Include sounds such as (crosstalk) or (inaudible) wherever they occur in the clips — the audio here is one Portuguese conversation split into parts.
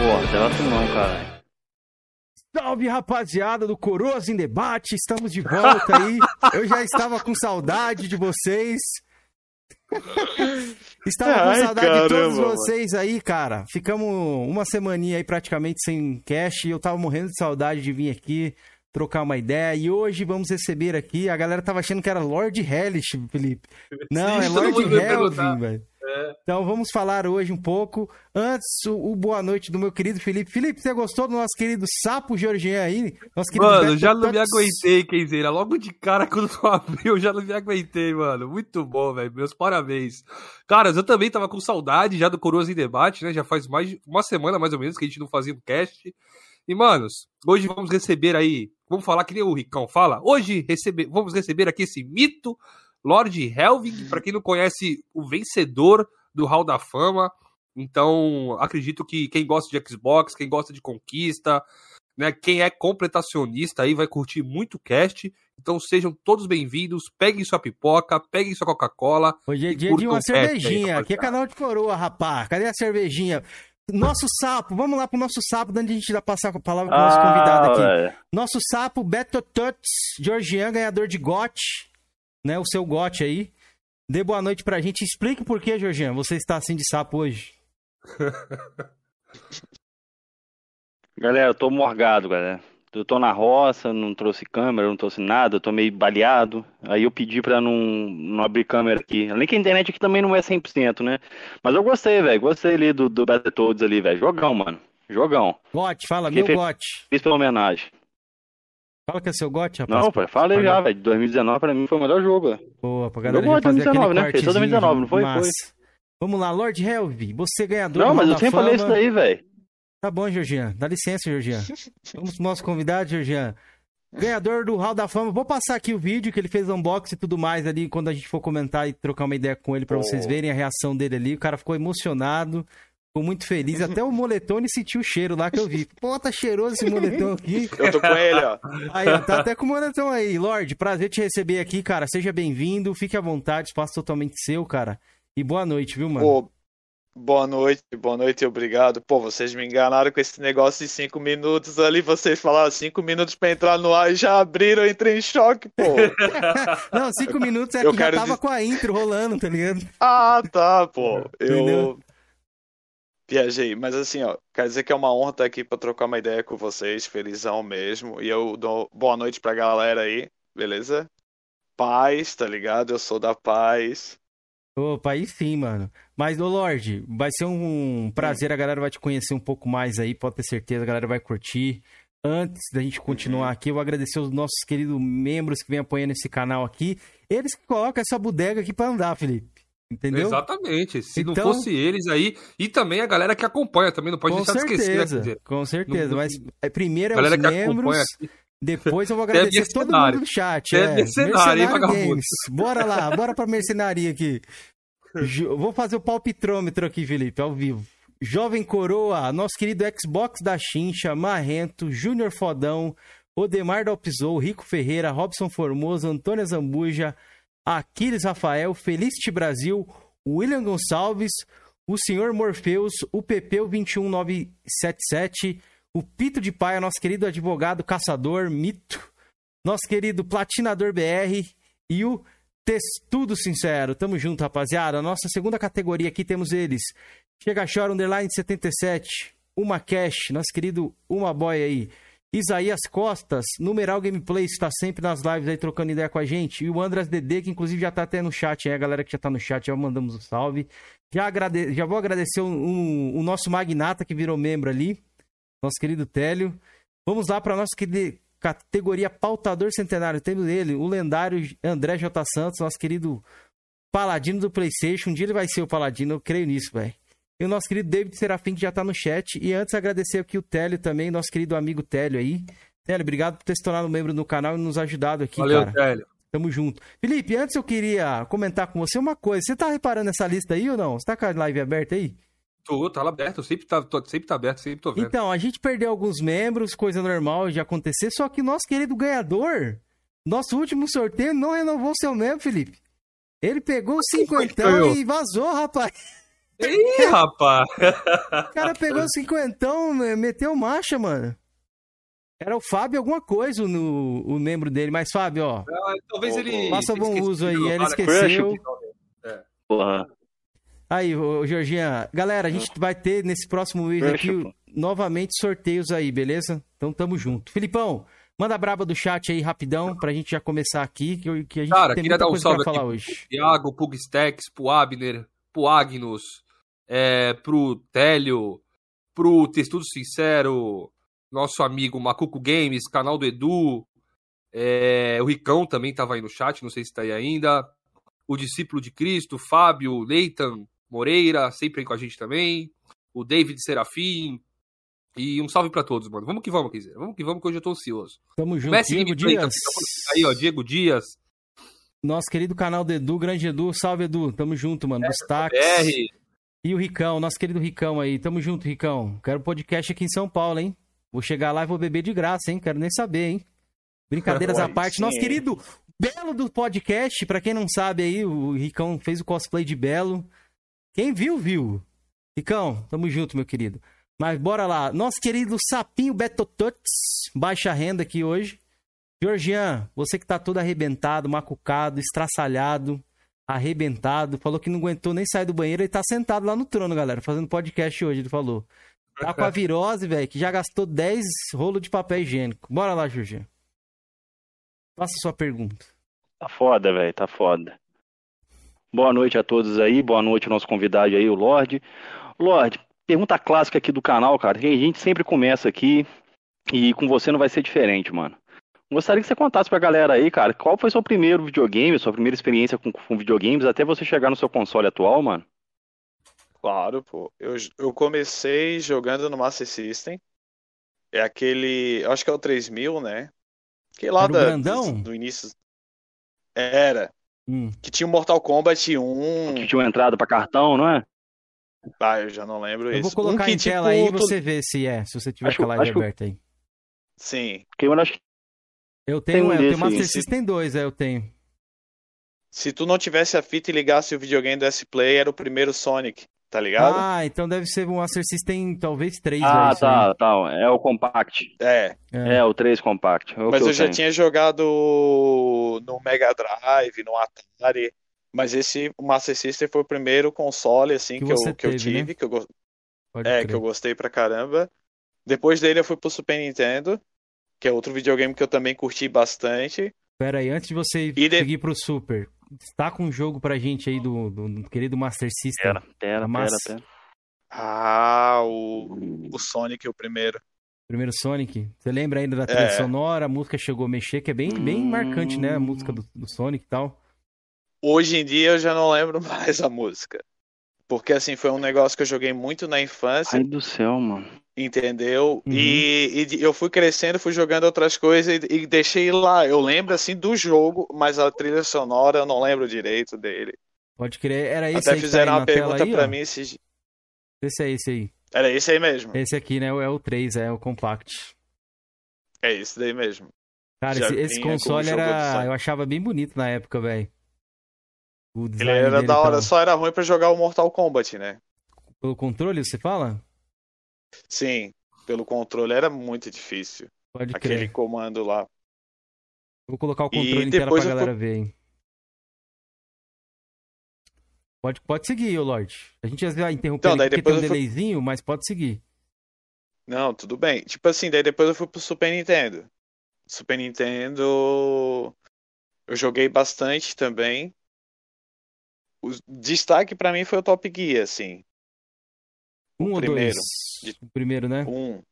Pô, delato não, caralho. Salve rapaziada do Coroas em Debate, estamos de volta aí. (laughs) Eu já estava com saudade de vocês. Estava com Ai, saudade de todos caramba, vocês aí, cara. Ficamos uma semaninha aí praticamente sem cash e eu tava morrendo de saudade de vir aqui trocar uma ideia. E hoje vamos receber aqui, a galera tava achando que era Lord Hellish, Felipe. (laughs) Não, Sim, é Lord Helvin, velho. É. Então vamos falar hoje um pouco. Antes, o, o boa noite do meu querido Felipe. Felipe, você gostou do nosso querido sapo Georgian aí? Nosso querido Mano, Beto já não me aguentei, Kenzeira. Logo de cara, (laughs) quando tu abriu, eu já não me aguentei, mano. Muito bom, velho. Meus parabéns. Caras, eu também tava com saudade já do Coroas em Debate, né? Já faz mais de uma semana, mais ou menos, que a gente não fazia um cast. E, manos, hoje vamos receber aí. Vamos falar que nem o Ricão fala. Hoje recebe, vamos receber aqui esse mito, Lord Helving. Pra quem não conhece, o vencedor do Hall da Fama. Então, acredito que quem gosta de Xbox, quem gosta de conquista, né, quem é completacionista aí vai curtir muito o cast. Então sejam todos bem-vindos. Peguem sua pipoca, peguem sua Coca-Cola. Hoje é dia de uma cast aí, cervejinha. Aqui é canal de coroa, rapaz. Cadê a cervejinha? Nosso sapo, vamos lá pro nosso sapo, antes de a gente já passar a palavra pro nosso convidado Ah, aqui. velho. Nosso sapo, Beto Tuts, Georgian, ganhador de GOT, né? O seu GOT aí. Dê boa noite pra gente. Explique por que, Georgian, você está assim de sapo hoje. (laughs) Galera, eu tô morgado, galera. Eu tô na roça, não trouxe câmera, não trouxe nada, eu tô meio baleado. Aí eu pedi pra não, não abrir câmera aqui. Além que a internet aqui também não é 100%, né? Mas eu gostei, velho. Gostei ali do, do Battletoads ali, velho. Jogão, mano. Jogão. GOT, fala, Que meu fe- GOT. Fiz pela homenagem. Fala que é seu GOT, rapaz. Não, pai, falei Pra- já, velho. 2019 pra mim foi o melhor jogo, velho. Boa, pra Eu galera de fazer 2019, aquele né? Fez todo cortezinho 2019, não foi? massa. Vamos lá, Lord Helvy, você ganhador Não, mas eu sempre falei isso daí, velho. Tá bom, Georgian. Dá licença, Georgian. (laughs) Vamos pro nosso convidado, Georgian. Ganhador do Hall da Fama. Vou passar aqui o vídeo que ele fez unboxing e tudo mais ali, quando a gente for comentar e trocar uma ideia com ele pra vocês Oh. verem a reação dele ali. O cara ficou emocionado, ficou muito feliz. Até o moletom sentiu o cheiro lá que eu vi. Pô, tá cheiroso esse moletom aqui. Eu tô com ele, ó. Aí, ó, tá até com o moletom aí. Lorde, prazer te receber aqui, cara. Seja bem-vindo. Fique à vontade, espaço totalmente seu, cara. E boa noite, viu, mano? Pô, boa noite, boa noite e obrigado. Pô, vocês me enganaram com esse negócio de cinco minutos ali. Vocês falaram cinco minutos pra entrar no ar e já abriram, eu entrei em choque, pô. (laughs) Não, cinco minutos é Eu que já tava dizer- com a intro rolando, tá ligado? Ah, tá, pô. Eu Entendeu? Viajei. Mas assim, ó, quer dizer que é uma honra estar aqui pra trocar uma ideia com vocês. Felizão mesmo. E eu dou boa noite pra galera aí, beleza? Paz, tá ligado? Eu sou da paz. Opa, aí sim, mano. Mas, ô Lorde, vai ser um prazer, a galera vai te conhecer um pouco mais aí, pode ter certeza, a galera vai curtir. Antes da gente continuar aqui, eu vou agradecer os nossos queridos membros que vem apoiando esse canal aqui. Eles que colocam essa bodega aqui pra andar, Felipe. Entendeu? Exatamente. Se Então- não fosse eles aí. E também a galera que acompanha também, não pode deixar de esquecer, né, certeza, com certeza. Não- Mas é, primeiro é galera os que membros, depois eu vou Quer (laughs) agradecer todo mercenário. mundo do chat. Quer é. mercenário, vagabundo? Games. Bora lá, bora pra mercenaria aqui. (laughs) Vou fazer o palpitrômetro aqui, Felipe, ao vivo. Jovem Coroa, nosso querido Xbox da Chincha, Marrento, Júnior Fodão, Odemar Dalpizou, Rico Ferreira, Robson Formoso, Antônia Zambuja, Aquiles Rafael, Felicity Brasil, William Gonçalves, o Senhor Morpheus, o PP 21977, o Pito de Paia, nosso querido advogado caçador, Mito, nosso querido Platinador BR e o Testudo Sincero. Tamo junto, rapaziada. Nossa segunda categoria aqui temos eles. Chega Chora Underline 77, Uma Cash, nosso querido Uma Boy aí. Isaías Costas, Numeral Gameplay, está sempre nas lives aí trocando ideia com a gente. E o Andras DD, que inclusive já tá até no chat aí, a galera que já tá no chat, já mandamos um salve. Já, agrade... já vou agradecer o, o- o nosso magnata que virou membro ali, nosso querido Télio. Vamos lá para nossa querida categoria Pautador Centenário. Temos ele, o lendário André J. Santos, nosso querido paladino do PlayStation. Um dia ele vai ser o paladino, eu creio nisso, velho. E o nosso querido David Serafim, que já tá no chat. E antes, agradecer aqui o Télio também, nosso querido amigo Télio aí. Télio, obrigado por ter se tornado membro do canal e nos ajudado aqui, Valeu, cara. velho. Tamo junto. Felipe, antes eu queria comentar com você uma coisa. Você tá reparando essa lista aí ou não? Você tá com a live aberta aí? Tô, tá lá aberto, sempre tá, tô- sempre tá aberto, sempre tô vendo. Então, a gente perdeu alguns membros, coisa normal de acontecer, só que nosso querido ganhador, nosso último sorteio, não renovou seu membro, Felipe. Ele pegou o cinquentão ganhou? e vazou, rapaz. Ih, rapaz. O cara pegou cinquentão, me- meteu marcha, mano. Era o Fábio alguma coisa, no, o membro dele. Mas, Fábio, ó, Ah, Talvez ele. Faça bom uso aí, ele esqueceu. Porra. Aí, ô, Georginha, galera, a gente vai ter nesse próximo mês Fecha, aqui pô. novamente sorteios aí, beleza? Então tamo junto. Filipão, manda a braba do chat aí rapidão pra gente já começar aqui, que, eu- que a gente Cara, tem queria muita dar um coisa salve pra falar aqui hoje. Thiago, Pugstex, pro Abner, pro Agnus, é, pro Télio, pro Testudo Sincero, nosso amigo Macuco Games, canal do Edu, é, o Ricão também tava aí no chat, não sei se tá aí ainda, o Discípulo de Cristo, Fábio, Leitan Moreira, sempre aí com a gente também, o David Serafim, e um salve pra todos, mano. Vamos que vamos, Kizer. Vamos que vamos, que hoje eu tô ansioso. Tamo junto, Messi Diego Gameplay Dias. Aí, ó, Diego Dias, Nosso querido canal do Edu, grande Edu. Salve, Edu. Tamo junto, mano. Dos táxis. E o Ricão, nosso querido Ricão aí. Tamo junto, Ricão. Quero podcast aqui em São Paulo, hein? Vou chegar lá e vou beber de graça, hein? Quero nem saber, hein? Brincadeiras (laughs) à parte. sim, Nosso querido Belo do podcast, pra quem não sabe aí, o Ricão fez o cosplay de Belo. Quem viu, viu. Ricão, tamo junto, meu querido. Mas bora lá. Nosso querido Sapinho Betotuts, baixa renda aqui hoje. Georgian, você que tá todo arrebentado, macucado, estraçalhado, arrebentado, falou que não aguentou nem sair do banheiro, ele tá sentado lá no trono, galera, fazendo podcast hoje, ele falou. Tá com a virose, velho, que já gastou 10 rolos de papel higiênico. Bora lá, Georgian. Faça sua pergunta. Tá foda, velho, tá foda. Boa noite a todos aí, boa noite ao nosso convidado aí, o Lorde. Lorde, pergunta clássica aqui do canal, cara, que a gente sempre começa aqui e com você não vai ser diferente, mano. Gostaria que você contasse pra galera aí, cara, qual foi seu primeiro videogame, sua primeira experiência com, com videogames até você chegar no seu console atual, mano? Claro, pô. Eu, eu comecei jogando no Master System. É aquele. Eu acho que é o 3000, né? Que lá da, grandão? do, do início. Era. Hum. Que tinha o Mortal Kombat 1. Que tinha uma entrada pra cartão, não é? Ah, eu já não lembro Eu isso. vou colocar um que, em tipo, tela aí e tu- você vê se é, se você tiver Acho com a que- live aberta aí. Sim. Porque eu acho que Eu tenho, um é, eu tenho aí. Master System 2, é, eu tenho. Se tu não tivesse a fita e ligasse o videogame do S-Play, era o primeiro Sonic, tá ligado? Ah, então deve ser um Master System talvez 3, Ah, isso aí. tá, tá. É o Compact. É. É. É, o 3 Compact. É o Mas que eu já tenho. tinha jogado no Mega Drive, no Atari. Mas esse Master System foi o primeiro console assim Que que, eu, que eu né? tive, que eu, go- Pode é, crer. que eu gostei pra caramba. Depois dele eu fui pro Super Nintendo, que é outro videogame que eu também curti bastante. Pera aí, antes de você E de- seguir pro Super, tá com um jogo pra gente aí do, do, do querido Master System. Pera, pera, Mas- pera, pera. Ah, o, o Sonic o primeiro. Primeiro Sonic. Você lembra ainda da trilha É. sonora? A música chegou a mexer, que é bem, bem Hum. marcante, né? A música do, do Sonic e tal. Hoje em dia eu já não lembro (laughs) mais a música. Porque assim, foi um negócio que eu joguei muito na infância. Ai do céu, mano. Entendeu? Uhum. E, e eu fui crescendo, fui jogando outras coisas e, e deixei lá. Eu lembro assim do jogo, mas a trilha sonora eu não lembro direito dele. Pode crer. Era esse Até aí tá aí fizeram na uma pergunta ó. mim esses... Esse é esse aí. Era esse aí mesmo. Esse aqui, né? É o 3, é o Compact. É esse daí mesmo. Cara, esse, esse console era. Eu achava bem bonito na época, velho. Ele era dele da hora, só era ruim pra jogar o Mortal Kombat, né? Pelo controle, você fala? Sim, pelo controle era muito difícil. Pode Aquele crer. comando lá. Vou colocar o controle tela pra galera ver, hein? Pode, pode seguir, ô Lorde. A gente às vezes vai interromper Então, daí porque tem um eu fui- delayzinho, mas pode seguir. Não, tudo bem. Tipo assim, daí depois eu fui pro Super Nintendo. Super Nintendo eu joguei bastante também. O destaque pra mim foi o Top Gear, assim. Um ou primeiro. dois? O primeiro, né? Um.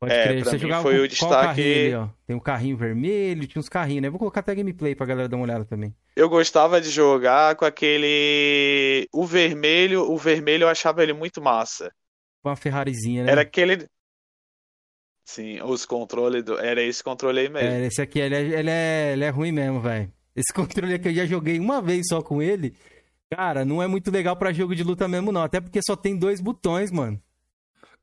Pode É, crer. Você jogava foi com o destaque- ali? Tem um carrinho vermelho, tinha uns carrinhos, né? Vou colocar até gameplay pra galera dar uma olhada também. Eu gostava de jogar com aquele. O vermelho, o vermelho eu achava ele muito massa. Com uma Ferrarizinha, né? Era aquele. Sim, os controles do. Era esse controle aí mesmo. É, esse aqui, ele é, ele é, ele é ruim mesmo, velho. Esse (laughs) controle aqui eu já joguei uma vez só com ele. Cara, não é muito legal pra jogo de luta mesmo, não. Até porque só tem dois botões, mano.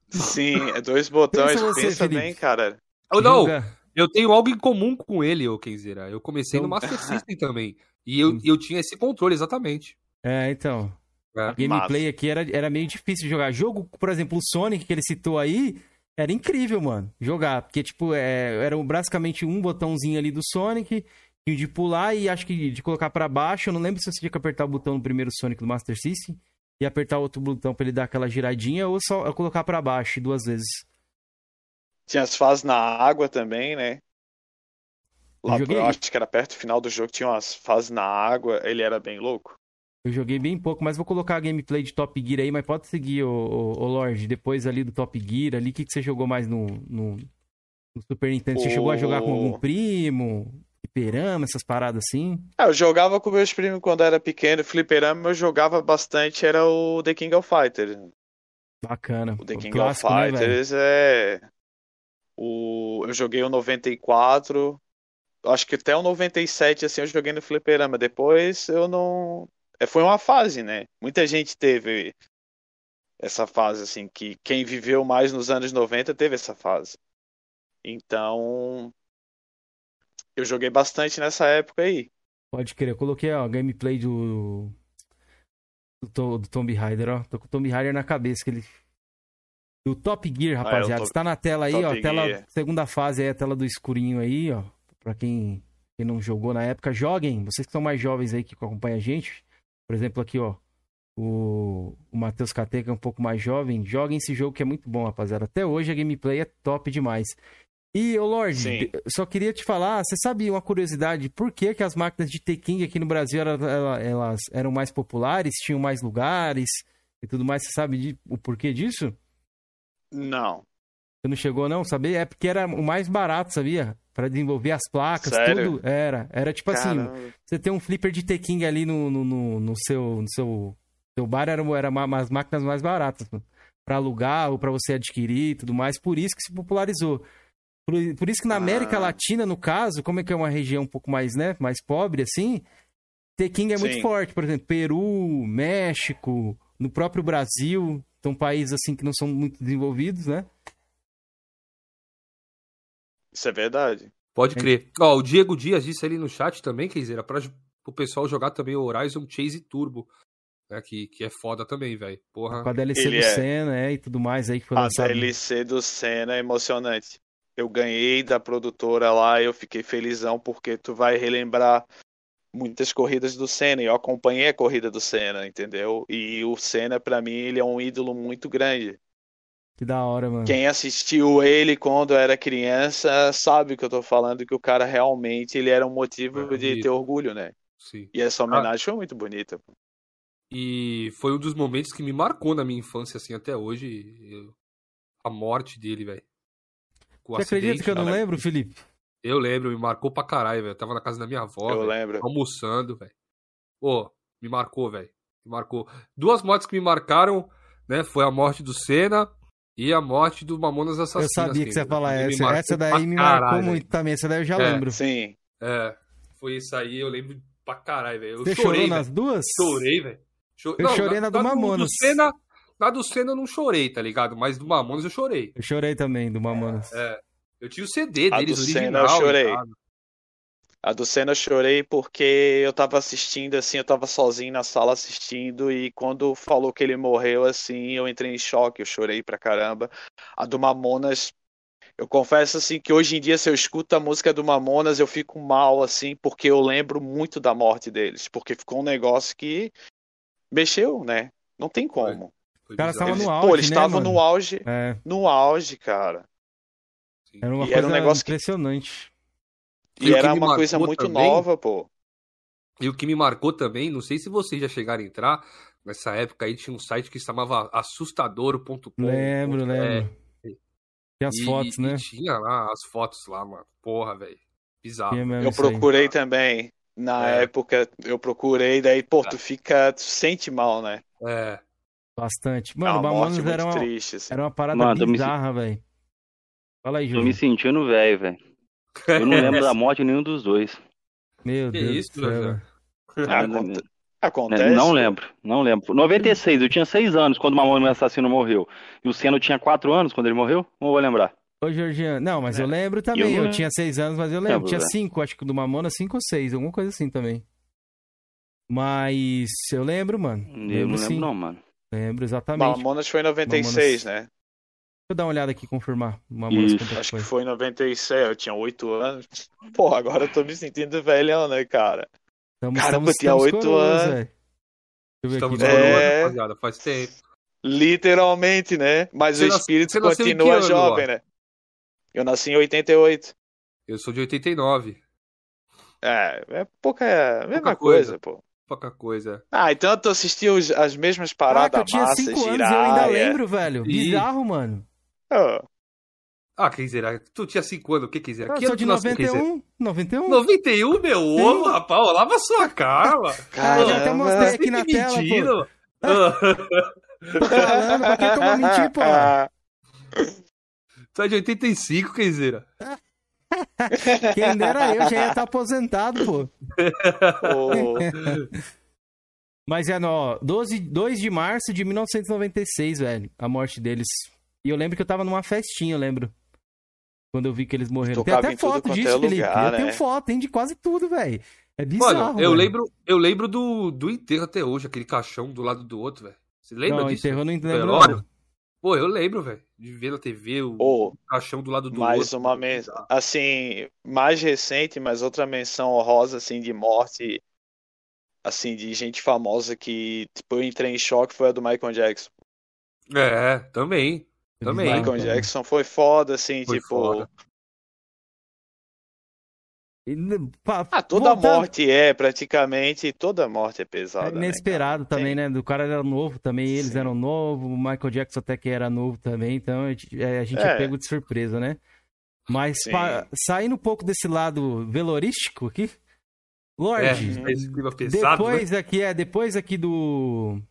Sim, é dois botões. Pensa você, Pensa bem, cara. Oh, não, Joga- eu tenho algo em comum com ele, ô Kenzeira. Eu comecei Então- no Master (laughs) System também. E eu, eu tinha esse controle, exatamente. É, então. É. A gameplay Massa. aqui era, era meio difícil de jogar. Jogo, por exemplo, o Sonic que ele citou aí, era incrível, mano, jogar. Porque, tipo, é, era basicamente um botãozinho ali do Sonic, e o de pular e acho que de colocar pra baixo. Eu não lembro se você tinha que apertar o botão no primeiro Sonic do Master System e apertar outro botão pra ele dar aquela giradinha, ou só colocar pra baixo duas vezes. Tinha as fases na água também, né? Lá, Eu joguei- eu acho que era perto do final do jogo, tinha umas fases na água, ele era bem louco. Eu joguei bem pouco, mas vou colocar a gameplay de Top Gear aí, mas pode seguir, ô, ô, ô Lorde, depois ali do Top Gear ali, o que, que você jogou mais no, no, no Super Nintendo? Você O- chegou a jogar com algum primo, hiperama, essas paradas assim? Ah, eu jogava com meus primos quando era pequeno, fliperama eu jogava bastante, era o The King of Fighters. Bacana. O The O King clássico, of né, velho? Fighters é. O... Eu joguei o 94. Acho que até o 97, assim, eu joguei no fliperama. Depois eu não. É, foi uma fase, né? Muita gente teve essa fase, assim, que quem viveu mais nos anos 90 teve essa fase. Então. Eu joguei bastante nessa época aí. Pode crer, eu coloquei ó, a gameplay do, do, do Tomb Raider, ó. Tô com o Tomb Raider na cabeça, que ele... Do Top Gear, Ah, é, rapaziada. Top- Está na tela aí, Top ó. Tela, segunda fase aí, a tela do escurinho aí, ó. Pra quem, quem não jogou na época, joguem. Vocês que são mais jovens aí que acompanham a gente. Por exemplo, aqui, ó. O, o Matheus que é um pouco mais jovem. Joguem esse jogo que é muito bom, rapaziada. Até hoje a gameplay é top demais. E, ô Lorde, Sim. só queria te falar, você sabe uma curiosidade, por que, que as máquinas de T-King aqui no Brasil ela- ela- elas eram mais populares, tinham mais lugares e tudo mais? Você sabe de- o porquê disso? Não. Você não chegou não, saber? É porque era o mais barato, sabia? Pra desenvolver as placas, Sério? tudo. Era. Era tipo assim, Caramba. você tem um flipper de T-King ali no, no, no, no seu, no seu, seu bar, era, era umas máquinas mais baratas, mano. Pra alugar ou pra você adquirir e tudo mais. Por isso que se popularizou. Por, por isso que na América Ah. Latina, no caso, como é que é uma região um pouco mais, né, mais pobre, assim, T-King é muito Sim. forte. Por exemplo, Peru, México, no próprio Brasil. São países, assim, que não são muito desenvolvidos, né? Isso é verdade. Pode crer. Ó, o Diego Dias disse ali no chat também, quer dizer, pra o pessoal jogar também o Horizon Chase Turbo. Né, que, que é foda também, velho. Porra. Com a DLC Ele do é. Senna, é, e tudo mais aí que foi A lançado. DLC do Senna é emocionante. Eu ganhei da produtora lá, eu fiquei felizão porque tu vai relembrar muitas corridas do Senna. e Eu acompanhei a corrida do Senna, entendeu? E o Senna, pra mim, ele é um ídolo muito grande. Que da hora, mano. Quem assistiu ele quando era criança sabe o que eu tô falando, que o cara realmente ele era um motivo É, de ter orgulho, né? Sim. E essa homenagem foi muito bonita. E foi um dos momentos que me marcou na minha infância, assim, até hoje. eu- A morte dele, velho. Com o Você acredita que eu não cara. lembro, Felipe? Eu lembro, me marcou pra caralho, velho. Eu tava na casa da minha avó, Eu velho, lembro. almoçando, velho. Pô, me marcou, velho. Me marcou. Duas mortes que me marcaram, né? Foi a morte do Senna e a morte do Mamonas Eu Assassinas. sabia que você ia falar essa. Essa daí me caralho, marcou velho. muito também. Essa daí eu já É. lembro. Sim. É, foi isso aí, eu lembro pra caralho, velho. Eu Você chorei, chorou nas duas? Chorei, velho. Cho- Eu chorei na do do- Mamonas. Do Senna, na do Senna eu não chorei, tá ligado? Mas do Mamonas eu chorei. Eu chorei também, do Mamonas. É. Eu tinha o CD A deles, do original. Senna eu chorei. tá? A do Senna eu chorei porque eu tava assistindo, assim, eu tava sozinho na sala assistindo e quando falou que ele morreu, assim, eu entrei em choque, eu chorei pra caramba. A do Mamonas, eu confesso, assim, que hoje em dia se eu escuto a música do Mamonas eu fico mal, assim, porque eu lembro muito da morte deles, porque ficou um negócio que mexeu, né? Não tem como. Foi bizarro. estavam Eles, no auge, pô, eles né, estavam mano? no auge, É, no auge, cara. Sim. era uma E coisa era um negócio que- impressionante. E, E o que era me uma coisa marcou muito também- nova, pô. E o que me marcou também, não sei se vocês já chegaram a entrar, nessa época aí tinha um site que se chamava assustador.com. Lembro, É, lembro. E as e- fotos, e né? tinha lá as fotos lá, mano. Porra, velho. Bizarro. Mesmo Eu isso aí. procurei também. Na É. época, eu procurei, daí, pô, tu fica, tu sente mal, né? É. Bastante. É Mano, morte Mamonas era uma, triste, assim. era uma parada Mano, tô me bizarra, velho. Fala aí, Tô Júlio. me sentindo velho, velho. Eu não lembro (laughs) da morte de nenhum dos dois. Meu Que Deus isso, do céu, José? velho. Ah, Aconte- não, Acontece. não lembro, não lembro. 96, eu tinha 6 anos quando o Mamãe Assassino morreu. E o Senna tinha 4 anos quando ele morreu? Não vou lembrar. Ô, Georgiano. Não, mas eu lembro também. Eu Eu, não tinha seis anos, mas eu lembro. lembro, tinha velho. cinco, acho que do Mamona, cinco ou seis, alguma coisa assim também. Mas eu lembro, mano. Eu não Lembro lembro sim. não, mano. Lembro exatamente. Mamonas foi em 96, né? Deixa eu dar uma olhada aqui e confirmar. Mamonas Isso. é que Acho foi. que foi em 96, eu tinha 8 anos. (laughs) Pô, agora eu tô me sentindo velhão, né, cara? Estamos, Caramba, eu tinha oito coroas, anos. velho. Deixa eu ver Estamos aqui. É. coroa, rapaziada, faz tempo. Literalmente, né? Mas Você o espírito que continua ano, jovem, Luan? né? Eu nasci em 88. Eu sou de 89. É, é pouca. É a mesma Pouca coisa, coisa. pô. Pouca coisa. Ah, então tu assistiu as mesmas Caraca, paradas eu tinha massas, 5 anos e eu ainda giraia. lembro, velho. Bizarro, mano. Ô, Ah, quem será? Tu tinha 5 anos, o que quiser? Eu Que sou de tu nasceu, Kenzeira? 91. 91. 91, meu ovo, rapaz. Ó, lava sua cara, mano. Cara, eu já até mostrei aqui na Que tela, pô. Ah, Tô falando, pra que que eu vou mentir, pô? (laughs) Tu é de 85, Kenzeira. (laughs) (laughs) Quem dera eu, já ia estar aposentado, pô. (laughs) Mas é, no 12, 2 de março de 1996, velho, a morte deles. E eu lembro que eu tava numa festinha, eu lembro. Quando eu vi que eles morreram. Tem Tocava até em tudo foto disso, é Felipe. lugar, eu tenho né? foto, tem de quase tudo, velho. É bizarro, Mano, eu velho. lembro, eu lembro do, do enterro até hoje, aquele caixão do lado do outro, velho. Você lembra Não, disso? enterrou não lembro, Velório? não. Pô, eu lembro, velho. De ver na TV o Ô, caixão do lado do mais outro. uma menção. Assim, mais recente, mas outra menção honrosa, assim, de morte. Assim, de gente famosa que, tipo, eu entrei em choque foi a do Michael Jackson. É, também. Também. Bizarro, Michael. Jackson foi foda, assim, Foi tipo. foda. Pa- Ah, toda voltando- morte é, praticamente, toda morte é É pesada. né, inesperado cara? também, Tem- né? Do cara era novo também, eles Sim. eram novos, o Michael Jackson até que era novo também, então a gente é, é É. pego de surpresa, né? Mas Sim. pa- saindo um pouco desse lado velorístico aqui, É, Lorde, clima pesado, né? depois aqui é depois aqui do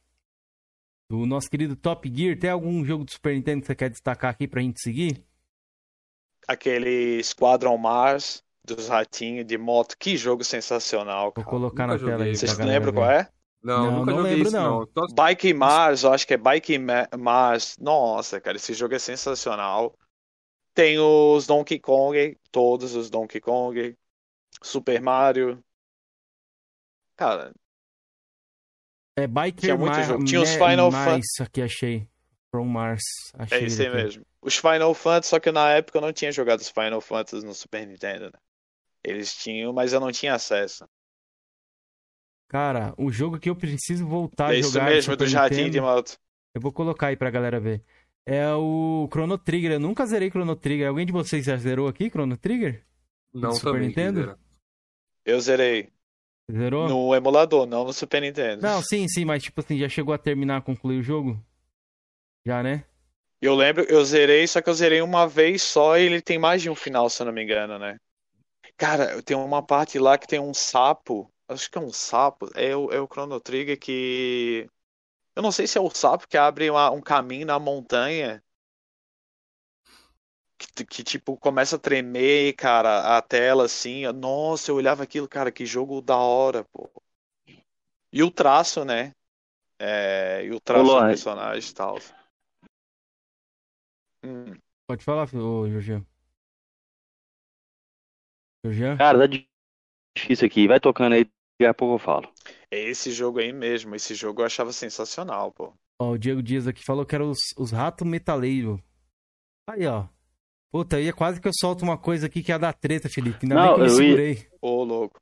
do nosso querido Top Gear, tem algum jogo do Super Nintendo que você quer destacar aqui pra gente seguir? Aquele Squadron Mars dos ratinhos de moto, que jogo sensacional, Vou cara. colocar nunca na tela aí Vocês lembram qual é? Não, Não, nunca não joguei lembro, isso, não. não. Bike Mars, eu acho que é Bike Ma- Mars. Nossa, cara, esse jogo é sensacional. Tem os Donkey Kong, todos os Donkey Kong, Super Mario. Cara, É Biker Tinha muito Mar- jogo. Tinha os Final Mars, aqui achei. From Mars, achei é isso aí aqui. mesmo. Os Final Fantasy, só que na época eu não tinha jogado os Final Fantasy no Super Nintendo, né? Eles tinham, mas eu não tinha acesso. Cara, o jogo que eu preciso voltar é a isso jogar mesmo, do dos Super ratinhos de moto. Eu vou colocar aí pra galera ver. É o Chrono Trigger. Eu nunca zerei Chrono Trigger. Alguém de vocês já zerou aqui Chrono Trigger? não Super também, Nintendo? Eu zerei Zerou? no emulador, não no Super Nintendo. Não, sim, sim, mas tipo assim, já chegou a terminar, concluir o jogo? Já, né? Eu lembro, eu zerei, só que eu zerei uma vez só e ele tem mais de um final, se eu não me engano, né? Cara, tem uma parte lá que tem um sapo. Acho que é um sapo. É o, é o Chrono Trigger que. Eu não sei se é o sapo que abre uma- um caminho na montanha. Que, que, tipo, começa a tremer, cara, a tela assim. Nossa, eu olhava aquilo, cara, que jogo da hora, pô. E o traço, né? É, e o traço do Lorde. personagem e tal. Hum. Pode falar, ô Jorginho. Jorginho? Cara, tá difícil aqui. Vai tocando aí, daqui a pouco eu falo. É esse jogo aí mesmo. Esse jogo eu achava sensacional, pô. Ó, o Diego Dias aqui falou que era os, os ratos metaleiros. Aí, ó. Puta, aí é quase que eu solto uma coisa aqui que é a da treta, Felipe. Ainda Não, bem que eu me eu ia- segurei. Ô, louco.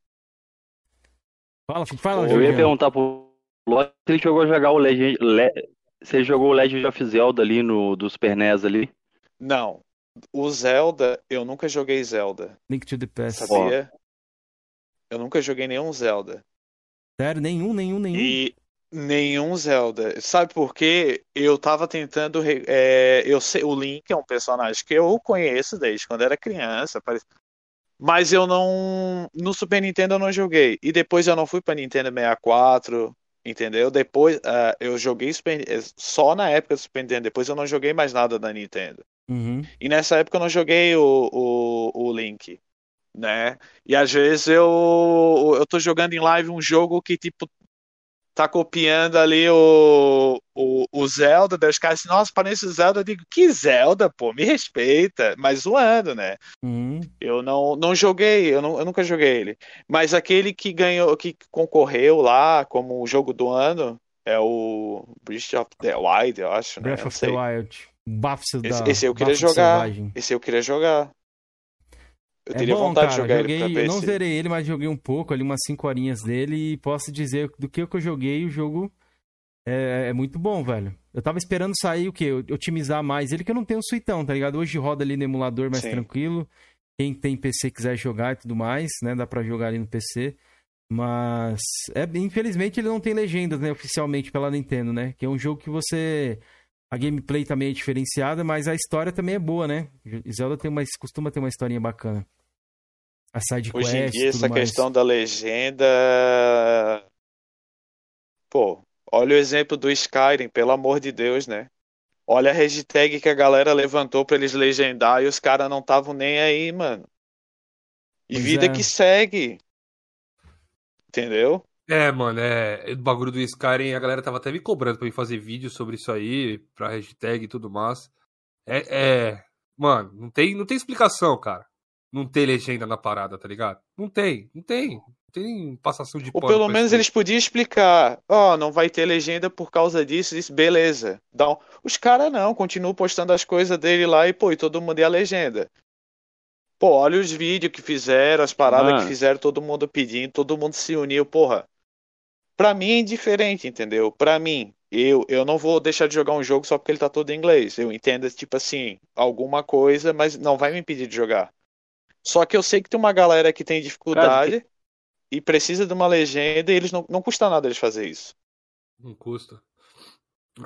Fala, Felipe, fala, Eu ia perguntar pro Lorde se ele jogou a jogar o Legend. Le- Se ele jogou o Legend of Zelda ali no do Super NES ali. Não. O Zelda, eu nunca joguei Zelda. Link to the Past. Sabia? Eu nunca joguei nenhum Zelda. Sério, nenhum, nenhum, nenhum. E nenhum Zelda. Sabe por quê? Eu tava tentando. é, eu sei, o Link é um personagem que eu conheço desde quando era criança. Mas eu não. No Super Nintendo eu não joguei. E depois eu não fui pra Nintendo 64. Entendeu? Depois ah, eu joguei Super- eh, só na época do Super Nintendo. Depois eu não joguei mais nada da Nintendo. Uhum. E nessa época eu não joguei o, o, o Link, né? E às vezes eu, eu tô jogando em live um jogo que, tipo, tá copiando ali o, o, o Zelda, daí os caras assim, nossa, parece o Zelda, eu digo, que Zelda, pô, me respeita, mas zoando, né? Uhum. Eu não, não joguei, eu, não, eu nunca joguei ele. Mas aquele que ganhou, que concorreu lá como o jogo do ano é o Breath of the Wild, eu acho, né? Breath of the. Wild. Esse, da, esse eu queria jogar. Selvagem. Esse eu queria jogar. Eu É teria bom, vontade cara. de jogar joguei, ele pra eu não zerei ele, mas joguei um pouco, ali umas 5 horinhas dele e posso dizer do que eu joguei, o jogo é, é muito bom, velho. Eu tava esperando sair o quê? Otimizar mais ele, que eu não tenho suitão, tá ligado? Hoje roda ali no emulador mais Sim. tranquilo. Quem tem PC quiser jogar e tudo mais, né? Dá pra jogar ali no PC. Mas, é, infelizmente, ele não tem legendas, né? Oficialmente pela Nintendo, né? Que é um jogo que você. A gameplay também é diferenciada, mas a história também é boa, né? Zelda tem uma, costuma ter uma historinha bacana. A side quest, Hoje em dia, essa mais. questão da legenda. Pô, olha o exemplo do Skyrim, pelo amor de Deus, né? Olha a hashtag que a galera levantou pra eles legendar e os caras não estavam nem aí, mano. E Pois vida é. que segue. Entendeu? É, mano, é. O bagulho do Skyrim, a galera tava até me cobrando pra eu fazer vídeo sobre isso aí, pra hashtag e tudo mais. É, é. Mano, não tem, não tem explicação, cara. Não tem legenda na parada, tá ligado? Não tem, não tem. Não tem passação de Ou pelo menos eles podiam explicar. Ó, não vai ter legenda por causa disso, isso, beleza. Dá um- Os caras não, continuam postando as coisas dele lá e, pô, e todo mundo é a legenda. Pô, olha os vídeos que fizeram, as paradas Mano. que fizeram, todo mundo pedindo, todo mundo se uniu, porra. Pra mim é indiferente, entendeu? Pra mim, eu, eu não vou deixar de jogar um jogo só porque ele tá todo em inglês. Eu entendo, tipo assim, alguma coisa, mas não vai me impedir de jogar. Só que eu sei que tem uma galera que tem dificuldade e precisa de uma legenda e eles não, não custa nada eles fazer isso. Não custa.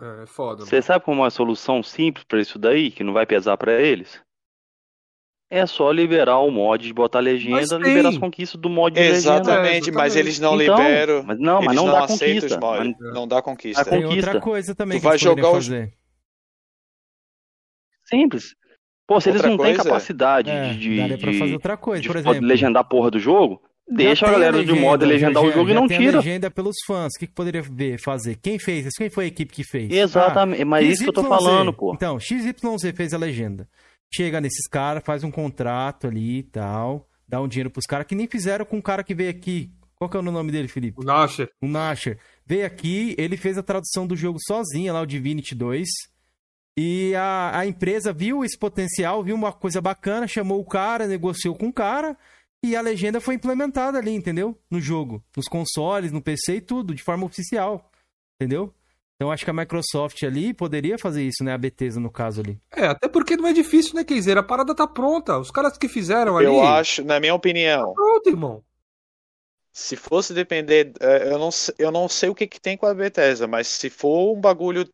É, é foda, Você sabe como uma solução simples pra isso daí, que não vai pesar pra eles? É só liberar o mod de botar legenda, Mas liberar as conquistas do mod de legenda. Exatamente, É, mas exatamente. eles não Então, liberam. Mas não, mas eles não, não dá conquista. os mods. Mas- Não dá conquista. Tem conquista. outra coisa também Tu que vai eles jogar os- fazer. Simples. Pô, se eles Outra não têm capacidade É, de, de, fazer outra coisa, de por poder exemplo. legendar a porra do jogo, deixa a galera de modo legenda, legendar já- o jogo já e não tem a tira. legenda pelos fãs. O que, que poderia ver, fazer? Quem fez isso? Quem foi a equipe que fez? Exatamente, mas é isso que eu tô XYZ. falando, pô. Então, XYZ fez a legenda. Chega nesses caras, faz um contrato ali e tal, dá um dinheiro pros caras, que nem fizeram com o cara que veio aqui. Qual que é o nome dele, Felipe? O Nasher. O Nasher. Veio aqui, ele fez a tradução do jogo sozinho, lá o Divinity 2. E a, a empresa viu esse potencial, viu uma coisa bacana, chamou o cara, negociou com o cara, e a legenda foi implementada ali, entendeu? No jogo. Nos consoles, no PC e tudo, de forma oficial. Entendeu? Então acho que a Microsoft ali poderia fazer isso, né? A Bethesda, no caso ali. É, até porque não é difícil, né, Keizer? A parada tá pronta. Os caras que fizeram ali. Eu acho, na minha opinião, Pronto, irmão. se fosse depender, eh, eu não, eu não sei o que, que tem com a Bethesda, mas se for um bagulho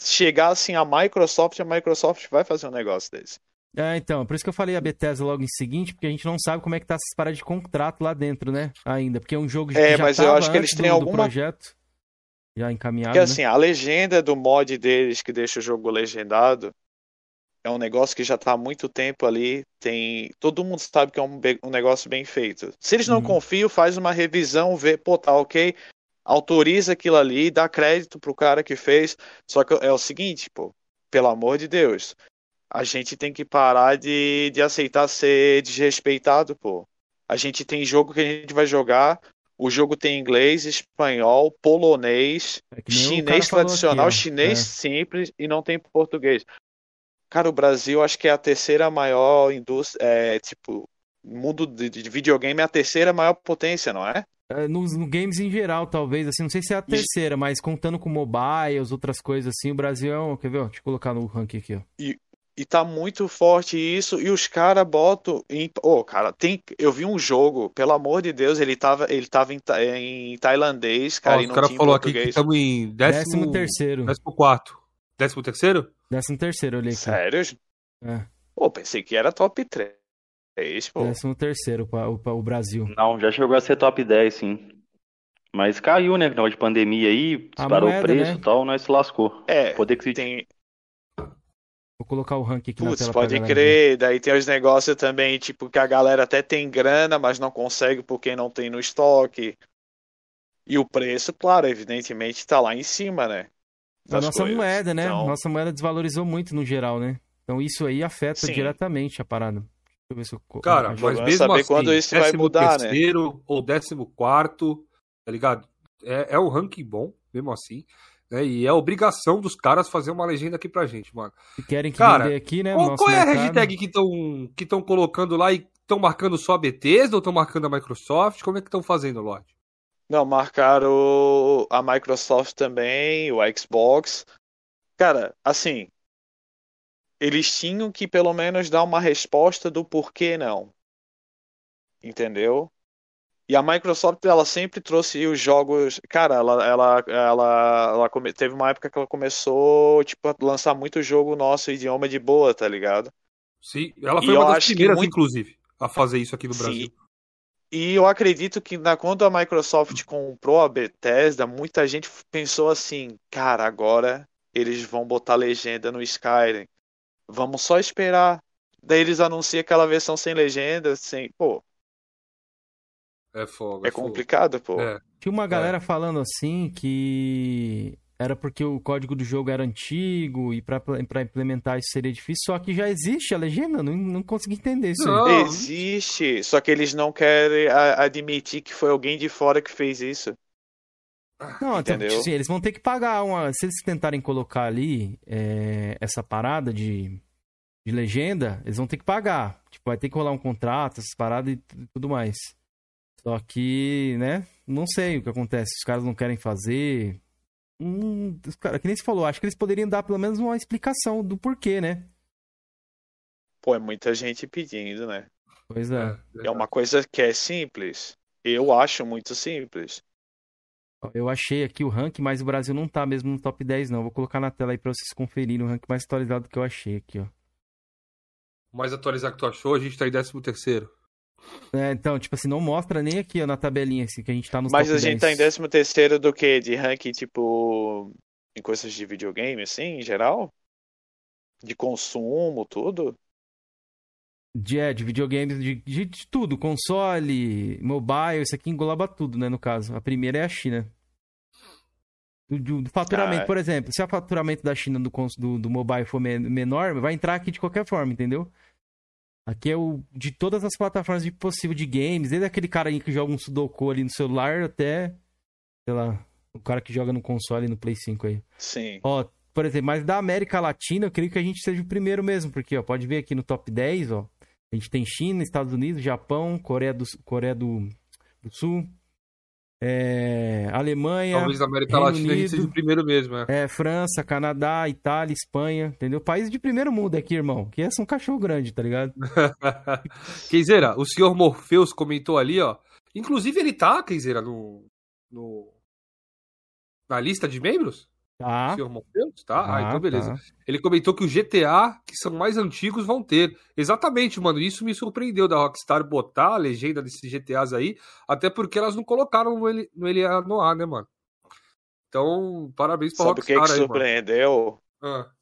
chegar assim a Microsoft, a Microsoft vai fazer um negócio desse. É, então, por isso que eu falei a Bethesda logo em seguinte, porque a gente não sabe como é que tá essas paradas de contrato lá dentro, né? Ainda, porque é um jogo que É, já mas eu acho que eles têm alguma- projeto já encaminhado, Porque né? assim, a legenda do mod deles que deixa o jogo legendado é um negócio que já tá há muito tempo ali. Tem, todo mundo sabe que é um, um negócio bem feito. Se eles não Uhum. confiam, faz uma revisão, vê, pô, tá ok, autoriza aquilo ali, dá crédito pro cara que fez. Só que é o seguinte, pô, pelo amor de Deus, a gente tem que parar de, de aceitar ser desrespeitado, pô. A gente tem jogo que a gente vai jogar, o jogo tem inglês, espanhol, polonês, É chinês tradicional, aqui, chinês É. simples e não tem português. Cara, o Brasil acho que é a terceira maior indústria, é, tipo, mundo de, de videogame é a terceira maior potência, não é? É, nos no games em geral, talvez, assim, não sei se é a terceira, mas contando com mobile, as outras coisas assim, o Brasil é um, quer ver, ó, deixa eu colocar no ranking aqui, ó. E tá muito forte isso, e os caras botam em. Ô, cara, tem. Eu vi um jogo, pelo amor de Deus, ele tava, ele tava em, ta- em tailandês, cara, e o cara falou aqui que estamos em Décimo décimo, terceiro, décimo quarto. Décimo terceiro? décimo terceiro, aqui. Sério? É, Pô, pensei que era top 3, pô. décimo terceiro, pa- o, Brasil. Não, já chegou a ser top 10, sim. Mas caiu, né? Final de pandemia aí, disparou o preço né? e tal, nós se lascou. É, Poder que se tem, Vou colocar o ranking aqui na Putz, tela pra pode galera ver. crer. Daí tem os negócios também, tipo, que a galera até tem grana, mas não consegue porque não tem no estoque. E o preço, claro, evidentemente tá lá em cima, né? A das nossa coisas. moeda, né? Então, Nossa moeda desvalorizou muito no geral, né? Então isso aí afeta Sim. diretamente a parada. Deixa eu ver se eu... Cara, mas Vai mesmo saber assim, quando isso vai décimo mudar, né? terceiro ou décimo quarto, tá ligado? É, é um ranking bom, mesmo assim. Né? E é obrigação dos caras fazer uma legenda aqui pra gente, mano. Se querem que Cara, vender aqui, né? Qual, qual é a hashtag que estão que tão colocando lá e estão marcando só a Bethesda ou estão marcando a Microsoft? Como é que estão fazendo, Lorde? Não, marcaram a Microsoft também, o Xbox. Cara, assim, eles tinham que pelo menos dar uma resposta do porquê não. Entendeu? E a Microsoft, ela sempre trouxe os jogos. Cara, ela, ela, ela, ela come- teve uma época que ela começou, tipo, a lançar muito jogo nosso idioma de boa, tá ligado? Sim, ela foi uma das primeiras, muito- inclusive, a fazer isso aqui no Sim. Brasil. E eu acredito que na, quando a Microsoft comprou a Bethesda, muita gente pensou assim, cara, agora eles vão botar legenda no Skyrim. Vamos só esperar. Daí eles anunciam aquela versão sem legenda, sem, pô, É fogo. é fogo. complicado, pô. É. Tinha uma galera falando assim que era porque o código do jogo era antigo e pra, pra implementar isso seria difícil, só que já existe a legenda, não, não consegui entender isso aí. Não. Existe, só que eles não querem a- admitir que foi alguém de fora que fez isso. Não, então, Entendeu? assim, eles vão ter que pagar uma. Se eles tentarem colocar ali é, essa parada de, de legenda, eles vão ter que pagar. Tipo, vai ter que rolar um contrato, essas paradas e tu- tudo mais. Só que, né? Não sei o que acontece. Os caras não querem fazer. Hum, os cara, que nem se falou, acho que eles poderiam dar pelo menos uma explicação do porquê, né? Pô, é muita gente pedindo, né? Pois é. É uma coisa que é simples. Eu acho muito simples. Eu achei aqui o ranking, mas o Brasil não tá mesmo no top 10, não. Vou colocar na tela aí pra vocês conferirem o ranking mais atualizado que eu achei aqui, ó. O mais atualizado que tu achou, a gente tá em 13 terceiro. É, então, tipo assim, não mostra nem aqui, ó, na tabelinha, assim, que a gente tá no Mas a gente 10. tá em 13 terceiro do que? De ranking, tipo, em coisas de videogame, assim, em geral? De consumo, tudo? De, é, de videogames, de, de, de tudo, console, mobile, isso aqui engloba tudo, né, no caso. A primeira é a China. Do, do- faturamento, Ah, é. por exemplo, se o faturamento da China do, do, do mobile for men- menor, vai entrar aqui de qualquer forma, entendeu? Aqui é o de todas as plataformas de possível de games, desde aquele cara aí que joga um Sudoku ali no celular até, sei lá, o cara que joga no console no Play 5 aí. Sim. Ó, por exemplo, mas da América Latina, eu creio que a gente seja o primeiro mesmo, porque, ó, pode ver aqui no top 10, ó, a gente tem China, Estados Unidos, Japão, Coreia do, Coreia do, do Sul, é, Alemanha, Talvez na América Reino Latina a gente seja Unido. o primeiro mesmo, é. é, França, Canadá, Itália, Espanha, entendeu? País de primeiro mundo aqui, irmão, que é um cachorro grande, tá ligado? (laughs) Kenzeira, o senhor Morpheus comentou ali, ó. Inclusive ele tá, Kenzeira, no, no. Na lista de membros? Tá, senhor Morpheus? Tá? Ah, tá, então beleza. tá. Ele comentou que o GTA, que são mais antigos, vão ter. Exatamente, mano. Isso me surpreendeu da Rockstar botar a legenda desses GTAs aí, até porque elas não colocaram no, L- no LA no ar, né, mano? Então, parabéns pra Sabe o que, Rockstar que aí, surpreendeu? Ah,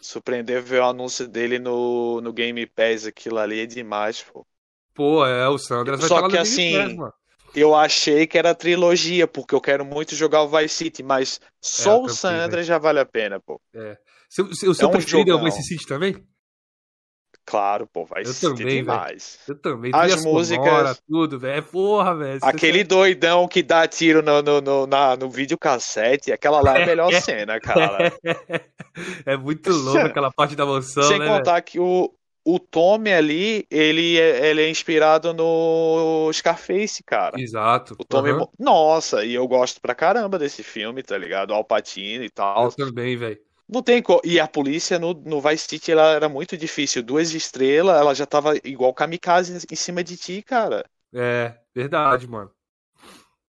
Surpreendeu ver o anúncio dele no, no Game Pass. Aquilo ali é demais, pô. Pô, é, o Sandras vai Só estar lá que no Game assim, Pass, mano. Eu achei que era trilogia, porque eu quero muito jogar o Vice City, mas só eu o San. Andreas já vale a pena, pô. Seu, seu, seu um preferido é o. Vice City também? Claro, pô, City também, demais. Eu também. As Trilha sonora, músicas- tudo, velho. É Porra, velho. Aquele doidão que dá tiro no, no, no, na, no videocassete, aquela lá é a melhor (laughs) cena, cara. (laughs) é muito louco (laughs) aquela parte da mansão, Sem né, contar que o, o Tommy ali, ele é, ele é inspirado no Scarface, cara. Exato. O Tommy. Mo- nossa, e eu gosto pra caramba desse filme, tá ligado? Al Pacino e tal. Eu também, velho. Não tem co... E a polícia no, no Vice City ela era muito difícil. Duas estrelas, ela já tava igual kamikaze em cima de ti, cara. É, verdade, mano.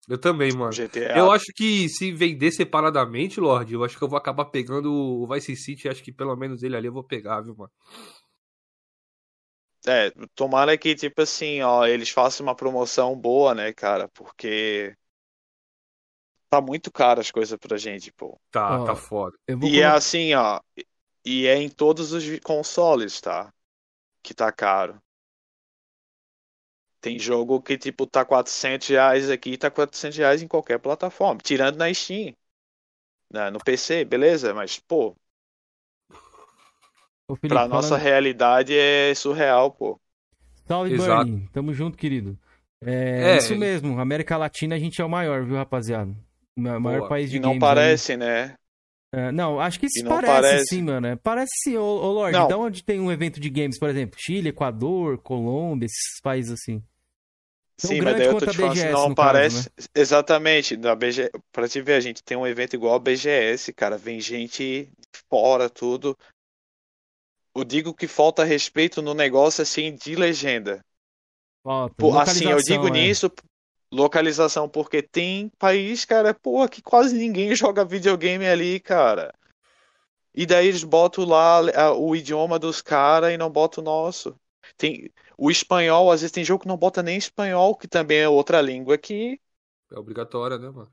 Eu também, mano. GTA. Eu acho que se vender separadamente, Lorde, eu acho que eu vou acabar pegando o Vice City. Acho que pelo menos ele ali eu vou pegar, viu, mano? É, tomara que, tipo assim, ó, eles façam uma promoção boa, né, cara? Porque tá muito caro as coisas pra gente, pô. Tá, Ó, tá foda. Eu vou E é assim, ó, e é em todos os consoles, tá? Que tá caro. Tem jogo que, tipo, tá 400 reais aqui e tá 400 reais em qualquer plataforma. Tirando na Steam. né, no PC, beleza? Mas, pô, Ô, Felipe, pra nossa realidade é surreal, pô. Salve, Exato. Bernie. Tamo junto, querido. É, É. isso mesmo. América Latina a gente é o maior, viu, rapaziada? O ma- maior Boa. país de E não parece, né? aí. É, não, acho que isso parece, parece. sim, mano. É, Parece sim, ô, ô Lorde. Não. Da onde tem um evento de games, por exemplo? Chile, Equador, Colômbia, esses países assim. Tão Sim, mas grande daí eu tô quanto a te falando, BGS, não no caso, parece. né? Exatamente, da BG... pra te ver, a gente tem um evento igual a BGS, cara. Vem gente de fora, tudo. Eu digo que falta respeito no negócio assim de legenda. Falta. Assim, eu digo é. nisso, localização, porque tem país, cara, pô, que quase ninguém (laughs) joga videogame ali, cara. E daí eles botam lá a- o idioma dos caras e não botam o nosso. Tem o espanhol, às vezes tem jogo que não bota nem espanhol, que também é outra língua que, É obrigatória, né, mano?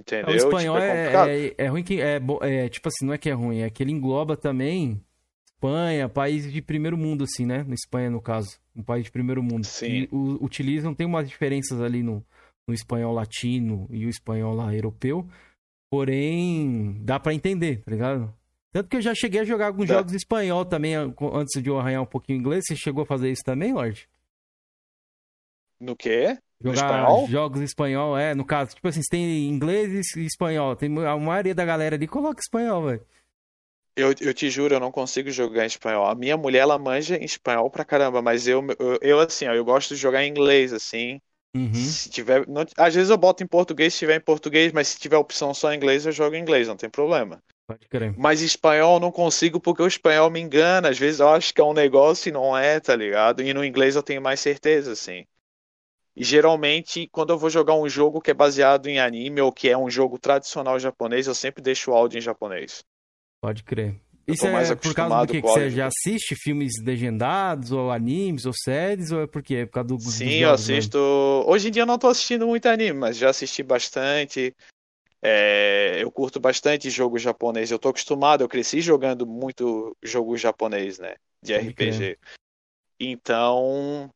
Entendeu? O espanhol Tipo, é é, é, é ruim que. É, é, tipo assim, não é que é ruim, é que ele engloba também Espanha, países de primeiro mundo, assim, né? Na Espanha, no caso. Um país de primeiro mundo. Sim. E o- utilizam, tem umas diferenças ali no, no espanhol latino e o espanhol lá europeu. Porém, dá pra entender, tá ligado? Tanto que eu já cheguei a jogar alguns jogos em espanhol também, antes de eu arranhar um pouquinho o inglês. Você chegou a fazer isso também, Lorde? No quê? Jogar espanhol? jogos em espanhol, é, no caso, tipo assim, se tem inglês e espanhol, tem a maioria da galera ali coloca espanhol, velho. Eu, eu te juro, eu não consigo jogar em espanhol. A minha mulher, ela manja em espanhol pra caramba, mas eu, eu, eu, assim, ó, eu gosto de jogar em inglês, assim. Uhum. Se tiver, não- às vezes eu boto em português se tiver em português, mas se tiver opção só em inglês, eu jogo em inglês, não tem problema. Pode crer. Mas espanhol eu não consigo porque o espanhol me engana. Às vezes eu acho que é um negócio e não é, tá ligado? E no inglês eu tenho mais certeza, assim. E geralmente, quando eu vou jogar um jogo que é baseado em anime ou que é um jogo tradicional japonês, eu sempre deixo o áudio em japonês. Pode crer. Eu Isso é por causa do que, que você já assiste filmes legendados, ou animes, ou séries, ou é porque é por causa do, Sim, eu jogos, né? assisto. Hoje em dia eu não tô assistindo muito anime, mas já assisti bastante. É, Eu curto bastante jogo japonês. Eu tô acostumado, eu cresci jogando muito jogo japonês, né? De Pode crer. RPG. Então,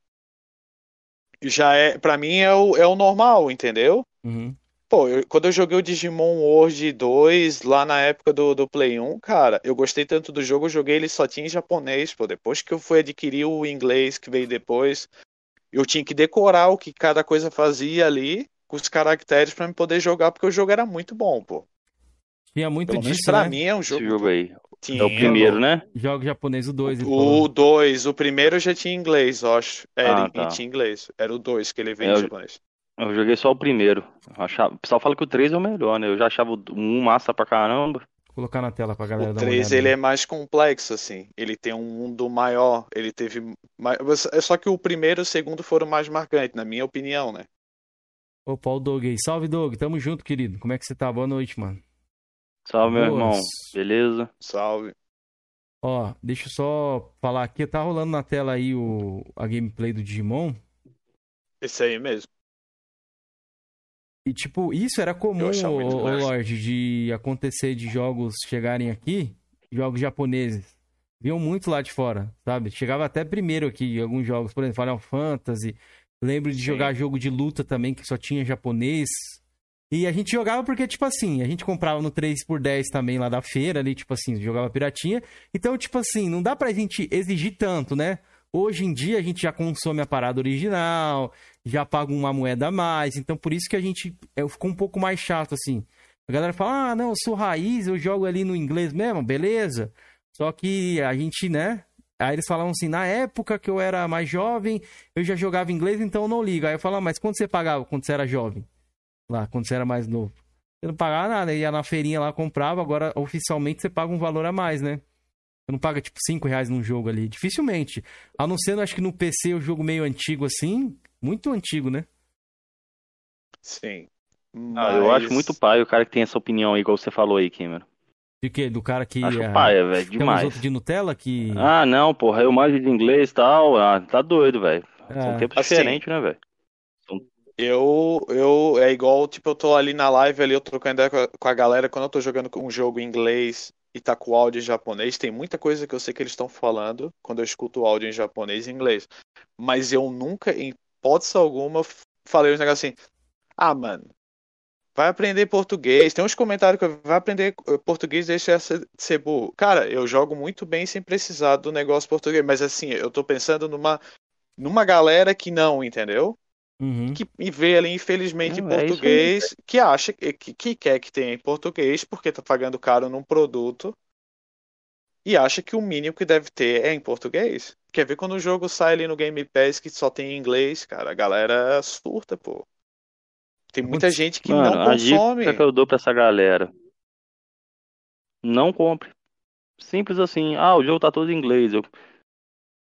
já é, para mim é o, é o normal, entendeu? Uhum. Pô, eu- quando eu joguei o Digimon World 2, lá na época do, do Play 1, cara, eu gostei tanto do jogo, eu joguei ele só tinha em japonês, pô. Depois que eu fui adquirir o inglês que veio depois, eu tinha que decorar o que cada coisa fazia ali, com os caracteres, pra me poder jogar, porque o jogo era muito bom, pô. Tinha muito Pelo menos disso, pra né? mim é um Esse jogo. jogo aí. Tinha, É o primeiro, né? Jogo japonês, o 2. ele falou. O 2, o primeiro já tinha inglês, eu acho. Era, Ah, tá. e tinha inglês. Era o 2 que ele veio É, em eu- japonês. Eu joguei só o primeiro. Eu achava... O pessoal fala que o 3 é o melhor, né? Eu já achava o 1 massa pra caramba. Vou colocar na tela pra galera O dar uma 3 olhada. ele é mais complexo, assim. Ele tem um mundo maior. Ele teve. mais- É só que o primeiro e o segundo foram mais marcantes, na minha opinião, né? Opa, o Doug aí. Salve, Doug. Tamo junto, querido. Como é que você tá? Boa noite, mano. Salve, meu Boas. irmão. Beleza? Salve. Ó, deixa eu só falar aqui. Tá rolando na tela aí o... a gameplay do Digimon. Esse aí mesmo. E, tipo, isso era comum, ô, massa. Lorde, de acontecer de jogos chegarem aqui, jogos japoneses. Viam muito lá de fora, sabe? Chegava até primeiro aqui, alguns jogos, por exemplo, Final Fantasy. Lembro de Sim. jogar jogo de luta também, que só tinha japonês. E a gente jogava porque, tipo assim, a gente comprava no 3x10 também lá da feira, ali, tipo assim, jogava piratinha. Então, tipo assim, não dá pra gente exigir tanto, né? Hoje em dia a gente já consome a parada original, já paga uma moeda a mais, então por isso que a gente é, ficou um pouco mais chato, assim. A galera fala, ah, não, eu sou raiz, eu jogo ali no inglês mesmo, beleza. Só que a gente, né? Aí eles falavam assim, na época que eu era mais jovem, eu já jogava inglês, então eu não ligo. Aí eu falava, mas quando você pagava, quando você era jovem? Lá, quando você era mais novo? Você não pagava nada, ia na feirinha lá, comprava, agora oficialmente você paga um valor a mais, né? Você não paga, tipo, 5 reais num jogo ali. Dificilmente. A não ser, acho que no PC, o jogo meio antigo assim. Muito antigo, né? Sim. Ah, eu acho Mas- muito pai o cara que tem essa opinião aí, igual você falou aí, Cameron. De quê? Do cara que. Acho é, paia, velho, Tem uns demais. outros de Nutella que. Ah, não, porra, eu manjo de inglês e tal. Ah, tá doido, velho. São É. tempos Assim, diferentes, né, velho? Eu, eu, é igual, tipo, eu tô ali na live ali, eu trocando ideia com a, com a galera, quando eu tô jogando um jogo em inglês, e tá com áudio em japonês, tem muita coisa que eu sei que eles estão falando quando eu escuto o áudio em japonês e inglês. Mas eu nunca, em hipótese alguma, falei uns negócios assim. Ah, mano, vai aprender português. Tem uns comentários que eu, vai aprender eh, português, deixa ser, ser burro. Cara, eu jogo muito bem sem precisar do negócio português, mas assim, eu tô pensando numa, numa galera que não, entendeu? Uhum. que e vê ali, infelizmente, Não, em é português, que acha que, que quer que tenha em português, porque tá pagando caro num produto, e acha que o mínimo que deve ter é em português. Quer ver quando o jogo sai ali no Game Pass que só tem em inglês, cara, a galera surta, pô. Tem muita Putz, gente que Mano, não a dica consome. que eu dou pra essa galera: não compre. Simples assim. Ah, o jogo tá todo em inglês. Eu,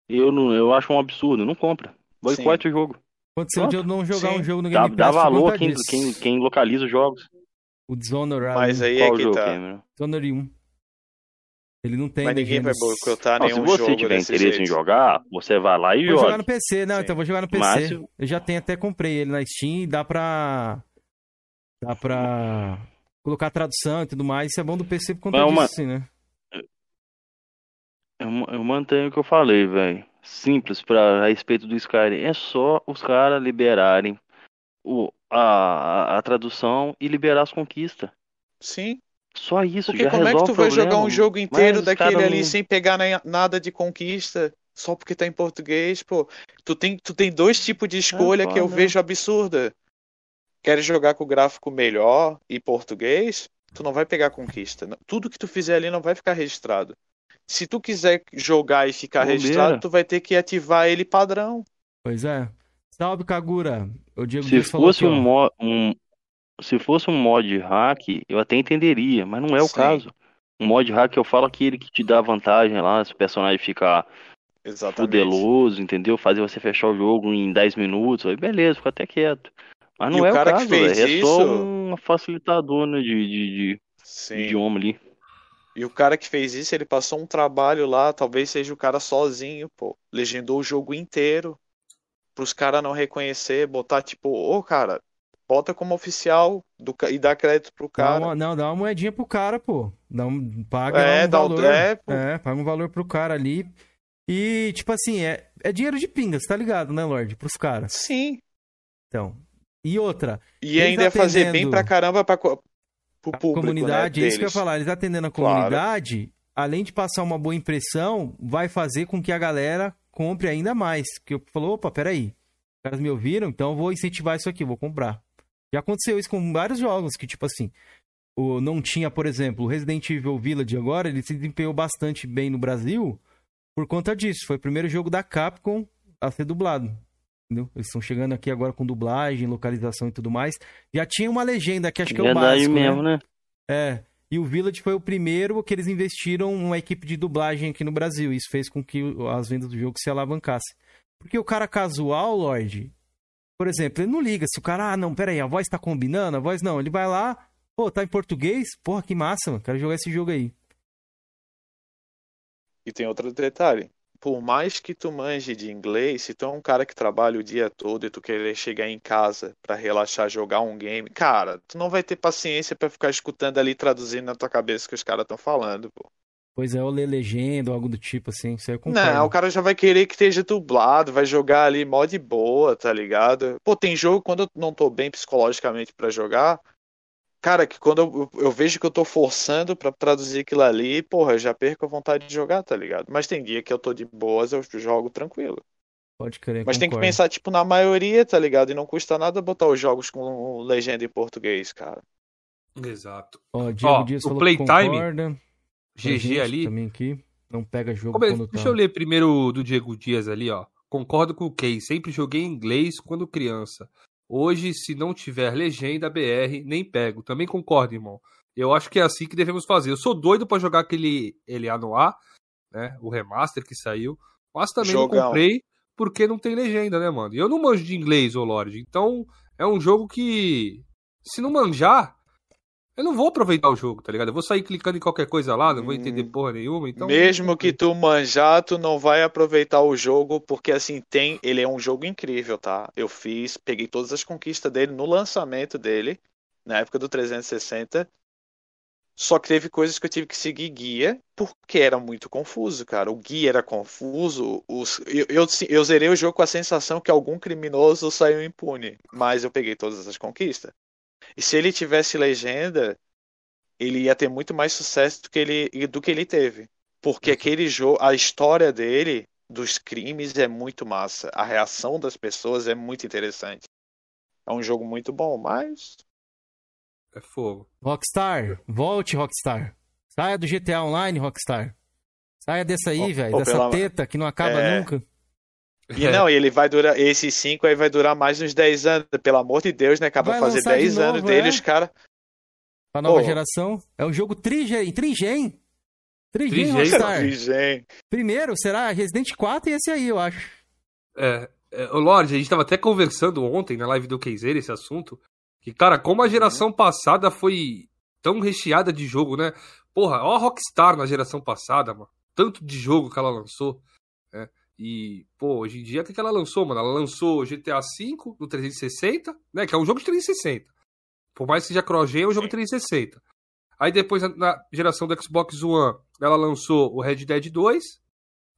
eu, não, eu acho um absurdo. Não compra. Boicote o jogo. Aconteceu de eu não jogar Sim. um jogo no Dá, Game dá Pass por valor conta quem, disso. quem, quem localiza os jogos. O Dishonored, Mas aí é que jogo, tá. Cameron? Dishonored 1. Ele não tem Mas ninguém vai boicotar Não, se nenhum você jogo tiver desse interesse em jeito. jogar, você vai lá e Vou jogar joga. no PC, não, Sim. então vou jogar no PC. Mas se- Eu já tenho até comprei ele na Steam e dá pra. Dá pra colocar tradução e tudo mais. Isso é bom do PC por conta É disso, uma- assim, né? Eu, eu mantenho o que eu falei, velho. Simples pra, a respeito do Skyrim. É só os caras liberarem o, a, a, tradução e liberar as conquistas. Sim, Só isso, porque já como é que tu vai jogar um jogo inteiro daquele ali não- sem pegar nada de conquista? Só porque tá em português, pô. Tu tem, tu tem dois tipos de escolha que eu foda. vejo absurda. Queres jogar com o gráfico melhor e português? Tu não vai pegar conquista. Tudo que tu fizer ali não vai ficar registrado. Se tu quiser jogar e ficar Bobeira. registrado, tu vai ter que ativar ele padrão. Pois é. Salve, Kagura. O Diego Se fosse aqui, um, ó. mo- um- se fosse um mod hack, eu até entenderia, mas não é o Sim. caso. Um mod hack eu falo aquele que te dá vantagem lá, se o personagem ficar Exatamente. fudeloso, entendeu? Fazer você fechar o jogo em 10 minutos, aí beleza, fica até quieto. Mas E não o é o cara que caso, fez velho. É só isso- um facilitador, né, de, de, de- idioma ali. E o cara que fez isso, ele passou um trabalho lá, talvez seja o cara sozinho, pô. Legendou o jogo inteiro. Pros caras não reconhecer, botar tipo, ô cara, bota como oficial do, e dá crédito pro cara. uma, não, dá uma moedinha pro cara, pô. Dá um, paga É, um dá um- valor. é. É, paga um valor pro cara ali. E, tipo assim, é, é dinheiro de pinga, você tá ligado, né, Lorde? Pros caras. Sim. Então. E outra, E ainda é fazer bem pra caramba pra, pro a público, comunidade, né, é isso que eu ia falar, eles atendendo a Claro. comunidade, além de passar uma boa impressão, vai fazer com que a galera compre ainda mais. Porque eu falou, opa, peraí, os caras me ouviram, então eu vou incentivar isso aqui, vou comprar. Já aconteceu isso com vários jogos, que tipo assim, o, não tinha, por exemplo, o Resident Evil Village agora, ele se desempenhou bastante bem no Brasil por conta disso. Foi o primeiro jogo da Capcom a ser dublado. Entendeu? Eles estão chegando aqui agora com dublagem, localização e tudo mais. Já tinha uma legenda que acho que é o Verdade básico, né? mesmo, né? É. E o Village foi o primeiro que eles investiram uma equipe de dublagem aqui no Brasil. Isso fez com que o- as vendas do jogo se alavancassem. Porque o cara casual, Lorde, por exemplo, ele não liga se o cara, ah, não, peraí, a voz tá combinando, a voz não. Ele vai lá, pô, tá em português? Porra, que massa, mano. Quero jogar esse jogo aí. E tem outro detalhe. Por mais que tu manje de inglês, se tu é um cara que trabalha o dia todo e tu querer chegar em casa pra relaxar, jogar um game, cara, tu não vai ter paciência pra ficar escutando ali traduzindo na tua cabeça o que os caras estão falando, pô. Pois é, ou ler legenda ou algo do tipo assim. Isso aí eu concordo. Não, o cara já vai querer que esteja dublado, vai jogar ali mó de boa, tá ligado? Pô, tem jogo quando eu não tô bem psicologicamente pra jogar, cara, que quando eu, eu vejo que eu tô forçando pra traduzir aquilo ali, porra, eu já perco a vontade de jogar, tá ligado? Mas tem dia que eu tô de boas, eu jogo tranquilo. Pode crer, Mas tem que concordo. pensar, tipo, na maioria, tá ligado? E não custa nada botar os jogos com legenda em português, cara. Exato. Ó, Diego Ó, Dias o Playtime, GG ali. Também aqui. Não pega jogo Como é- quando tá... Deixa eu ler primeiro do Diego Dias ali, ó. Concordo com o Kay, sempre joguei inglês quando criança. Hoje, se não tiver legenda BR, nem pego. Também concordo, irmão. Eu acho que é assim que devemos fazer. Eu sou doido pra jogar aquele L.A. no A, né? O remaster que saiu. Mas também não comprei porque não tem legenda, né, mano? E eu não manjo de inglês, ô Lorde. Então, é um jogo que, se não manjar, eu não vou aproveitar o jogo, tá ligado? Eu vou sair clicando em qualquer coisa lá, não vou Hum. entender porra nenhuma. Então, Mesmo que tu manjar, tu não vai aproveitar o jogo, porque assim, tem. Ele é um jogo incrível, tá? Eu fiz, peguei todas as conquistas dele no lançamento dele, na época do 360. Só que teve coisas que eu tive que seguir guia, porque era muito confuso, cara. O guia era confuso. Os... Eu, eu, eu zerei o jogo com a sensação que algum criminoso saiu impune. Mas eu peguei todas as conquistas. E se ele tivesse legenda, ele ia ter muito mais sucesso do que ele, do que ele teve. Porque aquele jogo, a história dele, dos crimes, é muito massa. A reação das pessoas é muito interessante. É um jogo muito bom, mas É fogo. Rockstar, volte, Rockstar. Saia do GTA Online, Rockstar. Saia dessa aí, velho. Dessa pela- teta que não acaba É. nunca. E não, e ele vai durar. Esses cinco aí vai durar mais uns 10 anos. Pelo amor de Deus, né? Acaba Vai fazer lançar de 10 anos novo, dele, é? os caras. Pra nova Ô. geração. É um jogo trigen, trigen. Trigen, Trigen. Primeiro será Resident 4 e esse aí, eu acho. É, é, ô Lorde, a gente tava até conversando ontem na live do Keizer esse assunto. Que, cara, como a geração passada foi tão recheada de jogo, né? Porra, ó a Rockstar na geração passada, mano. Tanto de jogo que ela lançou. Né? E, pô, hoje em dia, o que, que ela lançou, mano? Ela lançou GTA V no 360, né? Que é um jogo de 360. Por mais que seja cross-gen, é um jogo de 360. Aí depois, na- geração do Xbox One, ela lançou o Red Dead 2.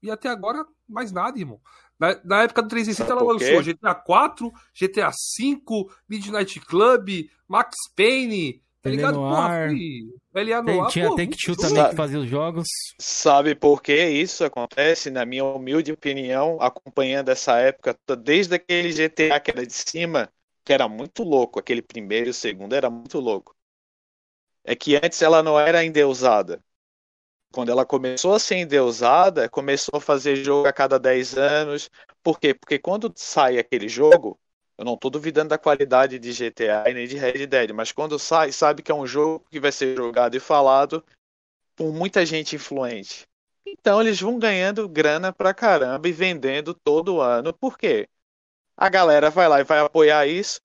E até agora, mais nada, irmão. Na, na época do 360 Sabe ela lançou GTA 4, GTA 5, Midnight Club, Max Payne, tá ligado? Porra, foi LA Tem- Noir, tinha pô, Take Two muito também que fazia os jogos. Sabe por que isso acontece? Na minha humilde opinião, acompanhando essa época, desde aquele GTA que era de cima, que era muito louco, aquele primeiro e o segundo era muito louco. É que antes ela não era endeusada. Quando ela começou a ser endeusada, começou a fazer jogo a cada 10 anos. Por quê? Porque quando sai aquele jogo, eu não estou duvidando da qualidade de GTA e nem de Red Dead, mas quando sai, sabe que é um jogo que vai ser jogado e falado por muita gente influente. Então eles vão ganhando grana pra caramba e vendendo todo ano. Por quê? A galera vai lá e vai apoiar isso.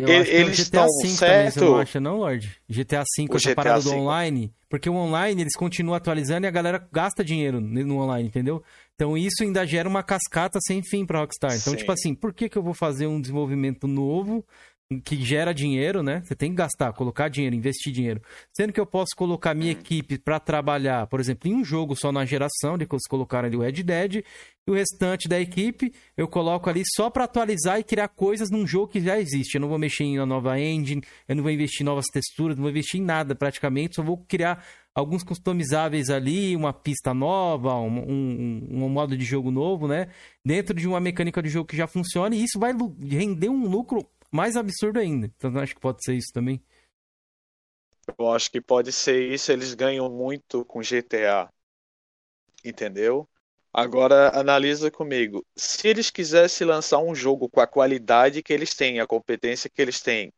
Eu Ele- acho que é o eles GTA estão V também, você certo. não acha, não, Lorde? GTA V, O essa GTA parada do online. Porque o online, eles continuam atualizando e a galera gasta dinheiro no online, entendeu? Então isso ainda gera uma cascata sem fim pra Rockstar. Então, Sim. tipo assim, por que, que eu vou fazer um desenvolvimento novo que gera dinheiro, né? Você tem que gastar, colocar dinheiro, investir dinheiro. Sendo que eu posso colocar minha equipe pra trabalhar, por exemplo, em um jogo só na geração, eles colocaram ali o Red Dead, e o restante da equipe eu coloco ali só pra atualizar e criar coisas num jogo que já existe. Eu não vou mexer em uma nova engine, eu não vou investir em novas texturas, não vou investir em nada praticamente, só vou criar alguns customizáveis ali, uma pista nova, um, um, um modo de jogo novo, né? Dentro de uma mecânica de jogo que já funciona, e isso vai render um lucro mais absurdo ainda. Então acho que pode ser isso também. Eu acho que pode ser isso. Eles ganham muito com GTA. Entendeu? Agora analisa comigo. Se eles quisessem lançar um jogo com a qualidade que eles têm, a competência que eles têm,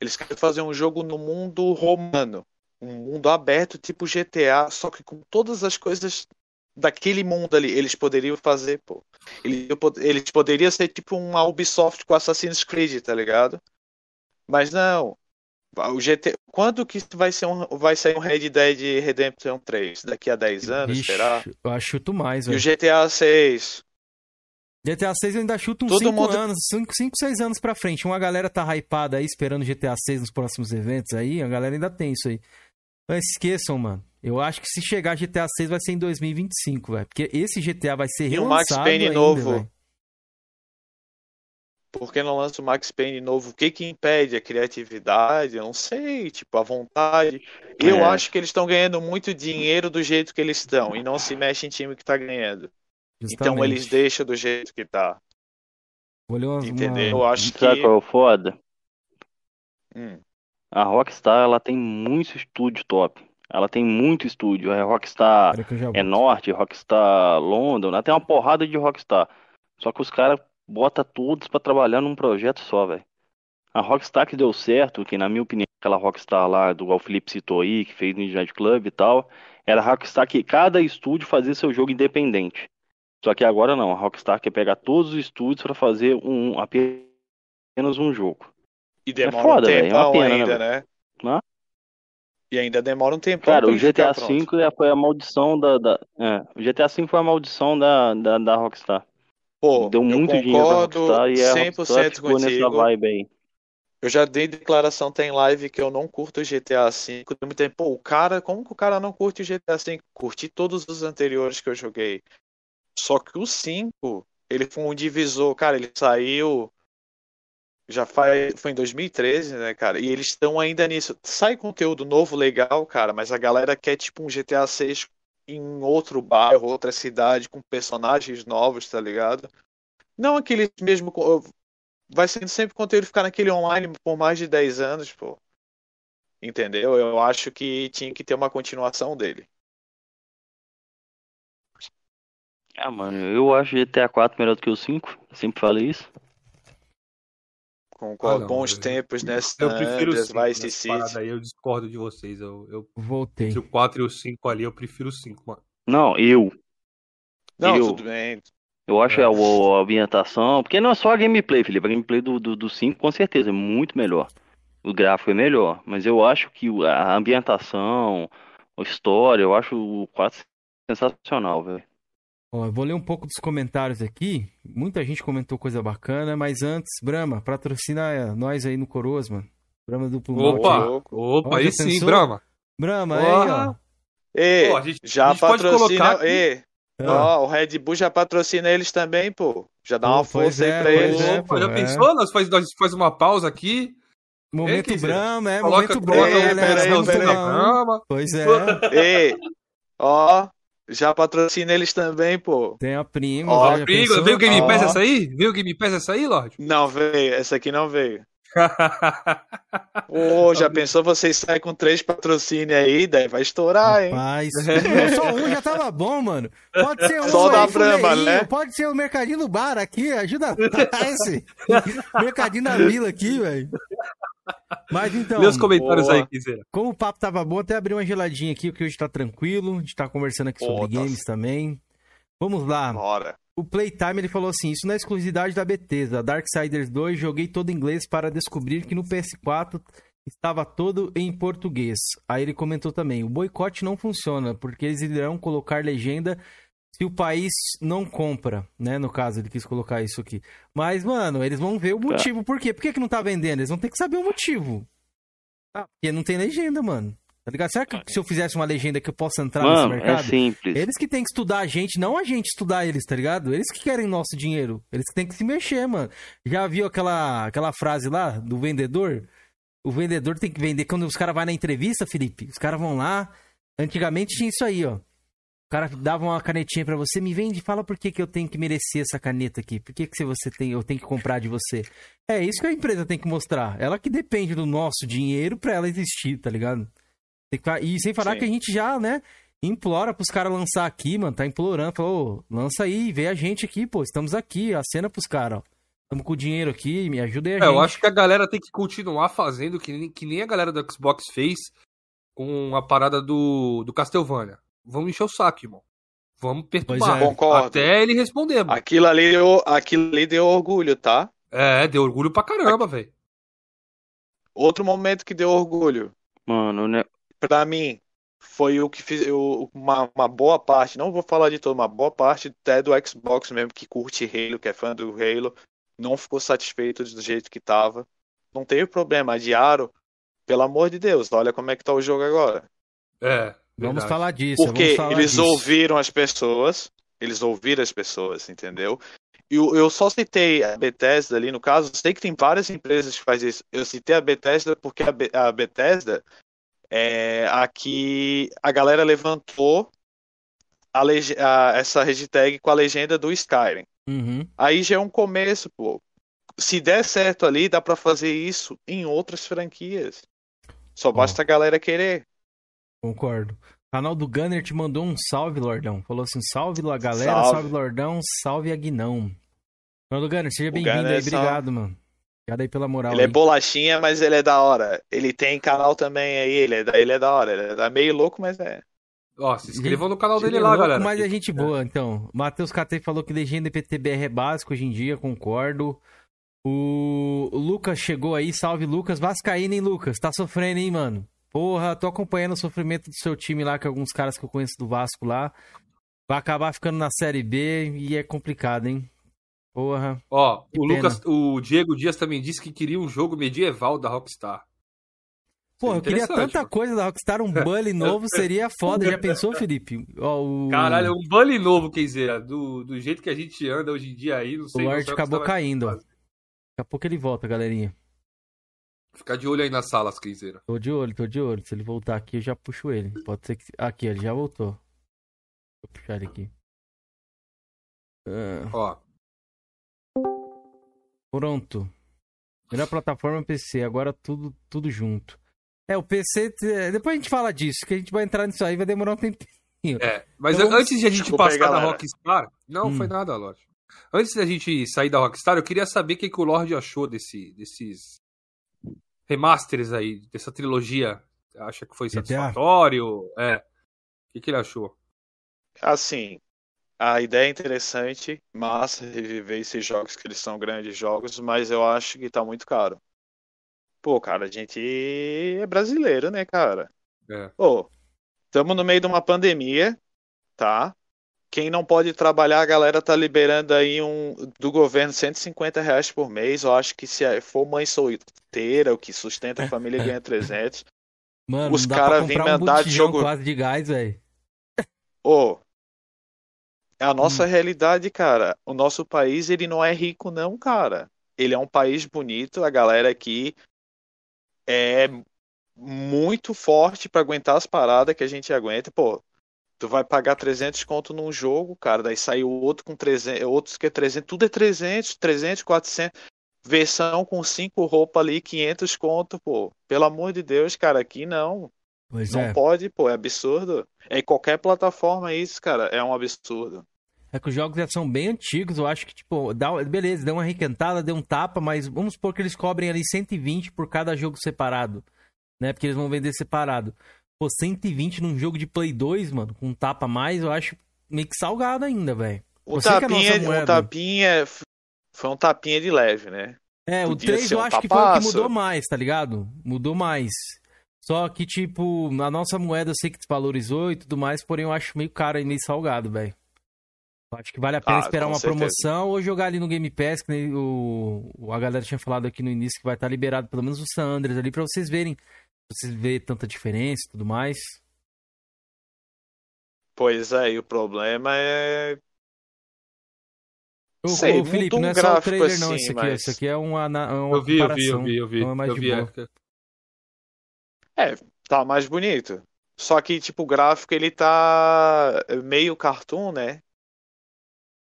eles querem fazer um jogo no mundo romano, um mundo aberto tipo GTA, só que com todas as coisas daquele mundo ali, eles poderiam fazer, pô. Eles, eles poderiam ser tipo uma Ubisoft com Assassin's Creed, tá ligado? Mas não. O GT... Quando que vai, ser um... vai sair um Red Dead Redemption 3? Daqui a 10 anos, Ixi, será? Eu acho mais, E o velho. GTA 6? GTA 6 eu ainda chuto uns Todo 5 mundo- anos, 5, 6 anos pra frente. Uma galera tá hypada aí, esperando GTA 6 nos próximos eventos aí, a galera ainda tem isso aí. Mas esqueçam, mano. Eu acho que se chegar GTA 6 vai ser em 2025, velho. Porque esse GTA vai ser E o Max relançado Payne ainda, novo? velho. Por que não lança o Max Payne novo? O que que impede? A criatividade? Eu não sei, tipo, a vontade. Eu É. acho que eles estão ganhando muito dinheiro do jeito que eles estão e não se mexe em time que tá ganhando. Então Justamente. eles deixam do jeito que tá. Vou ler umas- Entendeu? Eu uma- acho que. Sabe qual é o foda? Hum, A Rockstar, ela tem muito estúdio top. Ela tem muito estúdio. A Rockstar é. Norte, Rockstar London, ela tem uma porrada de Rockstar. Só que os caras botam todos pra trabalhar num projeto só, velho. A Rockstar que deu certo, que na minha opinião, aquela Rockstar lá do qual o Felipe citou aí, que fez no Midnight Club e tal, era a Rockstar que cada estúdio fazia seu jogo independente. Só que agora não, a Rockstar quer pegar todos os estúdios pra fazer um apenas um jogo. E demora foda, um é uma tempão pena, né, ainda, velho? né? E ainda demora um tempão Cara, o GTA. V é- foi a maldição da, da- é, o GTA V foi a maldição da, da, da Rockstar. Pô, Deu eu muito dinheiro pra concordo Rockstar e a Rockstar 100% ficou nessa vibe aí. Eu já dei declaração, tem live que eu não curto o GTA V. Tem muito tempo, pô, o cara, como que o cara não curte o GTA V? Curti todos os anteriores que eu joguei. Só que o 5, ele foi um divisor, cara, ele saiu já faz, foi em 2013, né, cara? E eles estão ainda nisso. Sai conteúdo novo, legal, cara, mas a galera quer tipo um GTA 6 em outro bairro, outra cidade, com personagens novos, tá ligado? Não aqueles mesmo. Vai sendo sempre conteúdo ficar naquele online por mais de 10 anos, pô. Entendeu? Eu acho que tinha que ter uma continuação dele. Ah, mano, eu acho GTA 4 melhor do que o 5. Eu sempre falei isso. Com, com Ah, não, bons eu- tempos, né? Eu prefiro o Sanders, 5. Vice nessa parada City. aí, eu discordo de vocês. Eu, eu, Voltei. entre o 4 e o 5 ali, eu prefiro o 5, mano. Não, eu. Não, Eu- tudo bem. Eu acho É. a, a ambientação. Porque não é só a gameplay, Felipe. A gameplay do, do, do 5 com certeza é muito melhor. O gráfico é melhor. Mas eu acho que a ambientação, a história, eu acho o 4 sensacional, velho. Ó, eu vou ler um pouco dos comentários aqui. Muita gente comentou coisa bacana, mas antes, Brahma, patrocina é, nós aí no Coroas, mano. Brahma duplo. Opa, louco. opa, Ó, aí sim, pensou? Brahma. Brahma, aí, ó. Ei, Pô, a gente- a já gente pode patrocina. colocar aqui- Ei, Ah, ó, o Red Bull já patrocina eles também, pô. Já dá Pô, uma força é, aí pra eles. é. Opa, já pô, pensou? Nós faz, nós faz uma pausa aqui. momento Ei, Brahma, é, coloca, momento Brahma, Ei, peraí, peraí. Pois é, Ei, ó, já patrocina eles também, pô. tem a prima. Ó, Amigo, pensou? veio o Game Pass Ó. essa aí? Veio o Game Pass essa aí, Lorde? Não veio, essa aqui não veio. (laughs) Ô, já pensou vocês saem com três patrocínios aí, daí vai estourar, hein? Rapaz, não, (laughs) só um já tava bom, mano. Pode ser um Só da aí, Brahma, né? Pode ser o Mercadinho do Bar aqui, ajuda (laughs) esse. Mercadinho da Vila aqui, velho. Mas então, os comentários boa. aí, Kizeira. como o papo tava bom, até abri uma geladinha aqui, porque hoje tá tranquilo. A gente tá conversando aqui sobre Pô, tá- games também. Vamos lá. Bora. O Playtime ele falou assim: Isso não é exclusividade da Bethesda. Darksiders 2 joguei todo em inglês para descobrir que no PS4 estava todo em português. Aí ele comentou também: O boicote não funciona porque eles irão colocar legenda se o país não compra, né? No caso, ele quis colocar isso aqui. Mas, mano, eles vão ver o motivo. Por quê? Por que, que não tá vendendo? Eles vão ter que saber o motivo. Ah, porque não tem legenda, mano. Tá ligado? Será que se eu fizesse uma legenda que eu possa entrar nesse Mano, mercado? é simples. Eles que têm que estudar a gente, não a gente estudar eles, tá ligado? Eles que querem nosso dinheiro. Eles que têm que se mexer, mano. Já viu aquela, aquela frase lá do vendedor? O vendedor tem que vender. Quando os caras vão na entrevista, Felipe, os caras vão lá. Antigamente tinha isso aí, ó. O cara dava uma canetinha pra você, me vende, fala por que, que eu tenho que merecer essa caneta aqui. Por que, que você tem, eu tenho que comprar de você? É isso que a empresa tem que mostrar. Ela que depende do nosso dinheiro pra ela existir, tá ligado? E sem falar Sim. que a gente já, né, implora pros caras lançar aqui, mano. Tá implorando. Falou, lança aí, vê a gente aqui, pô. Estamos aqui, acena pros caras, ó. Estamos com o dinheiro aqui, me ajuda aí a É, gente. eu acho que a galera tem que continuar fazendo que nem, que nem a galera do Xbox fez com a parada do, do Castlevania. Vamos encher o saco, irmão. Vamos perturbar. É. Concordo. Até ele responder, mano. Aquilo ali, deu- aquilo ali deu orgulho, tá? É, deu orgulho pra caramba, velho. Outro momento que deu orgulho, Mano, né? pra mim, foi o que fiz eu- uma, uma boa parte, não vou falar de todo, uma boa parte até do Xbox mesmo, que curte Halo, que é fã do Halo, não ficou satisfeito do jeito que tava. Não teve problema, adiaram. Pelo amor de Deus, olha como é que tá o jogo agora. É. Vamos falar disso, Porque vamos falar eles disso. ouviram as pessoas, eles ouviram as pessoas, entendeu? E eu, eu só citei a Bethesda ali, no caso, sei que tem várias empresas que fazem isso. Eu citei a Bethesda porque a, Be- a Bethesda é a que a galera levantou a a- essa hashtag com a legenda do Skyrim. Uhum. Aí já é um começo, pô. Se der certo ali, dá pra fazer isso em outras franquias. Só basta a galera querer. Concordo. O canal do Gunner te mandou um salve, Lordão. Falou assim: salve a galera, salve, Salve. Lordão, salve Aguinão. Canal do Gunner, seja bem-vindo aí, é obrigado, mano. Obrigado aí pela moral. Ele é aí. bolachinha, mas ele é da hora. Ele tem canal também aí, ele é da, ele é da hora. Ele é meio louco, mas é. Ó, se inscrevam no canal Ele dele é lá, louco, galera. Mas é gente boa, então. Matheus KT falou que legenda PTBR é básico hoje em dia, concordo. O o Lucas chegou aí, salve Lucas. Vascaíno, hein, Lucas? Tá sofrendo, hein, mano? Porra, tô acompanhando o sofrimento do seu time lá, que alguns caras que eu conheço do Vasco lá. Vai acabar ficando na Série B e é complicado, hein? Porra. Ó, o pena. Lucas, o Diego Dias também disse que queria um jogo medieval da Rockstar. Porra, eu queria tanta mano. coisa da Rockstar, um Bully (laughs) novo seria foda. Já pensou, Felipe? Ó, o... Caralho, é um bully novo, Kenzeira. Do, do jeito que a gente anda hoje em dia aí, não sei o que acabou caindo. Daqui a pouco ele volta, galerinha. Fica de olho aí nas salas, Kenzeira. Tô de olho, tô de olho. Se ele voltar aqui, eu já puxo ele. Pode ser que. Aqui, ele já voltou. Vou puxar ele aqui. Ah, Ó, pronto. Melhor plataforma é PC, agora tudo, tudo junto. É, o PC. t- Depois a gente fala disso, que a gente vai entrar nisso aí, vai demorar um tempinho. é. Mas Então, antes de a gente desculpa aí, passar da. Rockstar. Não, Hum. foi nada, Lorde. Antes da gente sair da Rockstar, eu queria saber o que, que o Lorde achou desse, desses remasters aí, dessa trilogia. Acha que foi GTA? satisfatório? É. O que, que ele achou? Assim, a ideia é interessante, massa reviver esses jogos que eles são grandes jogos, mas eu acho que tá muito caro. Pô, cara, a gente é brasileiro, né, cara? É. Pô, estamos no meio de uma pandemia, tá? Quem não pode trabalhar, a galera tá liberando aí um do governo 150 reais por mês. Eu acho que se for mãe solteira, o que sustenta a família ganha (laughs) 300. Mano, Os não dá cara pra vêm comprar um mandar de jogo- quase de gás, velho. Ô, é a Hum. nossa realidade, cara. O nosso país, ele não é rico, não, cara. Ele é um país bonito, a galera aqui é muito forte pra aguentar as paradas que a gente aguenta. Pô, tu vai pagar 300 conto num jogo, cara, daí sai outro com 300, outros que é 300, tudo é 300, 300, 400. Versão com cinco roupas ali, 500 conto, pô. Pelo amor de Deus, cara, aqui não. Pois Não é. pode, pô, é absurdo. É em qualquer plataforma isso, cara, é um absurdo. É que os jogos já são bem antigos, eu acho que, tipo, dá, beleza, deu uma requentada, deu um tapa, mas vamos supor que eles cobrem ali 120 por cada jogo separado, né? Porque eles vão vender separado. Pô, 120 num jogo de Play 2, mano, com um tapa a mais, eu acho meio que salgado ainda, velho. É a tapinha, nossa um tapinha, foi um tapinha de leve, né? É, o Podia 3 ser eu um acho que foi o que mudou mais, tá ligado? Mudou mais. Só que, tipo, a nossa moeda eu sei que desvalorizou e tudo mais, porém eu acho meio caro e meio salgado, velho. Acho que vale a pena Ah, esperar uma certeza. promoção ou jogar ali no Game Pass, que o, o- a galera tinha falado aqui no início que vai estar liberado pelo menos o San Andreas ali pra vocês verem. Pra vocês verem tanta diferença e tudo mais. Pois é, e o problema é. Ô, Sei, ô, Felipe, não é só o trailer não, assim, isso aqui. mas- Isso aqui é uma, ana- uma Eu vi, eu vi, eu vi, eu vi. Então é mais eu de vi. boa. é. Tá mais bonito. Só que, tipo, o gráfico ele tá meio cartoon, né?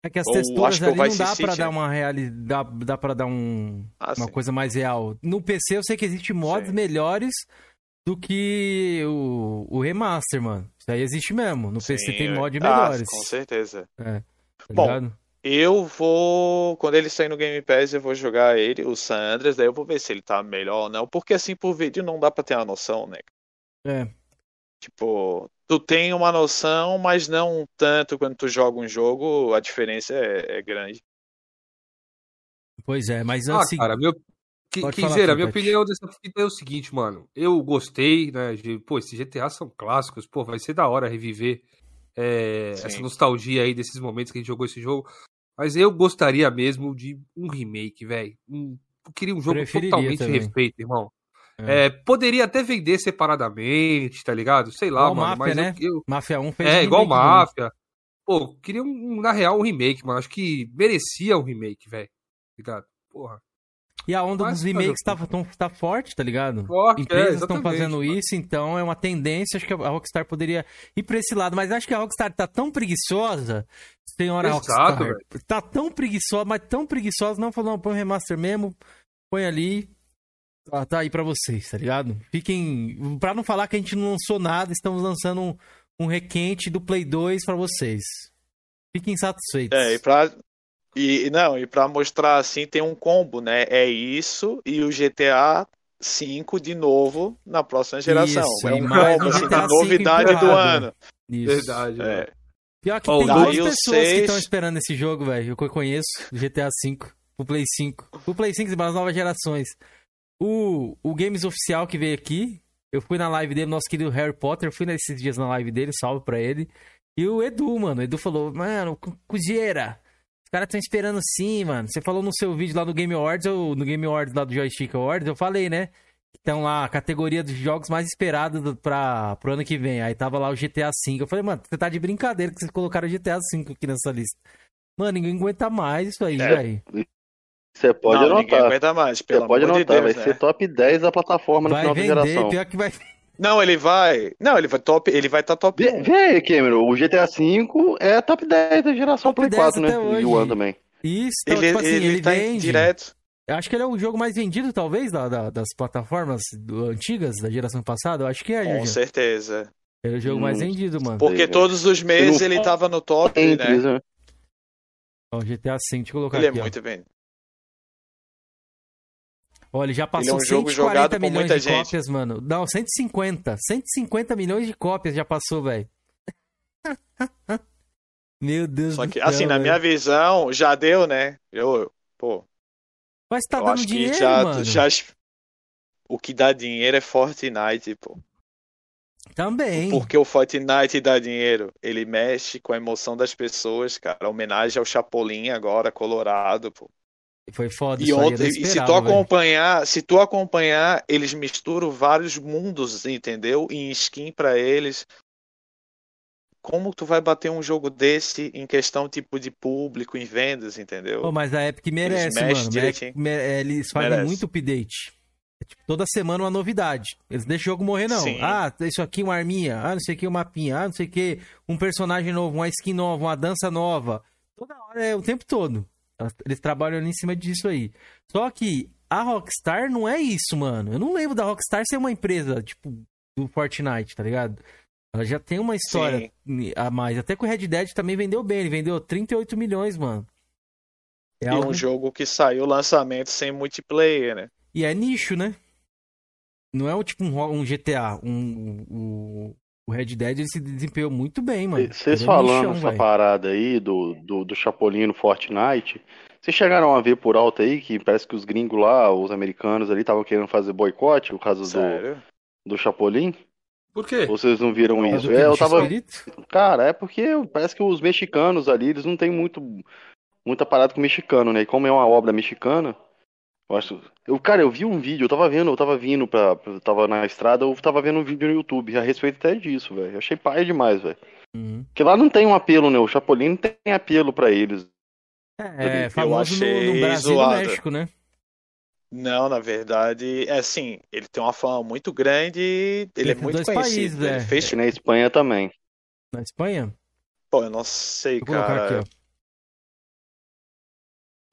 É que as texturas que ali não dá pra dar uma realidade. Dá, dá pra dar um, Assim, uma coisa mais real. No PC eu sei que existe mods Sim. melhores do que o, o remaster, mano. Isso aí existe mesmo. No PC sim, tem é- mod ah, melhores. com certeza. tá Bom, ligado? Eu vou. Quando ele sair no Game Pass, eu vou jogar ele, o San Andreas, daí eu vou ver se ele tá melhor ou não. Porque assim, por vídeo não dá pra ter uma noção, né? É. Tipo, tu tem uma noção, mas não tanto quando tu joga um jogo, a diferença é, é grande. Pois é, mas Ah, assim. cara, meu. Que, dizer, a minha opinião dessa fita é o seguinte, mano. Eu gostei, né? De, pô, esses GTA são clássicos, pô, vai ser da hora reviver é, essa nostalgia aí desses momentos que a gente jogou esse jogo. Mas eu gostaria mesmo de um remake, velho. Um, eu queria um jogo totalmente também. refeito, irmão. É. É, poderia até vender separadamente, tá ligado? Sei lá, Igual mano. Máfia, mas eu- né? eu, Máfia 1 fez é, igual bom. Máfia. Pô, queria, um, na real, um remake, mano. Acho que merecia um remake, velho. Ligado? Porra. E a onda Mas dos remakes tá, o tão, tá forte, tá ligado? Forte, é, Empresas estão exatamente, fazendo mano. isso, então é uma tendência. Acho que a Rockstar poderia ir pra esse lado, mas acho que a Rockstar tá tão preguiçosa. Senhora Exato, Rockstar. velho. Tá tão preguiçosa, mas tão preguiçosa. Não falou, não, põe um remaster mesmo, põe ali. Tá, tá aí pra vocês, tá ligado? Fiquem. Pra não falar que a gente não lançou nada, estamos lançando um, um requente do Play 2 pra vocês. Fiquem satisfeitos. É, e pra. E, não, e pra mostrar assim, tem um combo, né? É isso e o GTA V de novo na próxima geração. Isso, é um combo, assim, da novidade do ano. Isso. Verdade. É. Pior que tem o duas pessoas que seis- estão esperando esse jogo, velho. Eu que conheço, o GTA V, o Play 5. O Play 5 para as novas gerações. O, o Games Oficial que veio aqui, eu fui na live dele, nosso querido Harry Potter, eu fui nesses dias na live dele, salve pra ele. E o Edu, mano, o Edu falou, mano, cu- Cujeira, os caras estão esperando sim, mano. Você falou no seu vídeo lá no Game Awards, ou no Game Awards lá do Joystick Awards, eu falei, né? Então lá, a categoria dos jogos mais esperados do, pra, pro ano que vem. Aí tava lá o GTA V. Eu falei, mano, você tá de brincadeira que vocês colocaram o GTA V aqui nessa lista. Mano, ninguém aguenta mais isso aí, É, velho. Você pode não, ninguém anotar. aguenta mais, pelo Você pode amor de anotar, Deus, vai né? ser top 10 da plataforma no Vai final da vender, geração. pior que vai. Não, ele vai. Não, ele vai top. Ele vai estar top Vê, 1. vê aí, Cameron, o GTA V é top 10 da geração Top Play 10 4, né? até E hoje. o One também. Isso, então, Ele, tipo assim, ele, ele, tá direto. Eu acho que ele é o jogo mais vendido, talvez, da, da- das plataformas do- antigas, da geração passada. Eu acho que é, Com Jorge. certeza. Ele é o jogo Hum, mais vendido, mano. Porque todos os meses Ele ele tava no top, né? né? Ó, GTA V, deixa eu colocar Ele é aqui, ó. muito bem. Olha, já passou Ele é um jogo 140 jogado por milhões muita de gente. cópias, mano. Não, 150. 150 milhões de cópias já passou, velho. (laughs) Meu Deus Só do que, céu, assim, na velho. minha visão, já deu, né? Eu, pô, Mas tá eu dando dinheiro, já, mano. já. O que dá dinheiro é Fortnite, pô. Também. Porque o Fortnite dá dinheiro. Ele mexe com a emoção das pessoas, cara. Homenagem ao Chapolin agora, Colorado, pô. Foi foda E e se tu velho. acompanhar, se tu acompanhar, eles misturam vários mundos, entendeu? Em skin pra eles. Como tu vai bater um jogo desse em questão tipo de público, em vendas, entendeu? Pô, mas a Epic merece, mexem mano. direitinho. Mere- Eles fazem Merece. muito update. É, tipo, toda semana uma novidade. Eles deixam o jogo morrer, não. Sim. Ah, isso aqui uma arminha. Ah, não sei o que, um mapinha. Ah, não sei o que, um personagem novo, uma skin nova, uma dança nova. Toda hora, é o tempo todo. Eles trabalham ali em cima disso aí. Só que a Rockstar não é isso, mano. Eu não lembro da Rockstar ser uma empresa, tipo, do Fortnite, tá ligado? Ela já tem uma história a mais. Até que o Red Dead também vendeu bem. Ele vendeu 38 milhões, mano. É E algo... um jogo que saiu lançamento sem multiplayer, né? E é nicho, né? Não é um, tipo um, um GTA. Um, o, o Red Dead ele se desempenhou muito bem, mano. Vocês é falando essa parada aí do, do, do Chapolin no Fortnite, vocês chegaram a ver por alto aí que parece que os gringos lá, os americanos ali, estavam querendo fazer boicote por causa do, Sério? do Chapolin? Por quê? Vocês não viram isso? É, eu tava. X-Espírito? Cara, é porque parece que os mexicanos ali, eles não têm muito muita parada com mexicano, né? E como é uma obra mexicana, eu acho. Eu, cara, eu vi um vídeo, eu tava vendo, eu tava vindo pra. Eu tava na estrada, eu tava vendo um vídeo no YouTube a respeito até disso, velho. Eu achei pai demais, velho. Uhum. Porque lá não tem um apelo, né? O Chapolin não tem apelo pra eles. É, Eu famoso no, achei no Brasil e no. México, né? Não, na verdade, é assim, ele tem uma fama muito grande, ele é Entre muito dois conhecido. países, ele é. fez, E na Espanha também. Na Espanha? pô, eu não sei, Vou colocar cara. aqui, ó.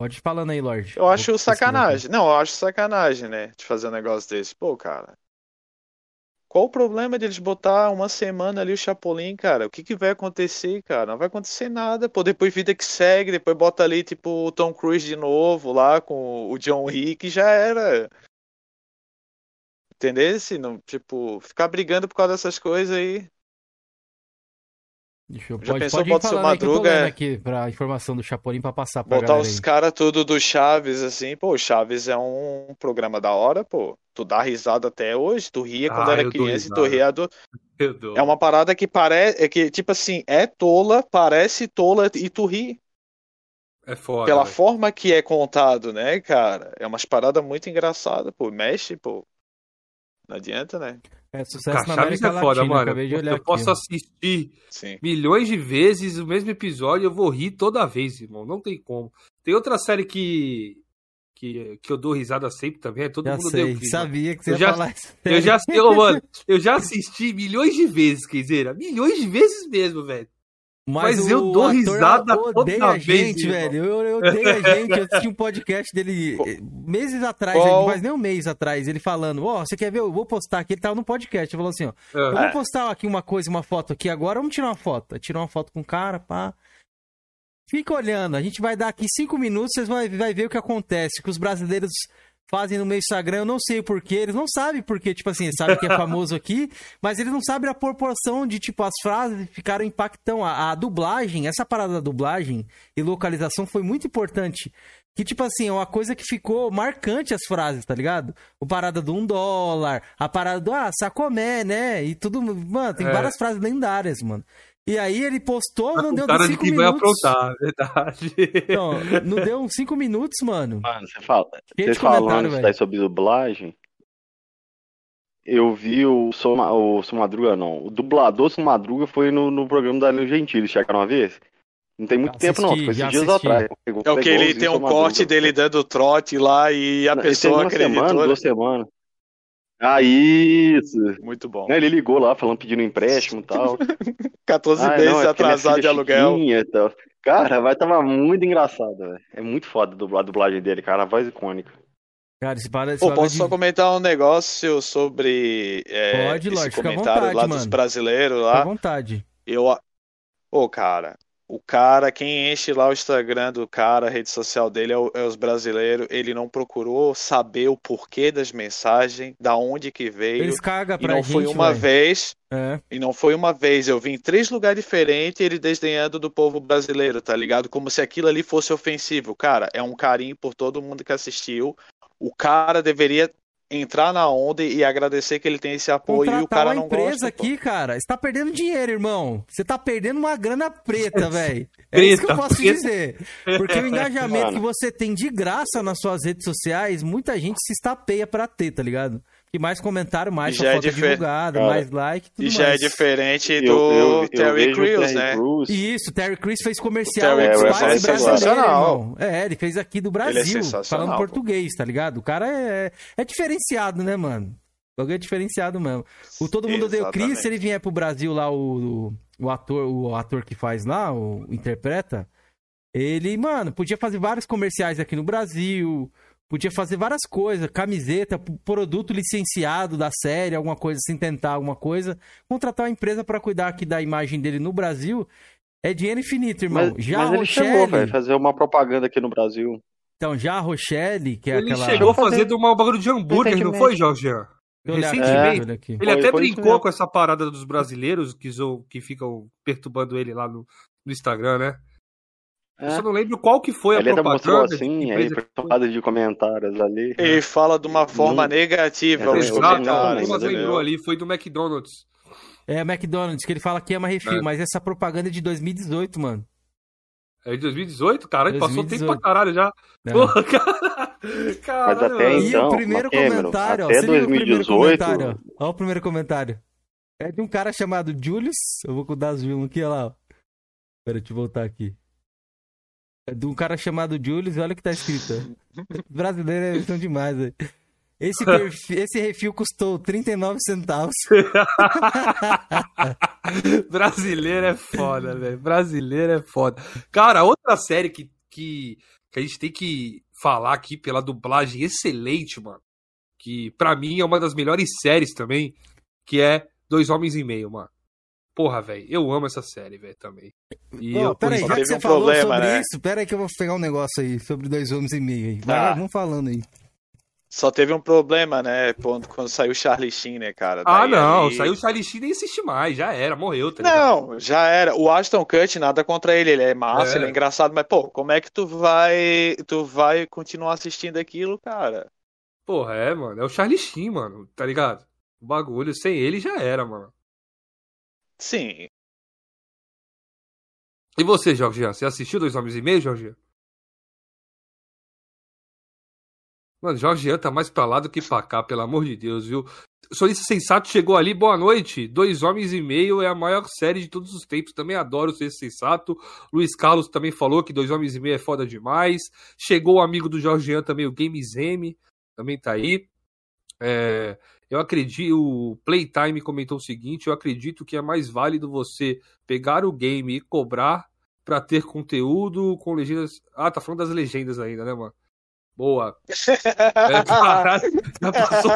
Pode ir falando aí, Lorde. Eu acho sacanagem. Não, eu acho sacanagem, né? De fazer um negócio desse. Pô, cara. Qual o problema deles botar uma semana ali o Chapolin, cara? O que que vai acontecer, cara? Não vai acontecer nada. Pô, depois vida que segue, depois bota ali, tipo, o Tom Cruise de novo lá com o John Wick, já era. Entendeu? Não, tipo, ficar brigando por causa dessas coisas aí. Deixa eu, Já pode, pensou, pode bota seu falando aí que eu tô Madruga, é- aqui pra informação do Chapolin pra passar pra Botar galera os caras tudo do Chaves, assim, pô, Chaves é um programa da hora, pô. Tu dá risada até hoje, tu ria quando Ah, era criança e tu ria do... É uma parada que parece, é que, tipo assim, é tola, parece tola e tu ri. É foda. Pela velho. forma que é contado, né, cara? É umas paradas muito engraçadas, pô. Mexe, pô. Não adianta, né? É sucesso na Cara, América é foda, Latina, mano. acabei de olhar eu aqui. posso assistir Sim. milhões de vezes o mesmo episódio, eu vou rir toda vez, irmão. Não tem como. Tem outra série que que, que eu dou risada sempre também, é todo Já mundo sei, deu clima. sabia que você Eu ia já- falar isso. Eu já, eu, mano, eu já assisti milhões de vezes, Kenzeira. Milhões de vezes mesmo, velho. Mas eu o dou risada toda a vez, gente, irmão. velho. Eu, eu odeio a gente. Eu assisti um podcast dele meses atrás, não faz nem um mês atrás, ele falando, ó, você quer ver? Eu vou postar aqui. Ele tava no podcast, ele falou assim, ó, eu Ah, vou postar aqui uma coisa, uma foto aqui agora, vamos tirar uma foto. Tirou uma foto com o cara, pá. Fica olhando, a gente vai dar aqui cinco minutos, vocês vão vai ver o que acontece, que os brasileiros fazem no meu Instagram, eu não sei porquê, eles não sabem porque, tipo assim, eles sabem que é (laughs) famoso aqui, mas eles não sabem a proporção de, tipo, as frases ficaram impactão. A, a dublagem, essa parada da dublagem e localização foi muito importante. Que, tipo assim, é uma coisa que ficou marcante as frases, tá ligado? O parada do um dólar, a parada do, ah, sacomé, né? E tudo, mano, tem É. várias frases lendárias, mano. E aí ele postou, não deu cara de cinco que vai minutos. aprontar, verdade. Não, não deu uns 5 minutos, mano. Mano, você fala, vocês de comentário, falando isso daí sobre dublagem, eu vi o Soma, o Madruga, não. O dublador Som Madruga foi no, no programa da Danilo Gentili, chegaram uma vez? Não tem muito tempo, não, foi esses dias assisti. atrás. É o que ele tem um corte dele dando trote lá e a teve pessoa uma acreditou. semana, né? duas semanas. Ah, isso. Muito bom. Ele ligou lá falando, pedindo empréstimo e tal. (laughs) 14 Ah, meses não, é atrasado de aluguel. e tal. Cara, vai tava muito engraçado, velho. É muito foda a dubla- a dublagem dele, cara. A voz icônica. Cara, esse para, esse Pô, posso só de- comentar um negócio sobre é, Pode, esse lógico, fica à comentário vontade, lá dos mano. brasileiros Fica à lá? vontade. Eu, Ô, cara, o cara, quem enche lá o Instagram do cara, a rede social dele é, o- é os brasileiros. Ele não procurou saber o porquê das mensagens, da onde que veio. Eles cagam E pra não gente, foi uma velho. vez, É. e não foi uma vez. Eu vi em três lugares diferentes ele desdenhando do povo brasileiro, tá ligado? Como se aquilo ali fosse ofensivo. Cara, é um carinho por todo mundo que assistiu. O cara deveria entrar na onda e agradecer que ele tem esse apoio e o Contratar cara uma não empresa gosta. pô. aqui, cara. Você tá perdendo dinheiro, irmão. Você tá perdendo uma grana preta, (laughs) velho. É isso que eu posso preta. dizer. Porque o engajamento Mano. que você tem de graça nas suas redes sociais, muita gente se estapeia pra ter, tá ligado? Que mais comentário, mais já é foto é difer- divulgada, Cara, mais like, tudo E já é mais. diferente Eu- do eu- eu Terry vejo o Crews, Terry né? Crews. Isso, Terry Crews fez comercial Terry dos Crews pais é brasileiros, sensacional. É, ele fez aqui do é Brasil, sensacional, falando pô. português, tá ligado? O cara é, é diferenciado, né, mano? O bagulho é diferenciado mesmo. O Todo Mundo Odeia o Chris, se ele vier pro Brasil lá, o, o, o ator, o ator que faz lá, o interpreta, ele, mano, podia fazer vários comerciais aqui no Brasil, podia fazer várias coisas, camiseta, produto licenciado da série, alguma coisa assim, tentar alguma coisa, contratar uma empresa pra cuidar aqui da imagem dele no Brasil, é dinheiro infinito, irmão. Mas, já mas a ele chegou, Rochelle, velho, fazer uma propaganda aqui no Brasil. então, já a Rochelle, que é Ele aquela... chegou fazer- fazendo uma bagulho de hambúrguer, não foi, Jorge? Recentemente. aqui. Ele até brincou com essa parada dos brasileiros que, zo- que ficam perturbando ele lá no, no Instagram, né? Eu É. só não lembro qual que foi a Ele ainda mostrou propaganda. assim, aí tomada de comentários ali. Ele fala de uma forma Não- negativa É, os comentários. Lembrou ali, foi do McDonald's. É, McDonald's, que ele fala que ama refil, É. mas essa propaganda é de 2018, mano. É de 2018? Caralho, passou tempo 2018. pra caralho já. É. Porra, cara. (laughs) Caralho, Mas até mano. E então, o primeiro Cameron, comentário, ó. até o primeiro 2018 comentário, ó. Olha o primeiro comentário. É de um cara chamado Julius. Eu vou dar zoom aqui, olha lá. ó. Pera, deixa eu voltar aqui. É de um cara chamado Julius, olha o que tá escrito. (laughs) brasileiros eles são demais, velho. Esse, (laughs) esse refil custou 39 centavos. (laughs) Brasileiro é foda, velho. Brasileiro é foda. Cara, outra série que, que, que a gente tem que falar aqui pela dublagem excelente, mano. Que pra mim é uma das melhores séries também. Que é Dois Homens e Meio, mano. Porra, velho. Eu amo essa série, velho, também. E eu, pera aí, só já que teve você um falou problema, sobre né? isso, pera aí que eu vou pegar um negócio aí sobre dois homens e meio aí. Vai, Ah. vamos falando aí. Só teve um problema, né? Quando, quando saiu o Charlie Sheen, né, cara? Ah, Daí não. ali- Saiu o Charlie Sheen nem existe mais. Já era, morreu, tá ligado? Não, já era. O Ashton Kutcher, nada contra ele. Ele é massa, É. ele é engraçado, mas, pô, como é que tu vai. Tu vai continuar assistindo aquilo, cara? Porra, é, mano. É o Charlie Sheen, mano. Tá ligado? O bagulho, sem ele já era, mano. Sim. E você? Jean? Você assistiu Dois Homens e Meio, Jorge? Mano, Jean tá mais pra lá do que pra cá, pelo amor de Deus, viu? Solista Sensato chegou ali, boa noite. Dois Homens e Meio é a maior série de todos os tempos. Também adoro o Solista Sensato. Luiz Carlos também falou que Dois Homens e Meio é foda demais. Chegou o amigo do Jean também, o Games M, também tá aí. É, eu acredito, o Playtime comentou o seguinte: eu acredito que é mais válido você pegar o game e cobrar pra ter conteúdo com legendas. Ah, tá falando das legendas ainda, né, mano? Boa. É, caralho, já passou.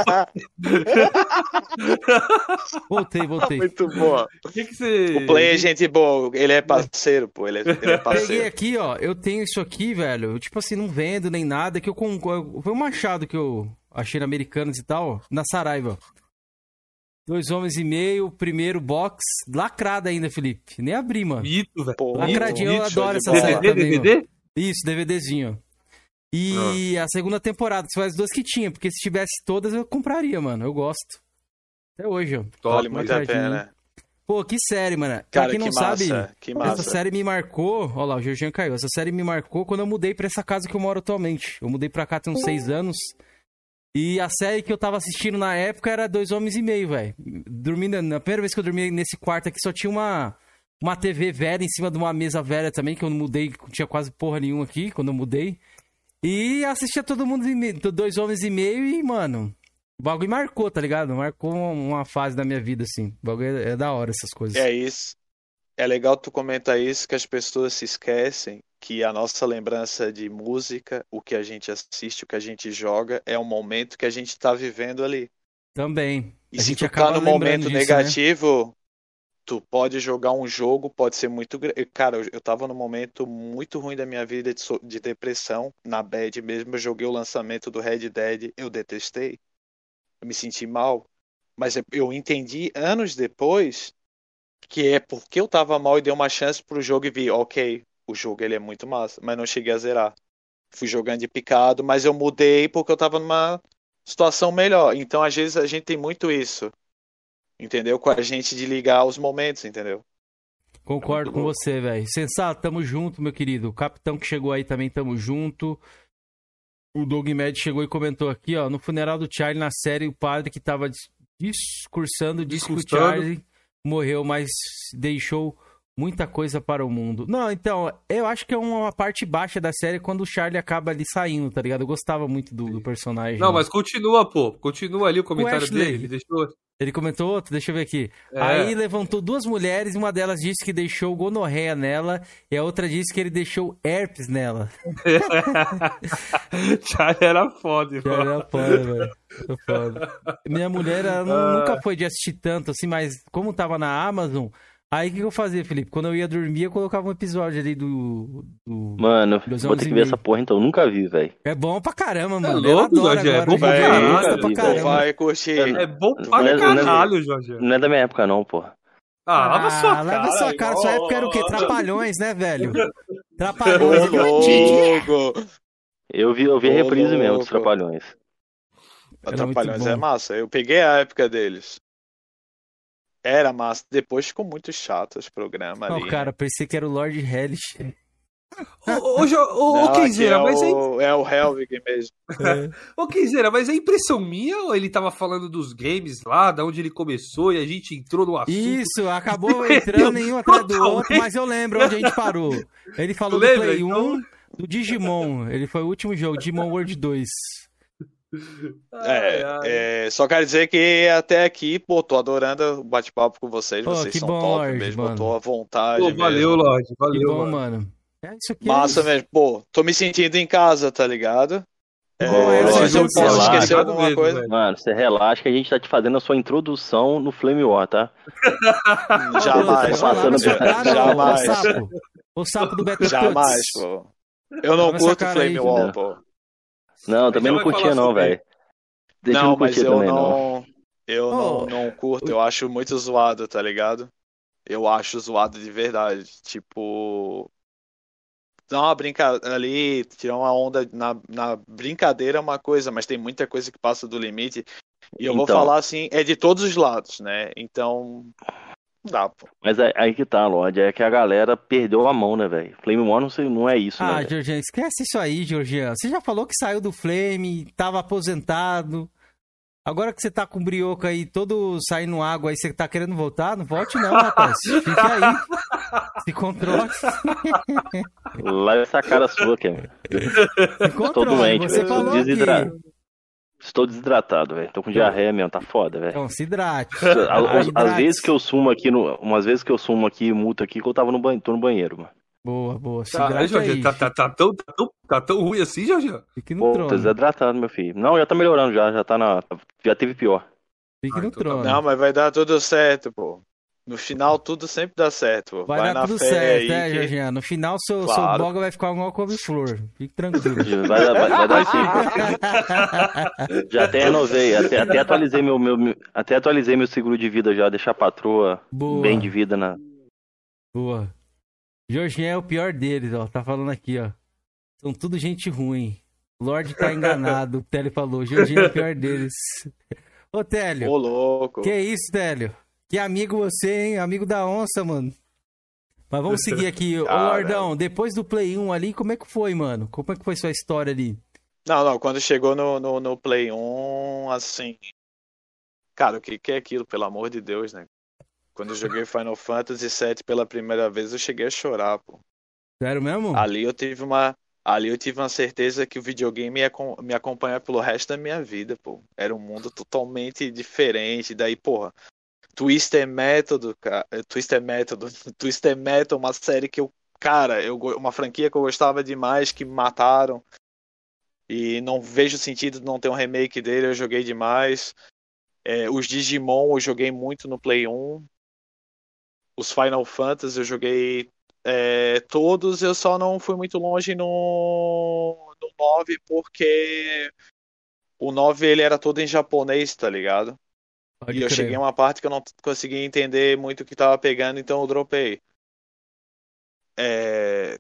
(laughs) Voltei, voltei. Muito boa. O que, que você. O Play é gente boa, ele é parceiro, pô. Ele é, ele é (laughs) Peguei parceiro. aqui, ó. Eu tenho isso aqui, velho. Tipo assim, não vendo nem nada. Que eu. Foi um machado que eu achei na Americanas e tal, ó, na Saraiva. Dois homens e meio, primeiro box, lacrado ainda, Felipe. Nem abri, mano. Mito, velho. Lacradinho, eu muito show adoro essa série DVD, também, DVD? Isso, DVDzinho. E a segunda temporada, se foi as duas que tinha, porque se tivesse todas eu compraria, mano. Eu gosto. Até hoje, ó. Vale muito a pena. Pô, que série, mano. Pra Cara, quem não que sabe, massa, que massa. essa série me marcou. Olha lá, o Jorginho caiu. Essa série me marcou quando eu mudei pra essa casa que eu moro atualmente. Eu mudei pra cá tem uns seis anos. E a série que eu tava assistindo na época era Dois Homens e Meio, velho. Dormindo, na primeira vez que eu dormi nesse quarto aqui, só tinha uma, uma TV velha em cima de uma mesa velha também, que eu não mudei, tinha quase porra nenhuma aqui quando eu mudei. E assistia todo mundo, Dois Homens e Meio e, mano, o bagulho marcou, tá ligado? Marcou uma, uma fase da minha vida, assim. O bagulho é, é da hora, essas coisas. É isso. É legal tu comentar isso, que as pessoas se esquecem que a nossa lembrança de música, o que a gente assiste, o que a gente joga, é um momento que a gente tá vivendo ali. Também. E A se gente tu acaba tá no momento disso, né? negativo, tu pode jogar um jogo, pode ser muito. Cara, eu, eu tava num momento muito ruim da minha vida de, so- de depressão, na bad mesmo. Eu joguei o lançamento do Red Dead, eu detestei. Eu me senti mal. Mas eu- eu entendi anos depois que é porque eu tava mal e dei uma chance pro jogo e vi, ok, o jogo ele é muito massa, mas não cheguei a zerar. Fui jogando de picado, mas eu mudei porque eu tava numa situação melhor. Então, às vezes, a gente tem muito isso. Entendeu? Com a gente de ligar os momentos, entendeu? Concordo Muito com você, velho. Sensato, tamo junto, meu querido. O capitão que chegou aí também, tamo junto. O Doug Med chegou e comentou aqui, ó. No funeral do Charlie, na série, o padre que tava dis- discursando disse que o Discursando. Charlie morreu, mas deixou muita coisa para o mundo. Não, então, eu acho que é uma parte baixa da série quando o Charlie acaba ali saindo, tá ligado? Eu gostava muito do, do personagem. Não, mas continua, pô. Continua ali o comentário Ashley. dele. Ele deixou. Ele comentou outro, deixa eu ver aqui. É. Aí levantou duas mulheres, uma delas disse que deixou gonorreia nela e a outra disse que ele deixou herpes nela. (laughs) Já era foda, Já mano. era foda, velho. Foda. Minha mulher ela Ah. nunca foi de assistir tanto assim, mas como tava na Amazon, aí o que que eu fazia, Felipe? Quando eu ia dormir, eu colocava um episódio ali do. do- Mano, vou ter que ver essa porra então. Nunca vi, velho. É bom pra caramba, É mano. louco, eu adoro Jorge, é agora. bom pra caralho. Vai curtir. É bom pra Não é- não é- caralho, Jorge. Não é da minha época, não, porra. Ah, lava sua cara. lava sua cara. Sua época era o quê? Trapalhões, né, velho? (laughs) Trapalhões. louco! Eu vi, eu vi a reprise mesmo louco. dos Trapalhões. Bom. é massa. Eu peguei a época deles. Era massa. Depois ficou muito chato esse programa Não, ali. cara, pensei que era o Lord Hellish. Ô, ô, Jo- ô, Kenzeira, é mas é, o, é o Helvig mesmo. ô, Kenzeira, mas é impressão minha ou ele tava falando dos games lá, da onde ele começou e a gente entrou no assunto? Isso, acabou (laughs) entrando em um atrás do outro, mas eu lembro onde a gente parou. Ele falou do Play então? 1, do Digimon. Ele foi o último jogo, Digimon World 2. Ai, ai. É, é, só quero dizer que até aqui, pô, tô adorando o bate-papo com vocês. Pô, vocês que são bom, top Lorde, mesmo. mano. Eu tô à vontade Pô, mesmo. valeu, Lorde. Que Valeu, bom, mano. mano. É isso aqui. Massa é isso. mesmo. Pô, tô me sentindo em casa, tá ligado? É, é, esse se eu posso esquecer alguma mesmo, coisa. velho. Mano, você relaxa que a gente tá te fazendo a sua introdução no Flame War, tá? (laughs) Jamais. Passando cara, Jamais. O sapo. O sapo do Beto Jamais, pô. Eu não curto cara aí, Flame Wall, Juliano. pô. Não, também não curtia não, velho. Deixa eu Não, mas curtir eu também, não. não. Eu Oh. não, não curto, eu acho muito zoado, tá ligado? Eu acho zoado de verdade. Tipo. Dar uma brincadeira ali, tirar uma onda na, na brincadeira é uma coisa, mas tem muita coisa que passa do limite. E eu vou Então. falar assim, é de todos os lados, né? Então. Dá, pô. Mas aí, aí que tá, Lorde, é que a galera perdeu a mão, né, velho? Flame War não, sei- não é isso, né? Ah, velho? Georgiano, esquece isso aí, Georgiano. Você já falou que saiu do Flame, tava aposentado. Agora que você tá com o brioco aí todo saindo água aí, você tá querendo voltar? Não volte não, rapaz. Fique aí. Se controle. Lá essa cara sua, é. Se Tô controle. doente, Você velho. falou Tô desidratado. que... Estou desidratado, velho. Tô com diarreia mesmo, tá foda, velho. Então, se hidrate. (laughs) Às, Hidrate-se. vezes que eu sumo aqui, no, umas vezes que eu sumo aqui, multa aqui, que eu tava no banho, tô no banheiro, mano. Boa, boa. Se Tá, aí, hidrate Jorge, aí. tá, tá, tá tão, tá, tão, tá tão ruim assim, Jorge? Fique no Pô, tô trono. desidratado, meu filho. Não, já tá melhorando já, já tá na. Já teve pior. Fique Ah, no então tá trono. Não, mas vai dar tudo certo, pô. No final tudo sempre dá certo, pô. Vai, dar na tudo fé certo, né, que-? No final, seu, seu Claro. boga vai ficar igual couve-flor. Fique tranquilo. Vai, dar- vai, vai dar sim. (laughs) Já até renovei, até, até atualizei meu, meu, meu- até atualizei meu seguro de vida já, deixar a patroa Boa. bem de vida na. Boa. Jorginho é o pior deles, ó. Tá falando aqui, ó. São tudo gente ruim. Lorde tá enganado, o Télio falou. Jorginho é o pior deles. Ô, Télio. Ô, louco. Que isso, Télio? Que amigo você, hein? Amigo da onça, mano. Mas vamos (laughs) seguir aqui. Ô. Lordão, depois do Play 1 ali, como é que foi, mano? Como é que foi sua história ali? Não, não, quando chegou no, no, no Play 1, assim. Cara, o que, que é aquilo, pelo amor de Deus, né? Quando eu joguei Final Fantasy VII pela primeira vez, eu cheguei a chorar, pô. Sério mesmo? Ali eu tive uma. Ali eu tive uma certeza que o videogame ia me acompanhar pelo resto da minha vida, pô. Era um mundo totalmente diferente. Daí, porra. Twister Método, cara. Twister Método. (laughs) Twister Metal, uma série que eu. Cara, eu, uma franquia que eu gostava demais, que mataram. E não vejo sentido de não ter um remake dele, eu joguei demais. É, os Digimon eu joguei muito no Play 1. Os Final Fantasy eu joguei é, todos, eu só não fui muito longe no, no 9 porque o 9 ele era todo em japonês, tá ligado? Pode e eu crer. cheguei a uma parte que eu não conseguia entender muito o que tava pegando, então eu dropei. É,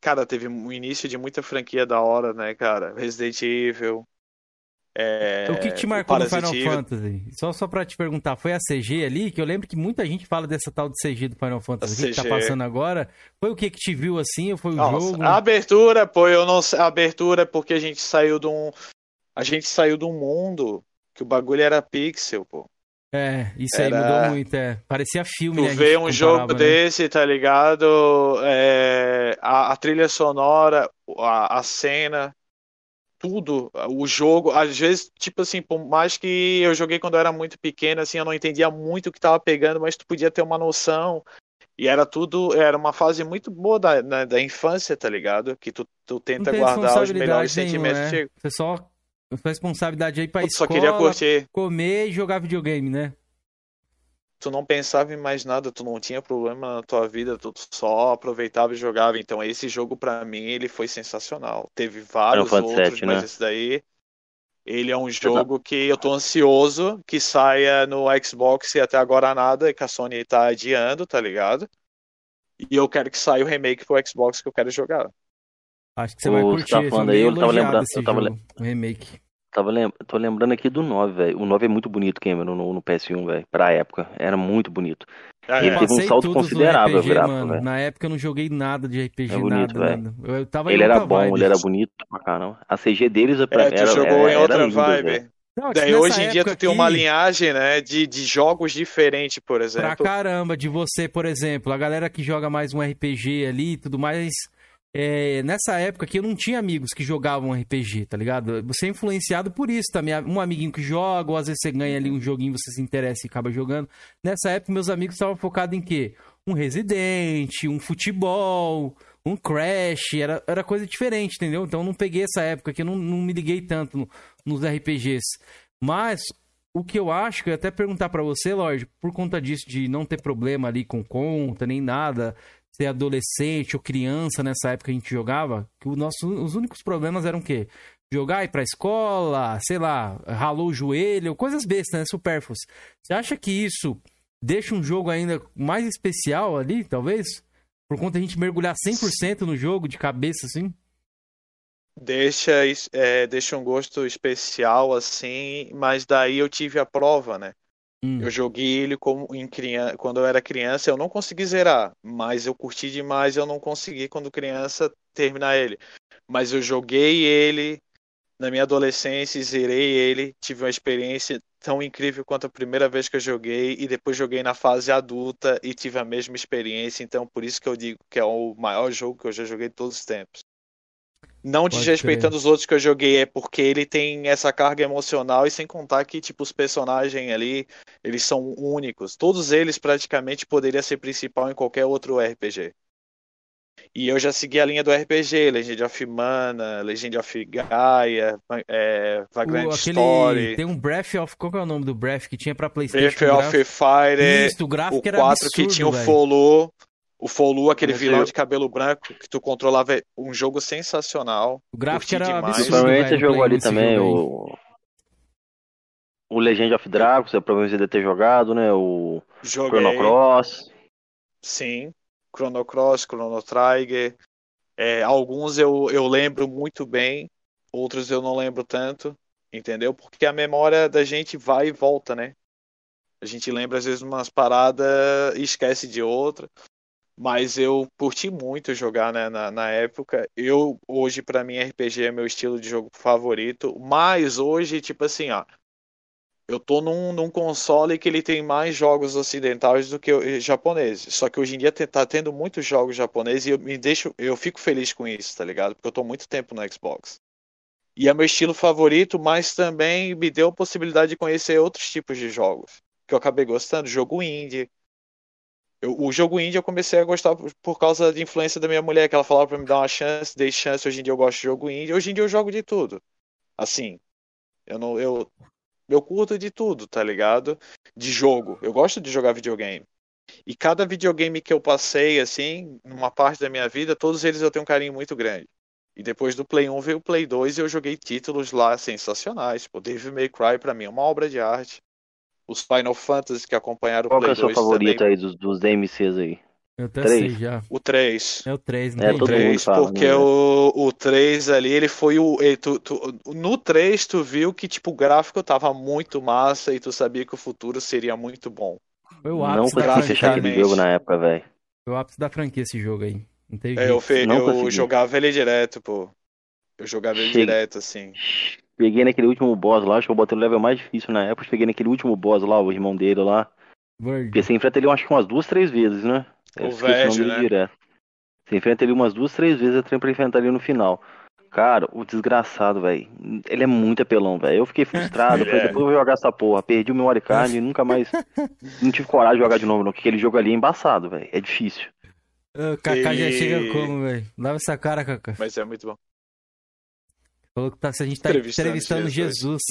Cara, teve um início de muita franquia da hora, né, cara? Resident Evil. é, O que te marcou no Final. Fantasy? Só, só pra te perguntar, foi a CG ali? Que eu lembro que muita gente fala dessa tal de CG do Final Fantasy. Que, que tá passando agora? Foi o que que te viu assim? Ou foi o Nossa, jogo? a abertura, pô, eu não sei. A abertura é porque a gente saiu de um. A gente saiu de um mundo que o bagulho era pixel, pô. É, isso aí Era- mudou muito, é. Parecia filme, Tu né? A vê um jogo né? desse, tá ligado? É, a, a trilha sonora, a, a cena, tudo, o jogo, às vezes, tipo assim, por mais que eu joguei quando eu era muito pequeno, assim, eu não entendia muito o que tava pegando, mas tu podia ter uma noção. E era tudo, era uma fase muito boa da, da, da infância, tá ligado? Que tu, tu tenta guardar os melhores nenhuma, sentimentos. né? Você só responsabilidade aí pra só escola, queria curtir. comer e jogar videogame, né? tu não pensava em mais nada, tu não tinha problema na tua vida, tu só aproveitava e jogava. Então esse jogo pra mim ele foi sensacional. Teve vários Final Fantasy outros, VII, mas né? esse daí ele é um jogo que eu tô ansioso que saia no Xbox e até agora nada, que a Sony tá adiando, tá ligado? E eu quero que saia o remake pro Xbox que eu quero jogar. Acho que você Ô, vai você curtir. tá falando aí, eu tava lembrando- eu tava jogo, remake. Tava lem... Tô lembrando aqui do 9, velho. O 9 é muito bonito, Cameron, no, no PS1, velho. Pra época. Era muito bonito. Ah, Ele é. teve um salto considerável RPG, gráfico, mano. Na época eu não joguei nada de RPG, É bonito, nada. Eu, eu tava Ele era bom, vibe. ele era bonito pra caramba. A CG deles é pra... É, tu era, jogou era, em outra linda, vibe. Não, Daí hoje em dia tu tem uma aqui, linhagem, né, de, de jogos diferentes, por Pra exemplo. caramba, de você, por exemplo, a galera que joga mais um RPG ali e tudo mais. É, nessa época aqui eu não tinha amigos que jogavam RPG, tá ligado? Você é influenciado por isso também. Um amiguinho que joga, ou às vezes você ganha ali um joguinho, você se interessa e acaba jogando. Nessa época, meus amigos estavam focados em quê? Um Resident, um futebol, um Crash, era, era coisa diferente, entendeu? Então eu não peguei essa época que eu não, não me liguei tanto no- nos RPGs. Mas o que eu acho, que eu ia até perguntar pra você, Lorde, por conta disso de não ter problema ali com conta, nem nada, ser adolescente ou criança nessa época que a gente jogava, que o nosso, os únicos problemas eram o quê? Jogar, ir pra escola, sei lá, ralou o joelho, coisas bestas, né? Supérfluas. Você acha que isso deixa um jogo ainda mais especial ali, talvez? Por conta a gente mergulhar 100% no jogo, de cabeça, assim? Deixa, é, deixa um gosto especial assim, mas daí eu tive a prova, né? Hum. Eu joguei ele como em criança, quando eu era criança, eu não consegui zerar, mas eu curti demais, eu não consegui quando criança terminar ele. Mas eu joguei ele na minha adolescência, zerei ele, tive uma experiência tão incrível quanto a primeira vez que eu joguei e depois joguei na fase adulta e tive a mesma experiência, então por isso que eu digo que é o maior jogo que eu já joguei de todos os tempos. Não desrespeitando os outros que eu joguei, é porque ele tem essa carga emocional e sem contar que tipo os personagens ali, eles são únicos. Todos eles praticamente poderia ser principal em qualquer outro RPG. E eu já segui a linha do RPG, Legend of Mana, Legend of Gaia, é, Vagrant O- aquele, Story, tem um Breath of. Qual que é o nome do Breath que tinha pra PlayStation? Breath o of Fire, Isso, o o gráfico era 4 absurdo, que tinha o velho. O Folu, aquele Esse vilão eu- de cabelo branco que tu controlava, é um jogo sensacional. O gráfico era demais. absurdo, Provavelmente você jogou Play ali também jogo o... O Legend of Dragon, você provavelmente deve ter jogado, né? O Joguei, Chrono Cross. sim, Chrono Cross, Chrono Trigger. É, alguns eu, eu lembro muito bem, outros eu não lembro tanto, entendeu? Porque a memória da gente vai e volta, né? A gente lembra às vezes umas paradas e esquece de outra. Mas eu curti muito jogar né, na, na época. Eu, hoje, para mim, RPG é meu estilo de jogo favorito. Mas hoje, tipo assim, ó. Eu tô num, num console que ele tem mais jogos ocidentais do que eu- japoneses. Só que hoje em dia tá tendo muitos jogos japoneses e eu me deixo, eu fico feliz com isso, tá ligado? Porque eu tô muito tempo no Xbox. E é meu estilo favorito, mas também me deu a possibilidade de conhecer outros tipos de jogos que eu acabei gostando. Jogo indie. Eu- o jogo indie eu comecei a gostar por, por causa da influência da minha mulher, que ela falava pra me dar uma chance, dei chance. Hoje em dia eu gosto de jogo indie. Hoje em dia eu jogo de tudo. Assim, eu não, eu, eu curto de tudo, tá ligado? De jogo. Eu gosto de jogar videogame. E cada videogame que eu passei, assim, numa parte da minha vida, todos eles eu tenho um carinho muito grande. E depois do Play 1 veio o Play 2 e eu joguei títulos lá sensacionais. Pô, Devil May Cry pra mim é uma obra de arte. Os Final Fantasy que acompanharam o Qual que é Play o seu 2 favorito também. aí dos, dos DMCs aí? Eu até Três. sei já. O 3. É o 3, É, né? todo mundo 3, fala, porque né? o, o 3 ali, ele foi o. ele- tu- tu- no 3, tu viu que tipo, o gráfico tava muito massa e tu sabia que o futuro seria muito bom. Foi o Não ápice da consegui fechar aquele jogo na época, velho. Foi o ápice da franquia esse jogo aí. Não teve É, eu, fe- Não eu consegui. jogava ele direto, pô. Eu jogava ele Chega. direto, assim. Peguei naquele último boss lá, acho que eu botei o level mais difícil na época. Peguei naquele último boss lá, o irmão dele lá. Porque você enfrenta ele, eu acho que umas duas, três vezes, né? Eu O dele né? direto. Você enfrenta ele umas duas, três vezes até pra enfrentar ele no final. Cara, o desgraçado, velho. Ele é muito apelão, velho. Eu fiquei (laughs) frustrado. Falei, é. depois eu vou jogar essa porra. Perdi o memory card e nunca mais. (laughs) Não tive coragem de jogar de novo, não. Porque aquele jogo ali é embaçado, velho. É difícil. O Kaká já E- chega como, velho? Lava essa cara, Kaká. Mas é muito bom. Falou que tá, se a gente tá Entrevistando entrevistando Jesus.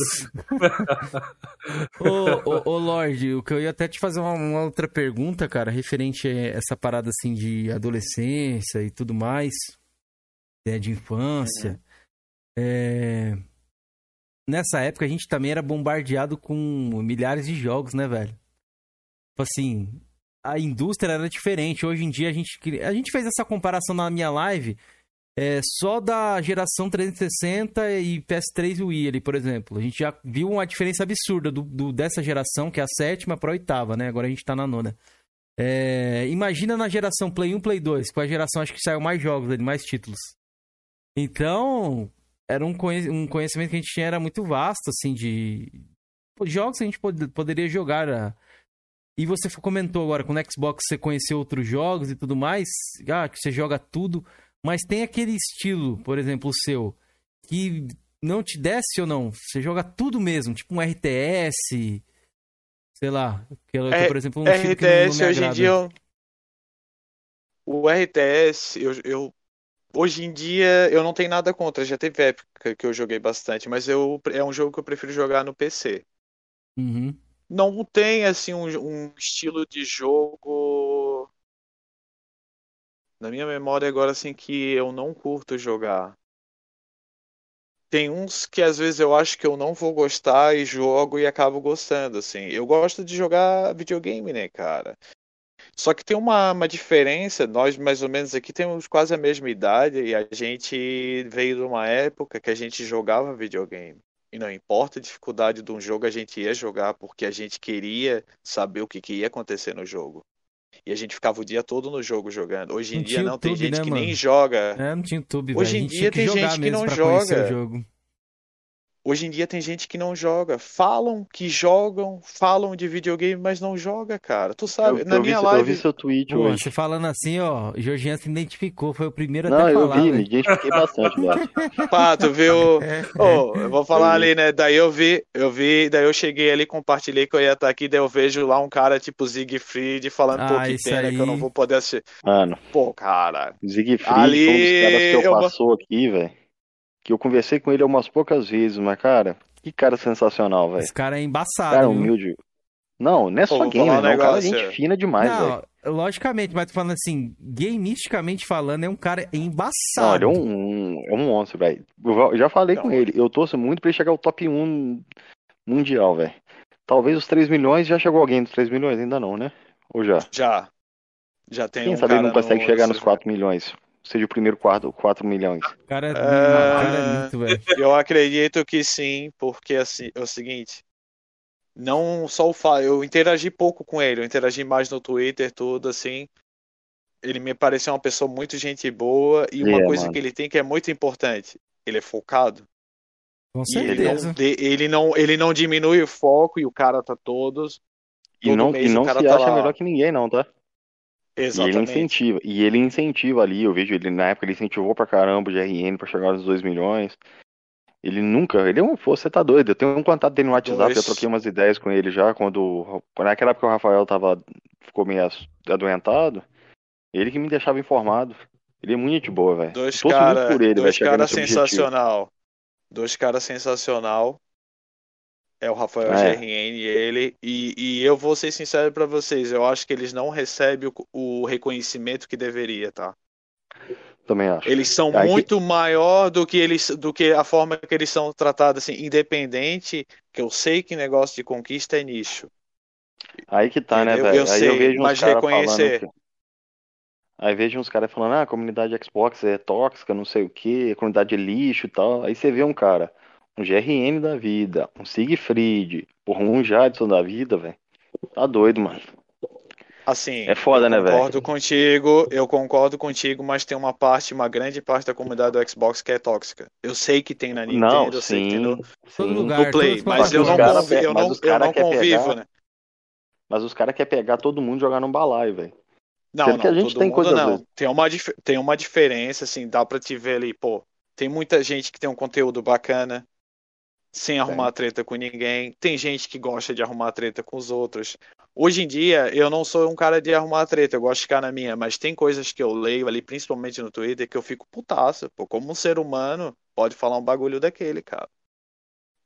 (laughs) ô, ô, ô, Lorde, o que eu ia até te fazer uma, uma outra pergunta, cara, referente a essa parada assim de adolescência e tudo mais, né, de infância. É, Nessa época a gente também era bombardeado com milhares de jogos, né, velho? Tipo assim, a indústria era diferente. Hoje em dia a gente a gente fez essa comparação na minha live é, só da geração 360 e PS3 e Wii ali, por exemplo. A gente já viu uma diferença absurda do, do- dessa geração, que é a sétima, para a oitava, né? Agora a gente tá na nona. É, imagina na geração Play 1, Play 2, que foi a geração acho que saiu mais jogos, mais títulos. Então, era um, conhe- conhecimento que a gente tinha era muito vasto, assim, de jogos que a gente pod- poderia jogar. ah. E você comentou agora, com o Xbox você conheceu outros jogos e tudo mais, ah, que você joga tudo, mas tem aquele estilo, por exemplo, o seu, que não te desce ou não? Você joga tudo mesmo, tipo um RTS, sei lá, que, que, É, por exemplo, um estilo que não, não RTS hoje em dia. eu- O RTS, eu, eu- Hoje em dia eu não tenho nada contra. Já teve época que eu joguei bastante, mas eu, é um jogo que eu prefiro jogar no PC. Uhum. Não tem assim um, um estilo de jogo. Na minha memória agora assim que eu não curto jogar. Tem uns que às vezes eu acho que eu não vou gostar e jogo e acabo gostando, assim. Eu gosto de jogar videogame, né, cara? Só que tem uma, uma diferença, nós mais ou menos aqui temos quase a mesma idade e a gente veio de uma época que a gente jogava videogame. E não importa a dificuldade de um jogo, a gente ia jogar porque a gente queria saber o que, que ia acontecer no jogo. E a gente ficava o dia todo no jogo jogando. Hoje em Não dia não, tem YouTube, gente né, que mano? nem joga. É, não tinha YouTube, Hoje em dia tem gente que não joga. Hoje em dia tem gente que não joga. Falam que jogam, falam de videogame, mas não joga, cara. Tu sabe, eu, na eu vi, minha eu live. vi seu tweet Pô, hoje. você falando assim, ó, o Jorginho se identificou, foi o primeiro Não, até eu falar, vi, me identifiquei bastante, velho. (laughs) Pá, tu viu? (laughs) Ô, eu vou falar Eu vi. ali, né? Daí eu vi, eu vi, daí eu cheguei ali, compartilhei que eu ia estar aqui, daí eu vejo lá um cara tipo Siegfried falando, pô, Ah, que isso pena que eu não aí. vou poder assistir. Mano, Pô, cara. Zig Free Ali foi um dos caras que eu, eu passou aqui, velho. Que eu conversei com ele umas poucas vezes, mas, cara, que cara sensacional, velho. Esse cara é embaçado, Cara viu? humilde. Não, não é Pô, só vou gamer, um não. O cara é gente fina demais, velho. Não, logicamente, mas tô falando assim, gamisticamente falando, é um cara Não, embaçado. ele é um, é um monstro, velho. Eu já falei Não. com ele. Eu torço muito pra ele chegar ao top 1 mundial, velho. Talvez os 3 milhões, já chegou alguém dos 3 milhões? Ainda não, né? Ou já? Já. Já tem Quem um sabe ele não consegue no- chegar nos 4 milhões? Seja o primeiro quarto, 4 milhões. O cara é, É. o cara é muito, velho. (laughs) Eu acredito que sim, porque assim, é o seguinte. Não só o fato. Eu interagi pouco com ele, eu interagi mais no Twitter, tudo assim. Ele me pareceu uma pessoa muito gente boa e uma É, coisa mano. que ele tem que é muito importante. Ele é focado. Com E ele certeza. não, ele, não, ele não diminui o foco e o cara tá todos. E Todo não, mês e o não cara se tá acha lá. melhor que ninguém, não, tá? E ele Exatamente. incentiva. E ele incentiva ali, eu vejo ele na época, ele incentivou pra caramba o GRN pra chegar nos 2 milhões. Ele nunca, ele é um, você tá doido. Eu tenho um contato dele no WhatsApp, Dois. eu troquei umas ideias com ele já, quando, naquela época o Rafael tava, ficou meio adoentado, ele que me deixava informado. Ele é muito boa, velho. Dois caras dois velho, chegar cara nesse objetivo. sensacional. Dois caras sensacional. É o Rafael É. GRN e ele. E, e eu vou ser sincero pra vocês, eu acho que eles não recebem o, o reconhecimento que deveria, tá? Também acho. Eles são Aí que- muito maior do que eles, do que a forma que eles são tratados, assim, independente, que eu sei que negócio de conquista é nicho. Aí que tá, né, velho? Eu Aí sei, eu vejo uns mas caras reconhecer. que- Aí vejo uns caras falando, ah, a comunidade Xbox é tóxica, não sei o que, a comunidade é lixo e tal. Aí você vê um cara, um GRN da vida, um Siegfried, porra, um Jadson da vida, velho. Tá doido, mano. Assim, É foda, eu né, velho? concordo contigo, eu concordo contigo, mas tem uma parte, uma grande parte da comunidade do Xbox que é tóxica. Eu sei que tem na Nintendo, Não, eu sei que tem sim, no, sim. lugar. no Play, as mas eu os não, cara eu mas não, os eu cara não quer convivo, pegar- né? Mas os caras querem pegar todo mundo e jogar num balaio, velho. Não, Sendo que a não, gente todo tem mundo coisas não. Tem uma, tem uma diferença, assim, dá pra te ver ali, pô. Tem muita gente que tem um conteúdo bacana, sem arrumar treta com ninguém. Tem gente que gosta de arrumar treta com os outros. Hoje em dia, eu não sou um cara de arrumar treta, eu gosto de ficar na minha, mas tem coisas que eu leio ali, principalmente no Twitter, que eu fico putaço, pô. Como um ser humano pode falar um bagulho daquele, cara.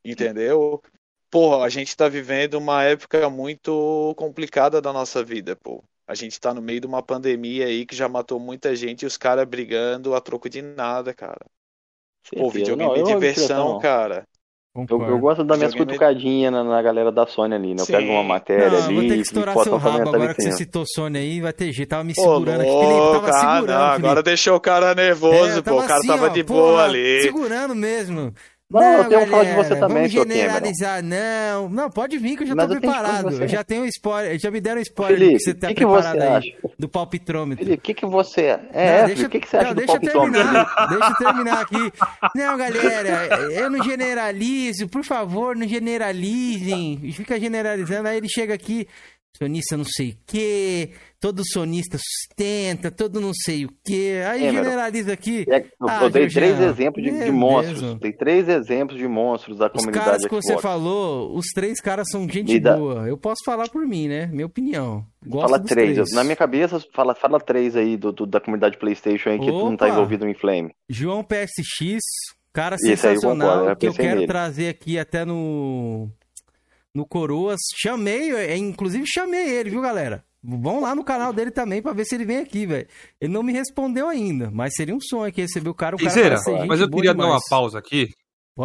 Entendeu? Porra, a gente tá vivendo uma época muito complicada da nossa vida, pô. A gente tá no meio de uma pandemia aí que já matou muita gente e os caras brigando a troco de nada, cara. Pô, videogame Não, é diversão, não. cara. Eu, eu gosto de dar minhas Videogame é- cutucadinhas na, na galera da Sony ali, né? Eu Sim. pego uma matéria Não, ali vou ter que e estourar seu rabo agora que você citou Sony aí. Vai ter jeito. Tava me Ô, segurando aqui. Felipe, louco, tava ah, segurando, não, agora deixou o cara É, nervoso, eu pô. O cara assim, tava ó, de porra, boa ali. Segurando mesmo. Não, eu tenho que falar de você galera, também, vamos generalizar, não. Não, pode vir que eu já Mas tô eu preparado. Eu já tenho um spoiler, já me deram spoiler Felipe, que você tá que, que você preparado aí. Do palpitrômetro. Felipe, o que, que você. É, Não, é, deixa, o que, que você acha não, do deixa eu palpitômetro? terminar. deixa eu terminar aqui. Não, galera, eu não generalizo. Por favor, não generalizem. Fica generalizando. Aí ele chega aqui, sonista não sei o quê, todo sonista sustenta, todo não sei o quê. Aí É, generaliza aqui. É, eu, Ah, eu dei Georgiano, três exemplos de, de meu monstros. Deus. Dei três exemplos de monstros da Os comunidade caras que você Xbox. falou, os três caras são gente Me dá- boa. Eu posso falar por mim, né? Minha opinião. Gosto Fala três. três. Na minha cabeça, fala, fala três aí do, do- da comunidade PlayStation aí que tu não tá Opa! envolvido em Flame. João PSX, cara sensacional, eu que eu quero nele. trazer aqui até no no Coroas. Chamei, é, inclusive chamei ele, viu, galera? Vão lá no canal dele também pra ver se ele vem aqui, velho. Ele não me respondeu ainda, mas seria um sonho aqui receber o cara. O cara mas eu queria dar uma demais. pausa aqui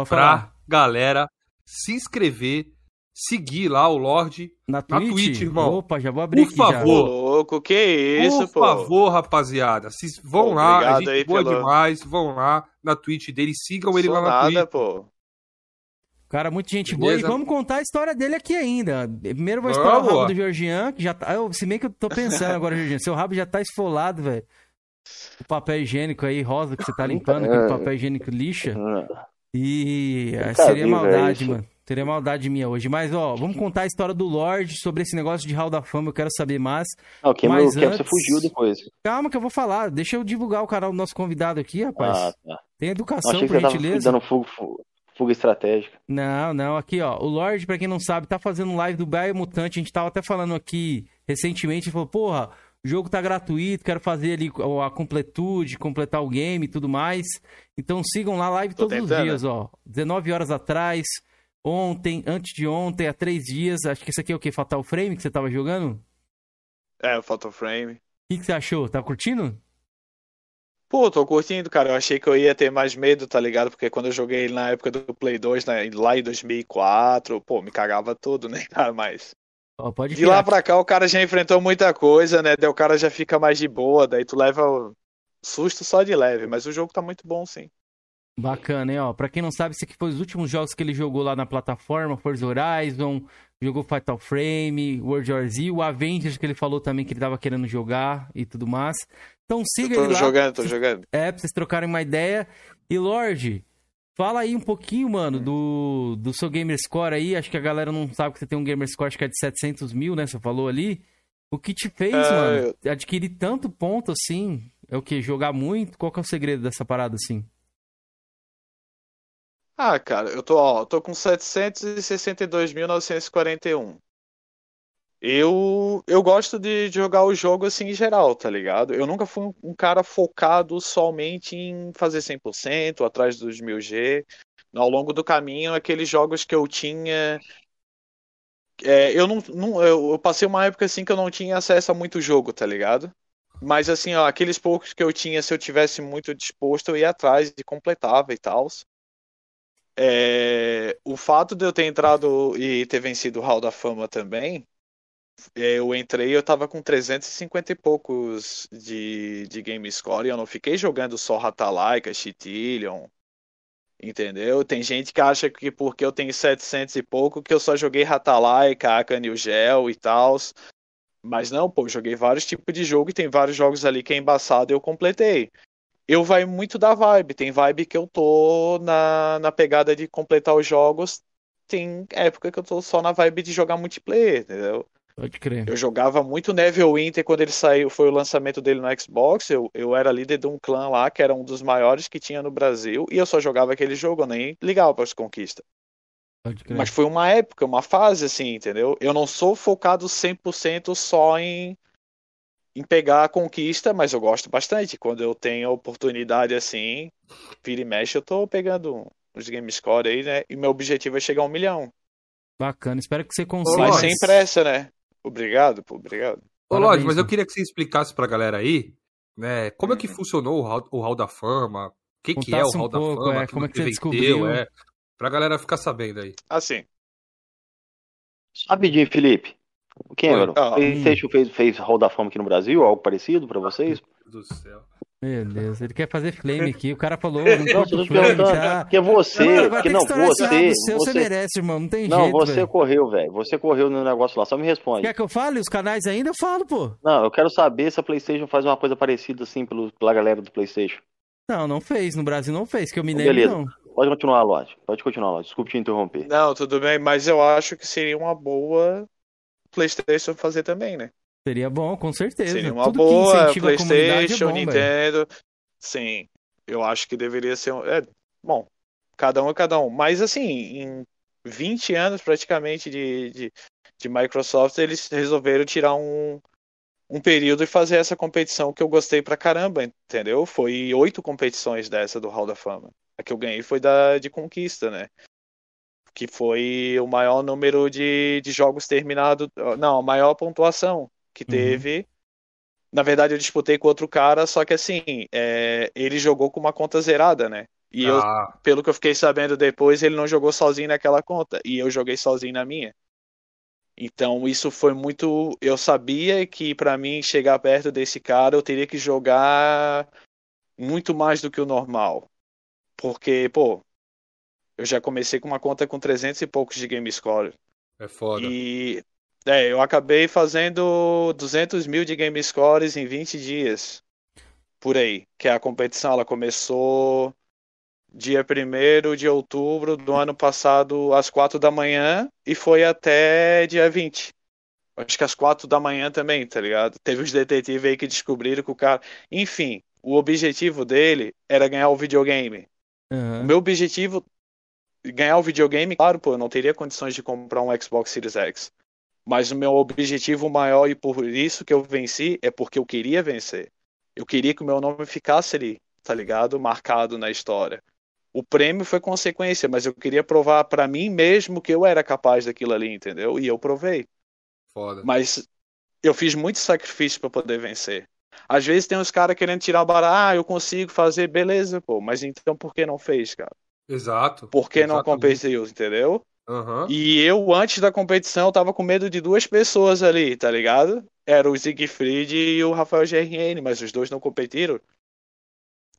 pra galera se inscrever, seguir lá o Lorde. Na na Twitch? Twitch, irmão. Opa, já vou abrir Por aqui já. Favor. louco, que isso, Por pô. favor, rapaziada, se, vão Pô, lá, obrigado a gente aí boa pelo- demais, vão lá na Twitch dele, sigam ele Sou lá na nada, Twitch. pô. Cara, muita gente boa. E Beleza? vamos contar a história dele aqui ainda. Primeiro vou estourar o rabo do Georgian, que já tá. Eu, se bem que eu tô pensando agora, (laughs) Georgian, seu rabo já tá esfolado, velho. O papel higiênico aí, rosa, que você tá limpando, aquele É. papel higiênico lixa. Ah, E Nunca seria maldade, mano. Seria maldade minha hoje. Mas, ó, vamos contar a história do Lorde sobre esse negócio de Hall da Fama. Eu quero saber mais. Não, o Cameron, Mas Cameron, você antes- fugiu depois. Calma que eu vou falar. Deixa eu divulgar o canal do nosso convidado aqui, rapaz. Ah, tá. Tem Não, educação, achei por gentileza. dando fuga, fuga, fuga estratégica. Não, não, aqui ó, o Lorde, pra quem não sabe, tá fazendo live do Biomutante, a gente tava até falando aqui recentemente, ele falou, porra, o jogo tá gratuito, quero fazer ali a completude, completar o game e tudo mais. Então sigam lá, live Tô todos os tentando. dias, ó, 19 horas atrás, ontem, antes de ontem, há três dias, acho que isso aqui é o que, Fatal Frame que você tava jogando? O É, o Photo Frame. que, que você achou? Tá curtindo? Pô, tô curtindo, cara. Eu achei que eu ia ter mais medo, tá ligado? Porque quando eu joguei ele na época do Play 2, né, lá em 2004, pô, me cagava tudo, né, (laughs) cara? Mas pode de lá pra cá o cara já enfrentou muita coisa, né? Daí o cara já fica mais de boa, daí tu leva susto só de leve. Mas o jogo tá muito bom, sim. Bacana, hein? Ó, pra quem não sabe, esse aqui foi os últimos jogos que ele jogou lá na plataforma, Forza Horizon, jogou Fatal Frame, World War Z, o Avengers que ele falou também que ele tava querendo jogar e tudo mais. Então siga Tô ele lá. jogando, tô jogando. É, pra vocês trocarem uma ideia. E Lorde, fala aí um pouquinho, mano, do, do seu Gamer Score aí. Acho que a galera não sabe que você tem um Gamer Score, acho que é de 700 mil, né? Você falou ali. O que te fez, É, mano, adquirir tanto ponto assim? É o que? Jogar muito? Qual que é o segredo dessa parada assim? Ah, cara, eu tô, ó, eu tô com 762.941. Eu, eu gosto de jogar o jogo assim em geral, tá ligado? Eu nunca fui um, um cara focado somente em fazer 100%, atrás dos 1000G. Ao longo do caminho, aqueles jogos que eu tinha. é, eu não, não eu, eu passei uma época assim que eu não tinha acesso a muito jogo, tá ligado? Mas assim, ó, aqueles poucos que eu tinha, se eu tivesse muito disposto, eu ia atrás e completava e tal. É, o fato de eu ter entrado e ter vencido o Hall da Fama também, eu entrei eu tava com 350 e poucos de, de game score eu não fiquei jogando só Ratalaika, Chitillion, entendeu? Tem gente que acha que porque eu tenho 700 e pouco que eu só joguei Ratalaika, Akanil Gel e tal. Mas não, pô, joguei vários tipos de jogo e tem vários jogos ali que é embaçado e eu completei eu vai muito da vibe. Tem vibe que eu tô na, na pegada de completar os jogos. Tem época que eu tô só na vibe de jogar multiplayer, entendeu? Pode crer. Eu jogava muito Neverwinter quando ele saiu, foi o lançamento dele no Xbox. Eu, eu era líder de um clã lá, que era um dos maiores que tinha no Brasil, e eu só jogava aquele jogo, eu nem ligava para as conquistas. Pode crer. Mas foi uma época, uma fase assim, entendeu? Eu não sou focado 100% só em em pegar a conquista, mas eu gosto bastante. Quando eu tenho a oportunidade assim, vira e mexe, eu tô pegando os game score aí, né? E meu objetivo é chegar a um milhão. Bacana, espero que você consiga. Mas sem pressa, né? Obrigado, pô, obrigado. Ô, Lodge, mas eu queria que você explicasse pra galera aí, né, como é que funcionou o Hall, o Hall da Fama, o que, que é o Contasse um Hall da pouco, Fama, é, como é que você descobriu. é, pra galera ficar sabendo aí. Assim, Rapidinho, Felipe. O Cameron. Ah. PlayStation fez, fez Hall da Fama aqui no Brasil, algo parecido pra vocês? Meu Deus do céu. Meu Deus, ele quer fazer flame aqui. O cara falou, não Não, tô te flame, perguntando, tá? porque você, Não, porque não, que você, seu, você você, merece, irmão. Não tem não, jeito, você velho. correu, velho, você correu no negócio lá, só me responde. Quer que eu fale os canais ainda? Eu falo, pô. Não, eu quero saber se a PlayStation faz uma coisa parecida assim pelo, pela galera do PlayStation. Não, não fez. No Brasil não fez, que eu me Então, lembro, beleza. não. Pode continuar, Lodge. Pode continuar, Lodge. Desculpe te interromper. não, tudo bem, mas eu acho que seria uma boa PlayStation fazer também, né? Seria bom, com certeza. Seria uma Tudo boa é PlayStation, bom, velho. Nintendo. Sim, eu acho que deveria ser. um- É, bom, cada um é cada um. Mas assim, em 20 anos praticamente de, de, de Microsoft, eles resolveram tirar um, um período e fazer essa competição que eu gostei pra caramba, entendeu? Foi oito competições dessa do Hall da Fama. A que eu ganhei foi da de conquista, né? Que foi o maior número de, de jogos terminados. Não, a maior pontuação que Uhum. teve. Na verdade, eu disputei com outro cara, só que assim, é, ele jogou com uma conta zerada, né? E eu, Ah, pelo que eu fiquei sabendo depois, ele não jogou sozinho naquela conta. E eu joguei sozinho na minha. Então, isso foi muito. Eu sabia que pra mim chegar perto desse cara, eu teria que jogar muito mais do que o normal. Porque, pô, eu já comecei com uma conta com 300 e poucos de game score. é foda. E é, eu acabei fazendo 200 mil de game scores em 20 dias. Por aí. Que a competição ela começou dia 1 de outubro do ano passado, às 4 da manhã, e foi até dia 20. Acho que às 4 da manhã também, tá ligado? Teve os detetives aí que descobriram que o cara. Enfim, o objetivo dele era ganhar o videogame. O Aham. meu objetivo ganhar o videogame, claro, pô, eu não teria condições de comprar um Xbox Series X. Mas o meu objetivo maior e por isso que eu venci é porque eu queria vencer. Eu queria que o meu nome ficasse ali, tá ligado? Marcado na história. O prêmio foi consequência, mas eu queria provar pra mim mesmo que eu era capaz daquilo ali, entendeu? E eu provei. Foda. Mas eu fiz muito sacrifício pra poder vencer. Às vezes tem uns caras querendo tirar o barato, ah, eu consigo fazer, beleza, pô, mas então por que não fez, cara? Exato. Por que não Exatamente. competiu, entendeu? Aham. E eu, antes da competição, tava com medo de duas pessoas ali, tá ligado? Era o Siegfried e o Rafael GRN, mas os dois não competiram.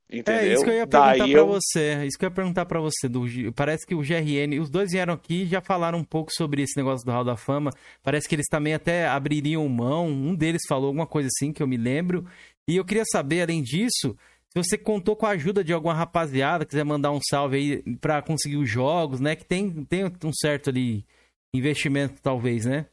Entendeu? É isso que eu ia perguntar Daí pra eu- você. é Isso que eu ia perguntar pra você. Do, parece que o GRN, os dois vieram aqui e já falaram um pouco sobre esse negócio do Hall da Fama. Parece que eles também até abririam mão. Um deles falou alguma coisa assim que eu me lembro. E eu queria saber, além disso, se você contou com a ajuda de alguma rapaziada, quiser mandar um salve aí pra conseguir os jogos, né? Que tem, tem um certo ali investimento, talvez, né?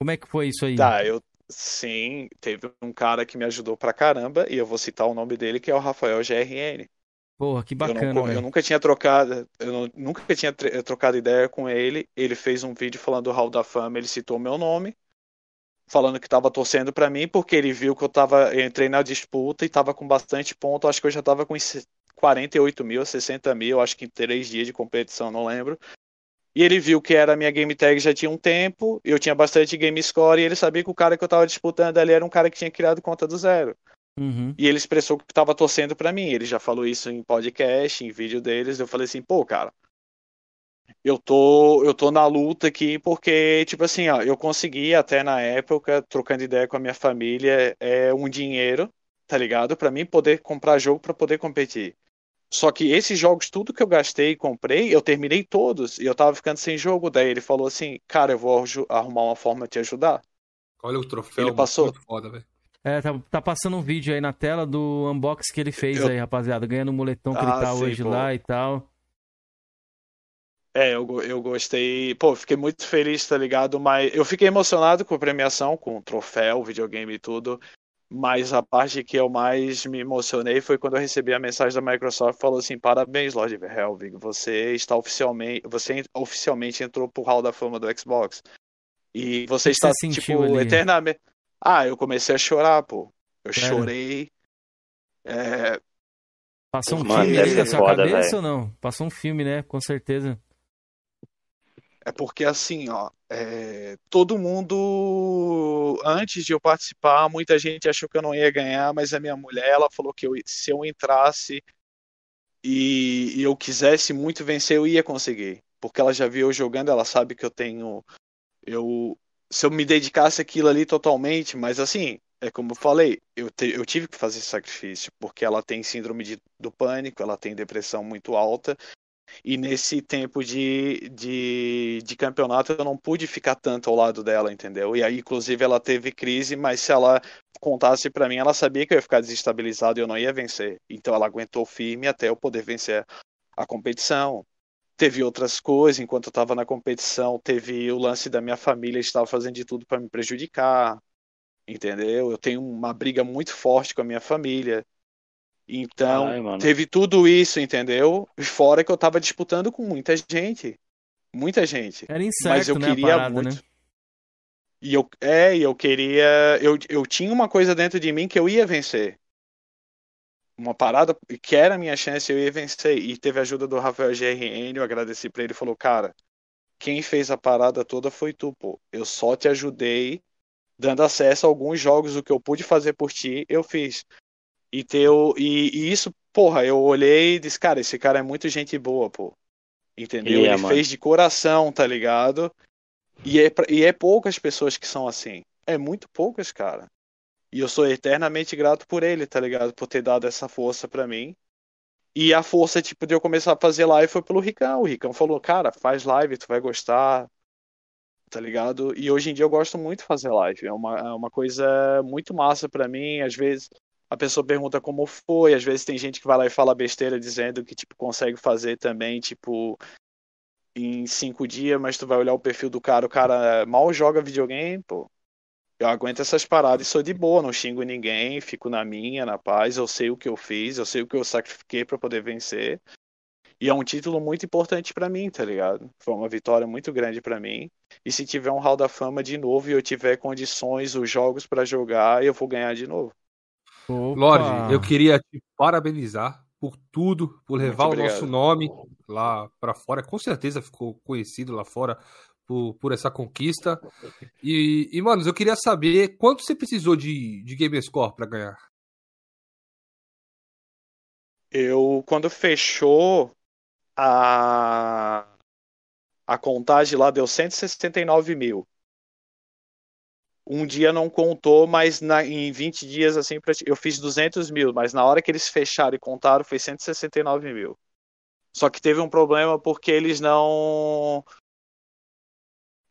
Como é que foi isso aí? Tá, eu sim, teve um cara que me ajudou pra caramba, e eu vou citar o nome dele, que é o Rafael GRN. Porra, que Eu, não bacana, eu nunca tinha trocado, eu não- nunca tinha trocado ideia com ele. Ele fez um vídeo falando do Hall da Fama, ele citou meu nome, falando que tava torcendo pra mim, porque ele viu que eu tava, eu entrei na disputa e tava com bastante ponto. Acho que eu já tava com uns 48 mil, 60 mil, acho que em três dias de competição, não lembro. E ele viu que era a minha game tag já tinha um tempo, eu tinha bastante game score, e ele sabia que o cara que eu tava disputando ali era um cara que tinha criado conta do zero. Uhum. E ele expressou que estava torcendo pra mim. Ele já falou isso em podcast, em vídeo deles. Eu falei assim, pô, cara, eu tô, eu tô na luta aqui porque, tipo assim, ó, eu consegui até na época, trocando ideia com a minha família, é um dinheiro, tá ligado? Pra mim poder comprar jogo pra poder competir. Só que esses jogos, tudo que eu gastei e comprei, eu terminei todos e eu tava ficando sem jogo. Daí ele falou assim, cara, eu vou arrumar uma forma de te ajudar. Olha o troféu. Ele passou. Foda, velho. É, tá, tá passando um vídeo aí na tela do unbox que ele fez Eu- aí, rapaziada. Ganhando o moletom que Ah, ele tá sim, hoje pô. lá e tal. É, eu, eu gostei. Pô, fiquei muito feliz, tá ligado? Mas eu fiquei emocionado com a premiação, com o troféu, videogame e tudo. Mas a parte que eu mais me emocionei foi quando eu recebi a mensagem da Microsoft falou assim: parabéns, Lord Helvig, você está oficialmente, você oficialmente entrou pro Hall da Fama do Xbox. E você está, você tipo, ali? eternamente. Ah, eu comecei a chorar, pô. Eu chorei. É, Passou um Mano, filme ali na sua foda, cabeça velho. ou não? Passou um filme, né? Com certeza. É porque assim, ó, é, todo mundo, antes de eu participar, muita gente achou que eu não ia ganhar, mas a minha mulher, ela falou que eu- se eu entrasse e, e eu quisesse muito vencer, eu ia conseguir. Porque ela já viu eu jogando, ela sabe que eu tenho, eu, se eu me dedicasse aquilo ali totalmente, mas assim, é como eu falei, eu, te- eu tive que fazer sacrifício, porque ela tem síndrome de- do pânico, ela tem depressão muito alta, e nesse tempo de, de, de campeonato eu não pude ficar tanto ao lado dela, entendeu? E aí, inclusive, ela teve crise, mas se ela contasse pra mim, ela sabia que eu ia ficar desestabilizado e eu não ia vencer. Então ela aguentou firme até eu poder vencer a competição. Teve outras coisas enquanto eu estava na competição, teve o lance da minha família, estava fazendo de tudo para me prejudicar, entendeu? Eu tenho uma briga muito forte com a minha família. Então, mano. teve tudo isso, entendeu? Fora que eu tava disputando com muita gente. Muita gente. Era Mas incerto, eu né? Queria parada, muito. né? E eu, é, e eu queria. Eu, eu tinha uma coisa dentro de mim que eu ia vencer. Uma parada que era a minha chance, eu ia vencer. E teve a ajuda do Rafael GRN, eu agradeci pra ele. Ele falou: Cara, quem fez a parada toda foi tu, pô. Eu só te ajudei, dando acesso a alguns jogos. O que eu pude fazer por ti, eu fiz. E, teu, e, e isso, porra, eu olhei e disse: Cara, esse cara é muito gente boa, pô. Entendeu? Ele é, Ele fez de coração, tá ligado? E é, e é poucas pessoas que são assim. É muito poucas, cara. E eu sou eternamente grato por ele, tá ligado? Por ter dado essa força pra mim. E a força, tipo, de eu começar a fazer live foi pelo Ricão. O Ricão falou, cara, faz live, tu vai gostar, tá ligado? E hoje em dia eu gosto muito de fazer live. É uma, é uma coisa muito massa pra mim. Às vezes a pessoa pergunta como foi, às vezes tem gente que vai lá e fala besteira dizendo que, tipo, consegue fazer também, tipo, em cinco dias, mas tu vai olhar o perfil do cara, o cara mal joga videogame, pô. Eu aguento essas paradas e sou de boa, não xingo ninguém, fico na minha, na paz, eu sei o que eu fiz, eu sei o que eu sacrifiquei pra poder vencer. E é um título muito importante pra mim, tá ligado? Foi uma vitória muito grande pra mim. E se tiver um Hall da Fama de novo e eu tiver condições, os jogos pra jogar, eu vou ganhar de novo. Opa! Lorde, eu queria te parabenizar por tudo, por levar o nosso nome lá pra fora. Com certeza ficou conhecido lá fora por, por essa conquista. E, e, mano, eu queria saber quanto você precisou de, de Gamerscore pra ganhar. Eu, quando fechou a, a contagem lá, deu 169 mil. Um dia não contou, mas na, em 20 dias, assim, eu fiz 200 mil, mas na hora que eles fecharam e contaram, foi 169 mil. Só que teve um problema porque eles não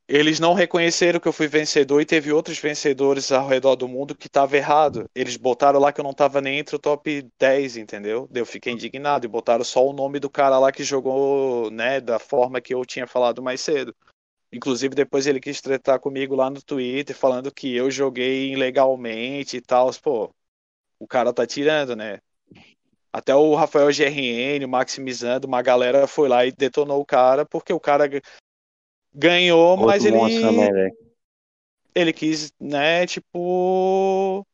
eles não reconheceram que eu fui vencedor e teve outros vencedores ao redor do mundo que tava errado. Eles botaram lá que eu não tava nem entre o top 10, entendeu? Eu fiquei indignado e botaram só o nome do cara lá que jogou, né, da forma que eu tinha falado mais cedo. Inclusive depois ele quis tratar comigo lá no Twitter falando que eu joguei ilegalmente e tal. Pô, o cara tá tirando, né? Até o Rafael GRN, o Maximizando, uma galera foi lá e detonou o cara porque o cara ganhou, Outro mas ele. Também, ele quis, né, tipo.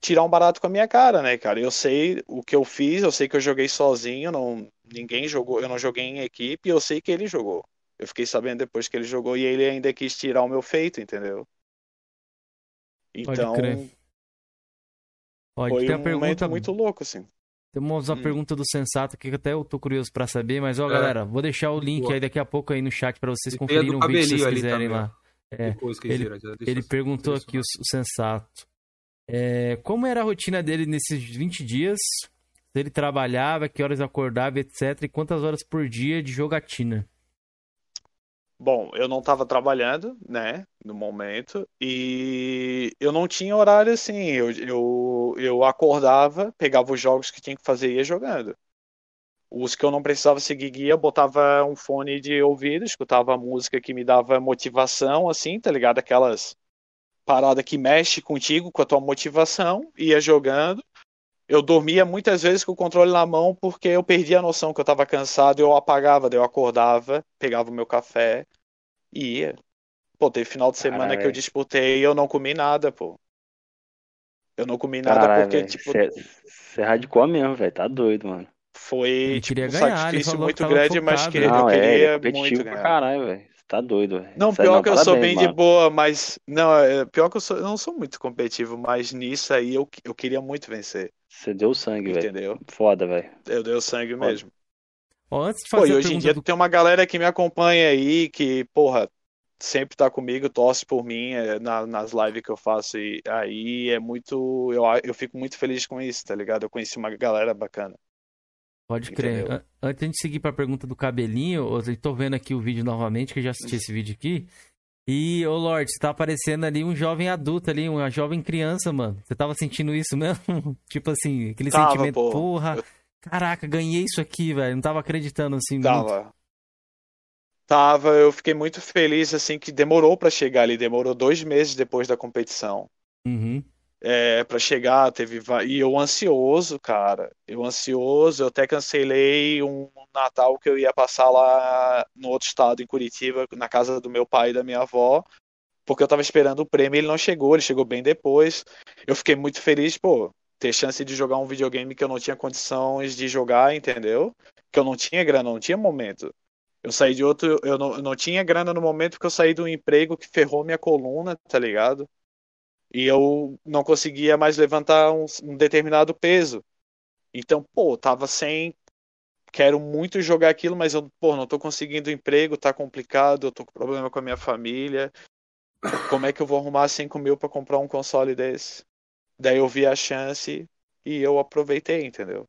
Tirar um barato com a minha cara, né, cara? Eu sei o que eu fiz, eu sei que eu joguei sozinho, não, ninguém jogou, eu não joguei em equipe, eu sei que ele jogou. Eu fiquei sabendo depois que ele jogou e ele ainda quis tirar o meu feito, entendeu? Então. Pode crer. Pode foi um pergunta... momento muito louco, assim. Temos uma hum. pergunta do Sensato que até eu tô curioso para saber, mas ó, é. galera, vou deixar o link Boa. aí daqui a pouco aí no chat para vocês conferirem o vídeo se vocês quiserem lá. É, ele, ele perguntou aqui o, o Sensato. É, como era a rotina dele nesses 20 dias? Se ele trabalhava, que horas acordava, etc. E quantas horas por dia de jogatina? Bom, eu não estava trabalhando, né, no momento, e eu não tinha horário assim. Eu, eu, eu acordava, pegava os jogos que tinha que fazer e ia jogando. Os que eu não precisava seguir guia, botava um fone de ouvido, escutava a música que me dava motivação, assim, tá ligado? Aquelas paradas que mexe contigo, com a tua motivação, ia jogando eu dormia muitas vezes com o controle na mão porque eu perdia a noção que eu estava cansado, eu apagava, daí eu acordava, pegava o meu café e ia. Pô, teve final de semana Caralho. que eu disputei e eu não comi nada, pô. Eu não comi nada Caralho, porque, véio. tipo. Você é hardcore mesmo, velho. Tá doido, mano. Foi tipo, um ganhar, sacrifício muito grande, mas que, não, eu queria é, muito ganhar. Caralho, velho. Tá doido, velho. Não, pior não, que eu sou bem mano. de boa, mas. Não, é, pior que eu, sou, eu não sou muito competitivo, mas nisso aí eu, eu queria muito vencer. Você deu sangue, velho. Entendeu? Foda, velho. Eu dei sangue Foda. mesmo. Ó, antes de fazer Pô, hoje em dia do... tem uma galera que me acompanha aí, que, porra, sempre tá comigo, torce por mim é, na, nas lives que eu faço. E aí é muito. Eu, eu fico muito feliz com isso, tá ligado? Eu conheci uma galera bacana. Pode crer. Entendeu? Antes de seguir pra pergunta do cabelinho, eu tô vendo aqui o vídeo novamente, que eu já assisti esse vídeo aqui. E, ô Lorde, você tá aparecendo ali um jovem adulto ali, uma jovem criança, mano. Você tava sentindo isso mesmo? (laughs) tipo assim, aquele tava, sentimento, pô. porra, caraca, ganhei isso aqui, velho. Não tava acreditando assim tava. muito. Tava, eu fiquei muito feliz, assim, que demorou para chegar ali, demorou dois meses depois da competição. Uhum é, para chegar, teve e eu ansioso, cara, eu ansioso, eu até cancelei um Natal que eu ia passar lá no outro estado, em Curitiba, na casa do meu pai e da minha avó, porque eu tava esperando o prêmio, ele não chegou, ele chegou bem depois. Eu fiquei muito feliz, pô, ter chance de jogar um videogame que eu não tinha condições de jogar, entendeu? Que eu não tinha grana, não tinha momento. Eu saí de outro, eu não, eu não tinha grana no momento que eu saí de um emprego que ferrou minha coluna, tá ligado? E eu não conseguia mais levantar um, um determinado peso. Então, pô, tava sem. Quero muito jogar aquilo, mas eu, pô, não tô conseguindo emprego, tá complicado, eu tô com problema com a minha família. Como é que eu vou arrumar 5 mil pra comprar um console desse? Daí eu vi a chance e eu aproveitei, entendeu?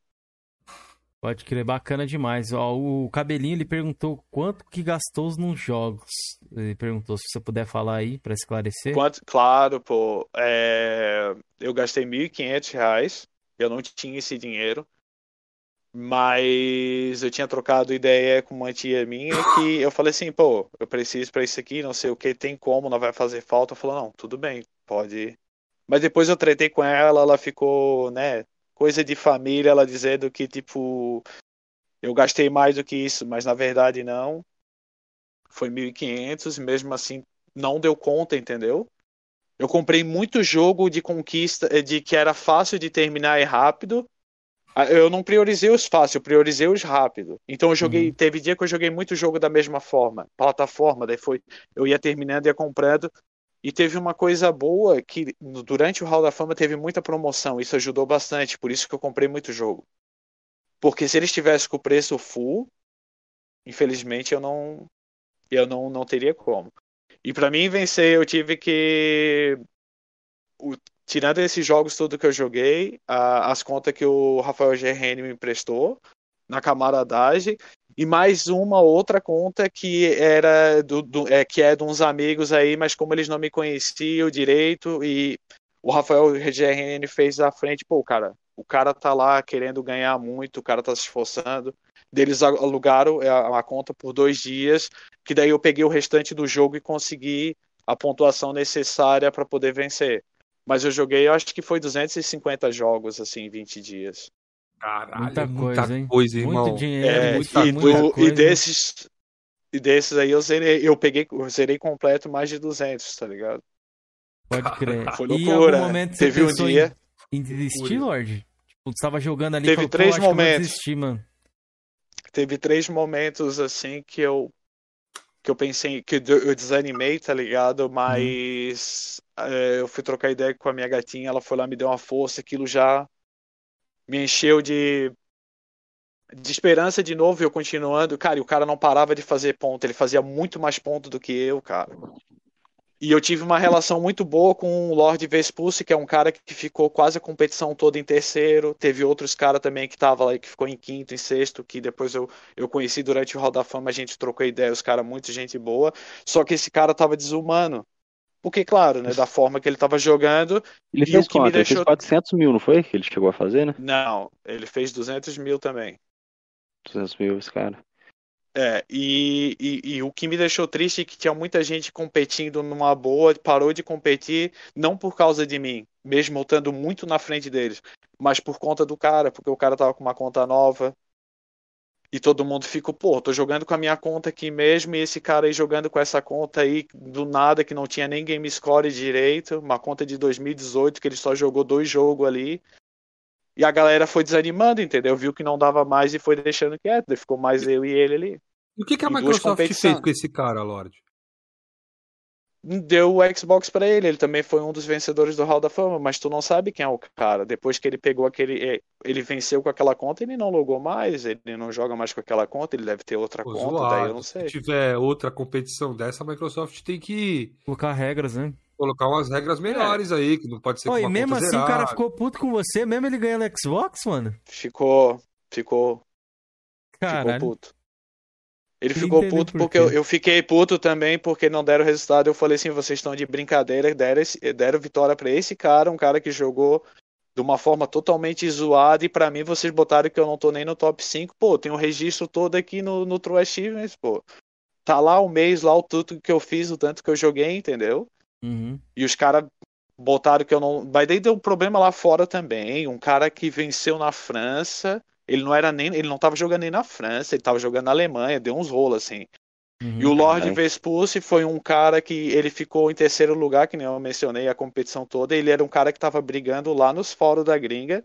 Pode crer, bacana demais. Ó, o Cabelinho ele perguntou quanto que gastou nos jogos. Ele perguntou se você puder falar aí para esclarecer. Quanto, claro, pô. É... Eu gastei R$ 1.500. Eu não tinha esse dinheiro. Mas eu tinha trocado ideia com uma tia minha que eu falei assim, pô, eu preciso para isso aqui, não sei o que, tem como, não vai fazer falta. Falou, não, tudo bem, pode. Mas depois eu tretei com ela, ela ficou, né, coisa de família, ela dizendo que, tipo, eu gastei mais do que isso, mas na verdade não. Foi 1.500, mesmo assim não deu conta, entendeu? Eu comprei muito jogo de conquista, eh, de que era fácil de terminar e rápido. Ah, eu não priorizei os fáceis, eu priorizei os rápido. Então eu joguei, uhum. teve dia que eu joguei muito jogo da mesma forma, plataforma, daí foi, eu ia terminando e ia comprando. E teve uma coisa boa que durante o Hall da Fama teve muita promoção, isso ajudou bastante, por isso que eu comprei muito jogo. Porque se eles tivessem com o preço full, infelizmente eu não eu não, não teria como. E pra mim vencer, eu tive que. o- tirando esses jogos tudo que eu joguei, a- as contas que o Rafael GRN me emprestou na camaradagem, e mais uma outra conta que era do, do- é, que é de uns amigos aí, mas como eles não me conheciam direito, e o Rafael GRN fez à frente, pô, cara, o cara tá lá querendo ganhar muito, o cara tá se esforçando. Eles alugaram a, a conta por dois dias, que daí eu peguei o restante do jogo e consegui a pontuação necessária para poder vencer. Mas eu joguei, eu acho que foi 250 jogos, assim, em 20 dias. Caralho, Muita é muita coisa, hein? coisa, irmão. Muito dinheiro, É, muita, e, muita do- coisa. e desses e desses aí eu zerei, eu peguei, eu zerei completo mais de 200, tá ligado? Pode crer. Foi E loucura. algum momento você Teve um dia, em, em desistir. Lorde? Tipo, você tava jogando ali e Teve falou, três momentos. desistir, mano. teve três momentos assim que eu que eu pensei que eu desanimei, tá ligado? Mas é, eu fui trocar ideia com a minha gatinha, ela foi lá me deu uma força, aquilo já me encheu de de esperança de novo, eu continuando, cara, e o cara não parava de fazer ponto, ele fazia muito mais ponto do que eu, cara. E eu tive uma relação muito boa com o Lord Vespulse, que é um cara que ficou quase a competição toda em terceiro. Teve outros caras também que tava lá que ficou em quinto, em sexto, que depois eu, eu conheci durante o Hall da Fama, a gente trocou ideia, os caras, muito gente boa. Só que esse cara tava desumano. Porque, claro, né, da forma que ele tava jogando, Ele E fez o que me quanto? Ele fez deixou- 400 mil, não foi? Que ele chegou a fazer, né? não, ele fez 200 mil também. 200 mil, esse cara. É, e, e, e o que me deixou triste é que tinha muita gente competindo numa boa, parou de competir, não por causa de mim, mesmo estando muito na frente deles, mas por conta do cara, porque o cara tava com uma conta nova. E todo mundo ficou, pô, tô jogando com a minha conta aqui mesmo, e esse cara aí jogando com essa conta aí do nada, que não tinha nem game score direito, uma conta de 2018, que ele só jogou dois jogos ali. E a galera foi desanimando, entendeu? Viu que não dava mais e foi deixando quieto, ficou mais eu e ele ali. E o que, que a Microsoft fez com esse cara, Lorde? Deu o Xbox pra ele, ele também foi um dos vencedores do Hall da Fama, mas tu não sabe quem é o cara. Depois que ele pegou aquele, eh, ele venceu com aquela conta, ele não logou mais, ele não joga mais com aquela conta, ele deve ter outra Pô, conta, zoado. daí eu não Se sei. tiver outra competição dessa, a Microsoft tem que Colocar regras, né? colocar umas regras melhores aí, que não pode ser com uma mesmo conta assim o cara zerada. ficou puto com você, mesmo ele ganhando Xbox, mano? Ficou, ficou, ficou Caralho. puto. Ele ficou puto por porque eu, eu fiquei puto também porque não deram resultado. Eu falei assim, vocês estão de brincadeira, deram, esse- deram vitória pra esse cara, um cara que jogou de uma forma totalmente zoada e pra mim vocês botaram que eu não tô nem no top 5. Pô, tem o registro todo aqui no, no True Achievements, pô. Tá lá o mês, lá o tudo que eu fiz, o tanto que eu joguei, entendeu? Uhum. E os caras botaram que eu não. Mas daí deu problema lá fora também. Um cara que venceu na França. Ele não era nem. Ele não tava jogando nem na França, ele tava jogando na Alemanha, deu uns rolos assim. Uhum. E o Lord Caralho. Vespulse foi um cara que ele ficou em terceiro lugar, que nem eu mencionei a competição toda. Ele era um cara que tava brigando lá nos fóruns da gringa,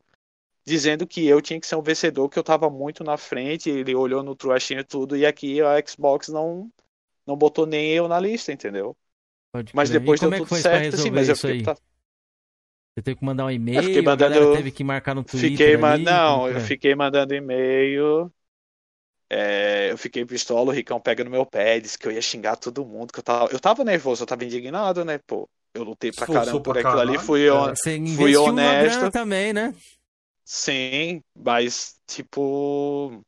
dizendo que eu tinha que ser um vencedor, que eu tava muito na frente. Ele olhou no Truachinho e tudo, e aqui a Xbox não, não botou nem eu na lista, entendeu? Pode Mas crer. depois e como deu é que tudo certo, assim, mas eu isso fiquei. aí? Você teve que mandar um e-mail, fiquei mandando- teve que marcar no Twitter Fiquei, ma- ali, não, eu é? fiquei mandando e-mail. é, eu fiquei pistola, o Ricão pega no meu pé, disse que eu ia xingar todo mundo, que eu tava, eu tava nervoso, eu tava indignado, né, pô. Eu lutei pra Esforçou caramba por aquilo ali, fui, hon- Você fui honesto. também, né? Sim, mas tipo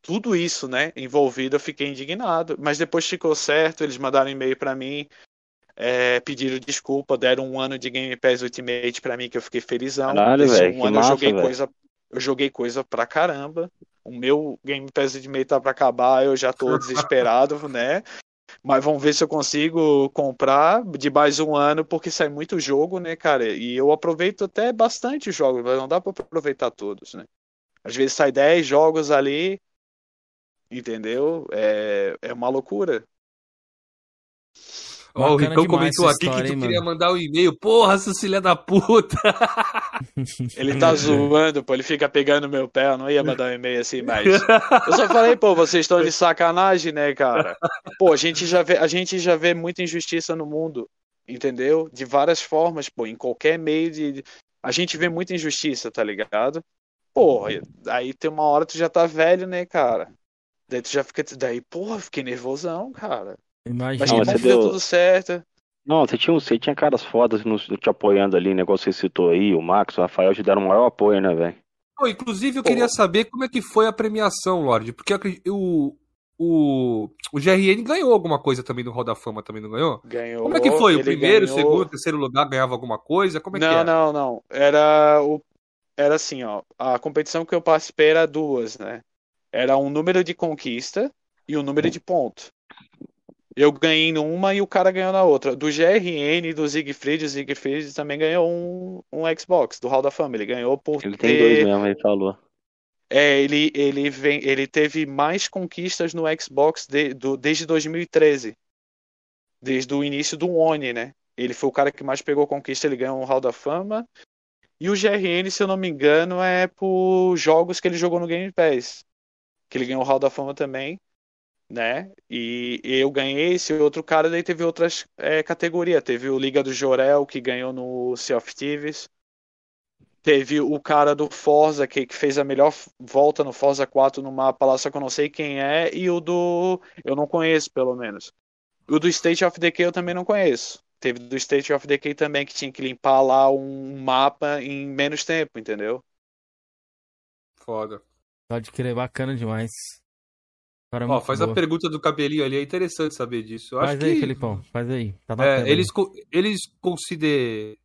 tudo isso, né, envolvido, eu fiquei indignado. Mas depois ficou certo, eles mandaram e-mail pra mim, é, pediram desculpa, deram um ano de Game Pass Ultimate pra mim que eu fiquei felizão. Caralho, Esse velho, um ano massa, eu joguei velho. coisa, eu joguei coisa pra caramba. O meu Game Pass Ultimate tá pra acabar, eu já tô (laughs) desesperado, né? Mas vamos ver se eu consigo comprar de mais um ano, porque sai muito jogo, né, cara? E eu aproveito até bastante os jogos, mas não dá pra aproveitar todos, né? Às vezes sai 10 jogos ali, entendeu? É, é uma loucura. Ó, o Ricão comentou aqui história, que tu hein, queria mano? mandar um e-mail. Porra, seu filha da puta! (laughs) Ele tá zoando, pô, ele fica pegando meu pé, eu não ia mandar um e-mail assim, mas. Eu só falei, pô, vocês estão de sacanagem, né, cara? Pô, a gente já vê, a gente já vê muita injustiça no mundo, entendeu? De várias formas, pô, em qualquer meio de. A gente vê muita injustiça, tá ligado? Pô, aí tem uma hora tu já tá velho, né, cara? Daí tu já fica. Daí, porra, fiquei nervosão, cara. Imagina. Mas Não, que você bom que deu tudo certo. Não, você tinha, você tinha caras fodas no- te apoiando ali, negócio que você citou aí, o Max, o Rafael te deram o maior apoio, né, velho? Inclusive, eu Pô. queria saber como é que foi a premiação, Lorde. Porque o, o, o GRN ganhou alguma coisa também no Hall da Fama, também não ganhou? Ganhou. Como é que foi? O ele primeiro, o ganhou- segundo, o terceiro lugar ganhava alguma coisa? Como é que não, era? não, não. Era o era assim, ó. A competição que eu participei era duas, né? Era um número de conquista e um número de ponto. Eu ganhei numa e o cara ganhou na outra. Do GRN do Siegfried, o Siegfried também ganhou um, um Xbox do Hall da Fama. Ele ganhou por Ele tem dois mesmo, ele falou. É, ele, ele, vem, ele teve mais conquistas no Xbox de- do- desde 2013. Desde o início do One, né? Ele foi o cara que mais pegou conquista, ele ganhou um Hall da Fama. E o GRN, se eu não me engano, é por jogos que ele jogou no Game Pass. Que ele ganhou o Hall da Fama também, né? E eu ganhei esse outro cara, daí teve outras é, categorias. Teve o Liga do Jorel, que ganhou no Sea of Thieves. Teve o cara do Forza, que, que fez a melhor volta no Forza 4 no mapa lá, só que eu não sei quem é. E o do. Eu não conheço, pelo menos. O do State of Decay eu também não conheço. Teve do State of Decay também, que tinha que limpar lá um mapa em menos tempo, entendeu? Foda. Pode crer, bacana demais. Cara, Ó, muito faz boa. a pergunta do cabelinho ali, é interessante saber disso. Eu Faz acho aí, que Felipão, faz aí. Tá na é, eles, co- eles consider-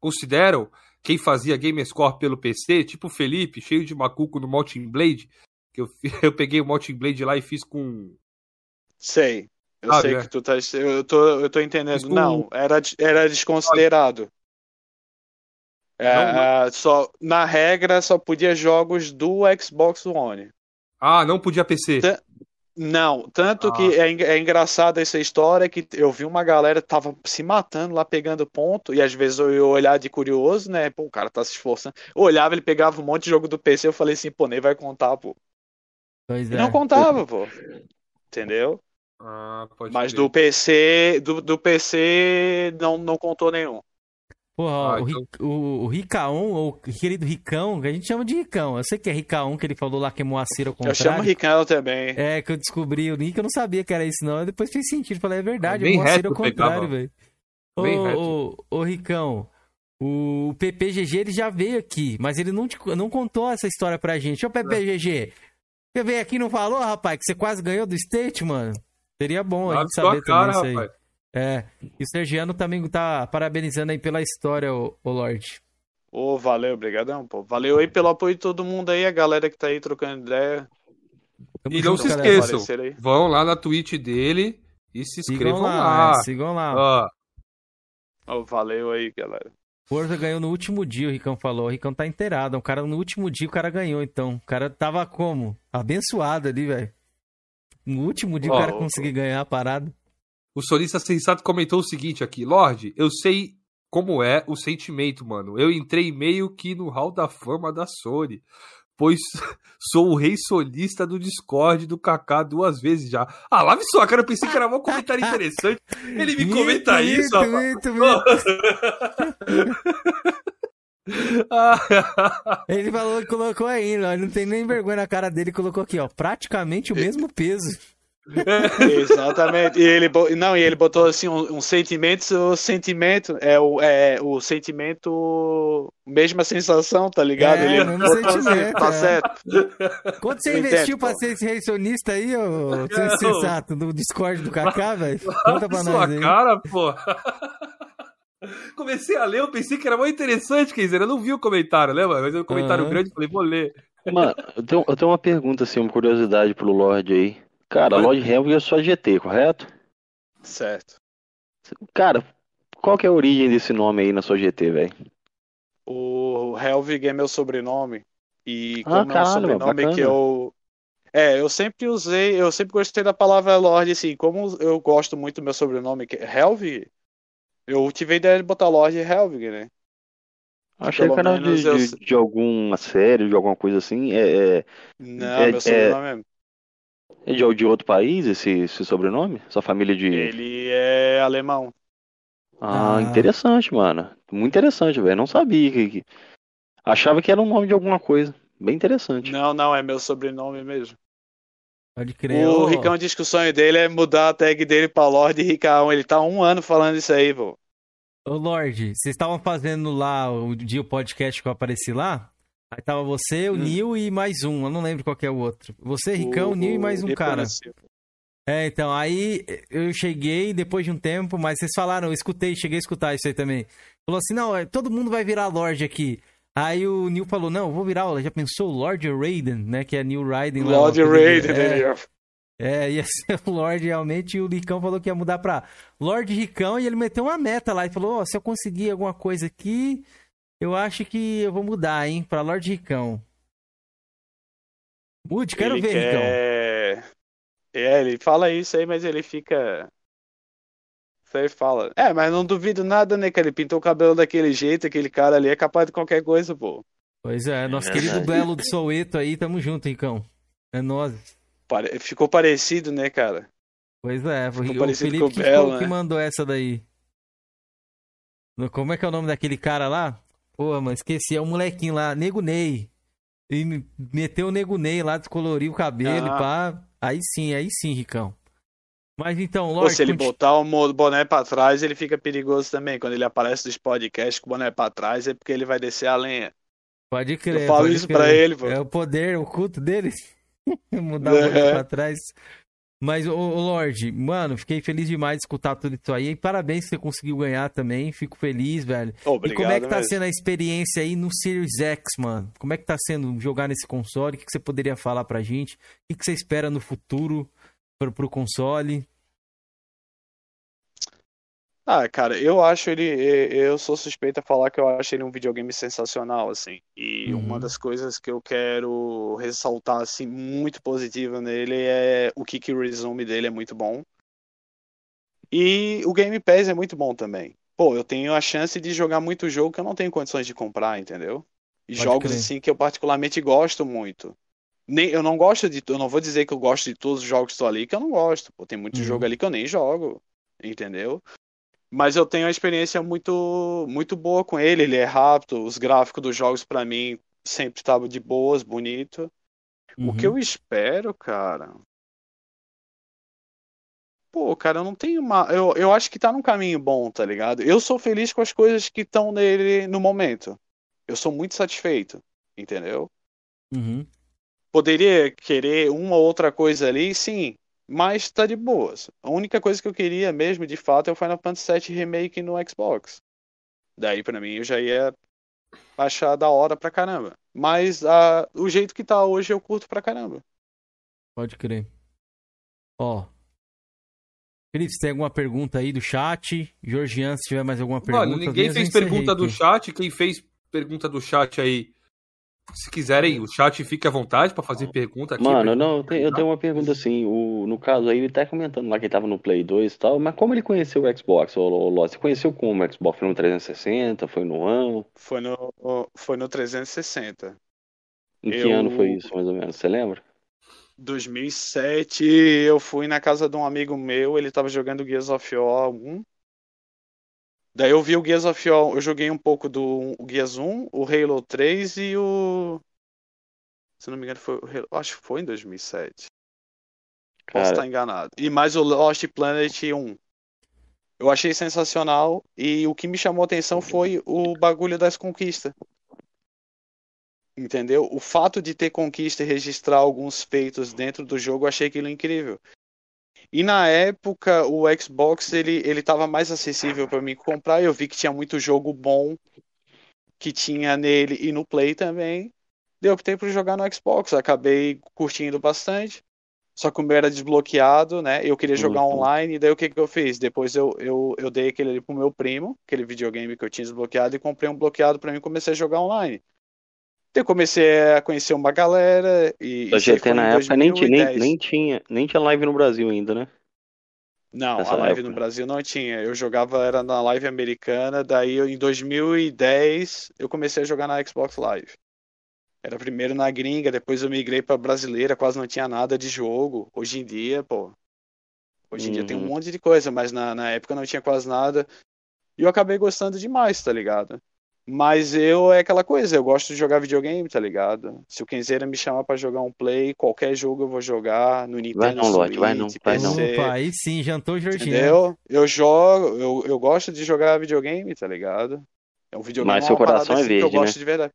consideram quem fazia Gamerscore pelo PC, tipo o Felipe, cheio de macuco no Mountain Blade, que eu, (laughs) eu peguei o Mountain Blade lá e fiz com. Sei. Eu Ah, sei é. que tu tá. Eu tô, eu tô entendendo. Isso- Não, era, era desconsiderado. É, Não, só, na regra, só podia jogos do Xbox One. Ah, não podia PC. Não, tanto Ah. que é, en- é engraçado essa história que eu vi uma galera tava se matando lá pegando ponto, e às vezes eu ia olhar de curioso, né? Pô, o cara tá se esforçando. Eu olhava, ele pegava um monte de jogo do PC, eu falei assim, pô, nem vai contar, pô. Pois E é. não contava, pô. Entendeu? Ah, pode Mas crer. do PC, do, do PC não, não contou nenhum. Porra, Ah, o, então- Ric- o, o Ricaon, ou o querido Ricão, que a gente chama de Ricão. Eu sei que é Ricaon que ele falou lá que é Moacir ao Eu contrário. chamo Ricão também. É, que eu descobri o nick, eu não sabia que era isso, não. Depois fez sentido. Falei, é verdade, Bem é Moacir ao contrário, velho. Ô, ô, ô, Ricão, o PPGG ele já veio aqui, mas ele não, te- não contou essa história pra gente. Ô, PPGG, você veio aqui e não falou, rapaz, que você quase ganhou do State, mano? Seria bom a gente saber cara, também isso aí. rapaz. É, e o Sergiano também tá parabenizando aí pela história, ô, ô Lorde. Ô, valeu, obrigadão, pô. Valeu aí pelo apoio de todo mundo aí, a galera que tá aí trocando ideia. Tamo E não se esqueçam, vão lá na Twitch dele e se Sigam inscrevam lá, lá. é, sigam lá. Ó, Ô, valeu aí, galera. Forza ganhou no último dia, o Ricão falou. O Ricão tá inteirado. O cara, no último dia, o cara ganhou, então. O cara tava como? Abençoado ali, velho. No último dia, o Ó, cara ó, conseguiu ganhar a parada. O Solista Sensato comentou o seguinte aqui: Lorde, eu sei como é o sentimento, mano. Eu entrei meio que no hall da fama da Sony, pois (laughs) sou o rei solista do Discord do Kaká duas vezes já. Ah, lave sua cara, eu pensei que era um comentário interessante. Ele me Mito, comenta mito, isso, mito, (laughs) Ele falou que colocou ó. Ele não tem nem vergonha na cara dele. Colocou aqui, ó. Praticamente o mesmo peso. (laughs) Exatamente. E ele, não, e ele botou assim um, um sentimento, o sentimento é o, é o sentimento, mesma sensação, tá ligado? É, ele mesmo botou assim, sentimento, tá é. certo. Quanto você Eu investiu entendo, pra pô. ser esse reicionista aí, ô (laughs) Não. sensato, no Discord do Kaká, velho? Conta pra lave nós sua aí. cara, pô. (laughs) Comecei a ler, eu pensei que era muito interessante, quer dizer, eu não vi o comentário, lembra? Mas era um comentário Aham. grande, falei, vou ler. Mano, eu tenho, eu tenho uma pergunta, assim, uma curiosidade pro Lorde aí. Cara, Vai. Lorde Helm é só GT, correto? Certo. Cara, qual que é a origem desse nome aí na sua GT, velho? O Helvig é meu sobrenome. E Ah, como é um caralho, sobrenome bacana. que eu. É, eu sempre usei, eu sempre gostei da palavra Lorde, assim, como eu gosto muito do meu sobrenome, que é Helvig, eu tive a ideia de botar Lorde Helvig, né? Achei que era de, eu de, de alguma série, de alguma coisa assim. É, é, Não, É- meu sobrenome é. É de, de outro país esse, esse sobrenome? Sua família de. Ele é alemão. Ah, Ah. interessante, mano. Muito interessante, velho. Não sabia que, que- Achava que era um nome de alguma coisa. Bem interessante. Não, não, é meu sobrenome mesmo. Pode crer. O Ricão diz que o sonho dele é mudar a tag dele pra Lorde Ricão. Ele tá um ano falando isso aí, pô. Ô, Lorde, vocês estavam fazendo lá o dia o podcast que eu apareci lá? Aí tava você, o Hum. Nil e mais um. Eu não lembro qual que é o outro. Você, Ricão, o Nil e mais um cara. É, então, aí eu cheguei depois de um tempo, mas vocês falaram, eu escutei, cheguei a escutar isso aí também. Falou assim, não, é, todo mundo vai virar Lorde aqui. Aí o Neil falou, não, eu vou virar, já pensou, Lord Raiden, né, que é Neil Raiden lá. Lorde Raiden, ele, é, ó. é, ia ser (laughs) o Lorde realmente, e o Ricão falou que ia mudar pra Lorde Ricão, e ele meteu uma meta lá, e falou, ó, se eu conseguir alguma coisa aqui, eu acho que eu vou mudar, hein, pra Lorde Ricão. Mude, quero ele ver, Ricão. quer... É, ele fala isso aí, mas ele fica. Isso aí fala. É, mas não duvido nada, né, que ele pintou o cabelo daquele jeito, aquele cara ali é capaz de qualquer coisa, pô. Pois é, nosso É querido. Belo de Soueto aí, tamo junto, Ricão. É nós. Pare- Ficou parecido, né, cara? Pois é, Ficou o parecido Felipe com o que, Belo, que né? mandou essa daí. No- Como é que é o nome daquele cara lá? Pô, mano, esqueci, é o molequinho lá, Nego Ney. E me- meteu o Nego Ney lá, descoloriu o cabelo Ah. pá. Aí sim, aí sim, Ricão. Mas então, Pô, Lorde, se ele botar o boné pra trás, ele fica perigoso também. Quando ele aparece nos podcasts com o boné pra trás, é porque ele vai descer a lenha. pode crer. eu falo isso crer. pra ele, pô. É o poder oculto dele. (laughs) Mudar o boné É. pra trás. Mas, ô, ô Lorde, mano, fiquei feliz demais de escutar tudo isso aí. E parabéns que você conseguiu ganhar também. Fico feliz, velho. Obrigado, e como é que tá mesmo. sendo a experiência aí no Series X, mano? Como é que tá sendo jogar nesse console? O que, que você poderia falar pra gente? O que, que você espera no futuro pro, pro console? Ah, cara, eu acho ele. Eu sou suspeito a falar que eu acho ele um videogame sensacional, assim. E Uhum. uma das coisas que eu quero ressaltar, assim, muito positiva nele é o Kick Resume dele é muito bom. E o Game Pass é muito bom também. Pô, eu tenho a chance de jogar muito jogo que eu não tenho condições de comprar, entendeu? E Pode jogos, crer. assim, que eu particularmente gosto muito. Nem, eu não gosto de. Eu não vou dizer que eu gosto de todos os jogos que estão ali, que eu não gosto. Pô, tem muito Uhum. jogo ali que eu nem jogo, entendeu? Mas eu tenho uma experiência muito, muito boa com ele. Ele é rápido, os gráficos dos jogos pra mim sempre estavam de boas, bonito. O que Uhum. eu espero, cara. Pô, cara, eu não tenho uma. Eu, eu acho que tá num caminho bom, tá ligado? Eu sou feliz com as coisas que estão nele no momento. Eu sou muito satisfeito, entendeu? Uhum. Poderia querer uma ou outra coisa ali, sim, mas tá de boas. A única coisa que eu queria mesmo, de fato, é o Final Fantasy VII Remake no Xbox. Daí, pra mim, eu já ia achar da hora pra caramba. Mas ah, o jeito que tá hoje, eu curto pra caramba. Pode crer. Ó. Felipe, você tem alguma pergunta aí do chat? Georgian, se tiver mais alguma pergunta. Mano, ninguém fez pergunta do aqui. chat. Quem fez pergunta do chat aí, se quiserem, o chat fica à vontade pra fazer pergunta aqui. Mano, não, eu tenho, eu tenho uma pergunta assim. O, no caso aí, ele tá comentando lá que ele tava no Play 2 e tal, mas como ele conheceu o Xbox, ô, ô, Ló? Você conheceu como o Xbox? Foi no 360? Foi no One? Foi no, foi no 360. Em que Eu- ano foi isso, mais ou menos? Você lembra? 2007, eu fui na casa de um amigo meu, ele tava jogando Gears of War 1. Daí eu vi o Gears of War, eu joguei um pouco do Gears 1, o Halo 3 e o. Se não me engano, foi o Halo, acho que foi em 2007. Posso Cara, estar enganado. E mais o Lost Planet 1. Eu achei sensacional e o que me chamou a atenção foi o bagulho das conquistas. Entendeu? O fato de ter conquista e registrar alguns feitos dentro do jogo, eu achei aquilo incrível. E na época, o Xbox ele ele estava mais acessível para mim comprar. Eu vi que tinha muito jogo bom que tinha nele e no Play também. Deu tempo de jogar no Xbox. Acabei curtindo bastante. Só que o meu era desbloqueado, né? Eu queria jogar Uhum. online. Daí o que que eu fiz? Depois eu, eu, eu dei aquele ali pro meu primo, aquele videogame que eu tinha desbloqueado, e comprei um bloqueado para mim e comecei a jogar online. Eu comecei a conhecer uma galera e a GT na época nem, nem, 2010. nem tinha, nem tinha live no Brasil ainda, né? Não, nessa a live época. no Brasil não tinha. Eu jogava era na live americana, daí eu, em 2010 eu comecei a jogar na Xbox Live. Era primeiro na gringa, depois eu migrei pra brasileira, quase não tinha nada de jogo. Hoje em dia, pô. Hoje em dia tem um Uhum. monte de coisa, mas na, na época não tinha quase nada. E eu acabei gostando demais, tá ligado? Mas eu é aquela coisa, eu gosto de jogar videogame, tá ligado? Se o Kenzeira me chamar pra jogar um play, qualquer jogo eu vou jogar no Nintendo Vai não, Switch, Lorde, vai não, vai não. Opa, aí sim, jantou o Jorginho. entendeu? Eu jogo, eu, eu gosto de jogar videogame, tá ligado? É um videogame Mas é seu coração é assim que eu verde, né? gosto de verdade.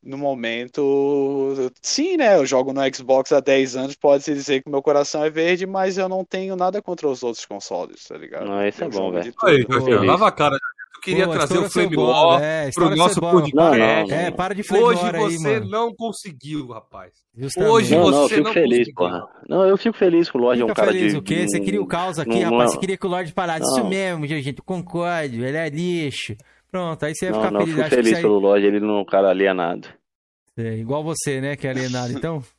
No momento, sim, né? Eu jogo no Xbox há 10 anos, pode-se dizer que meu coração é verde, mas eu não tenho nada contra os outros consoles, tá ligado? Não, esse é Eu bom, velho. Aí, Jorginho, lava a cara, queria Pô, trazer o Flame War é, pro nosso podcast. Não, não, É, para de Flame Hoje aí, você mano. não conseguiu, rapaz. Justamente. Hoje Não, você não, eu fico não feliz, conseguiu. porra. Não, eu fico feliz que o Lorde é um Fica cara feliz de. o quê? Você queria o caos aqui, não- rapaz. não- Você queria que o Lorde parasse. Isso mesmo, gente. Concordo. Ele é lixo. Pronto, aí você ia Não, ficar não, eu feliz. fico Acho que feliz aí- pelo Lorde, ele não é um cara alienado. É, igual você, né? Que é alienado, então. (laughs)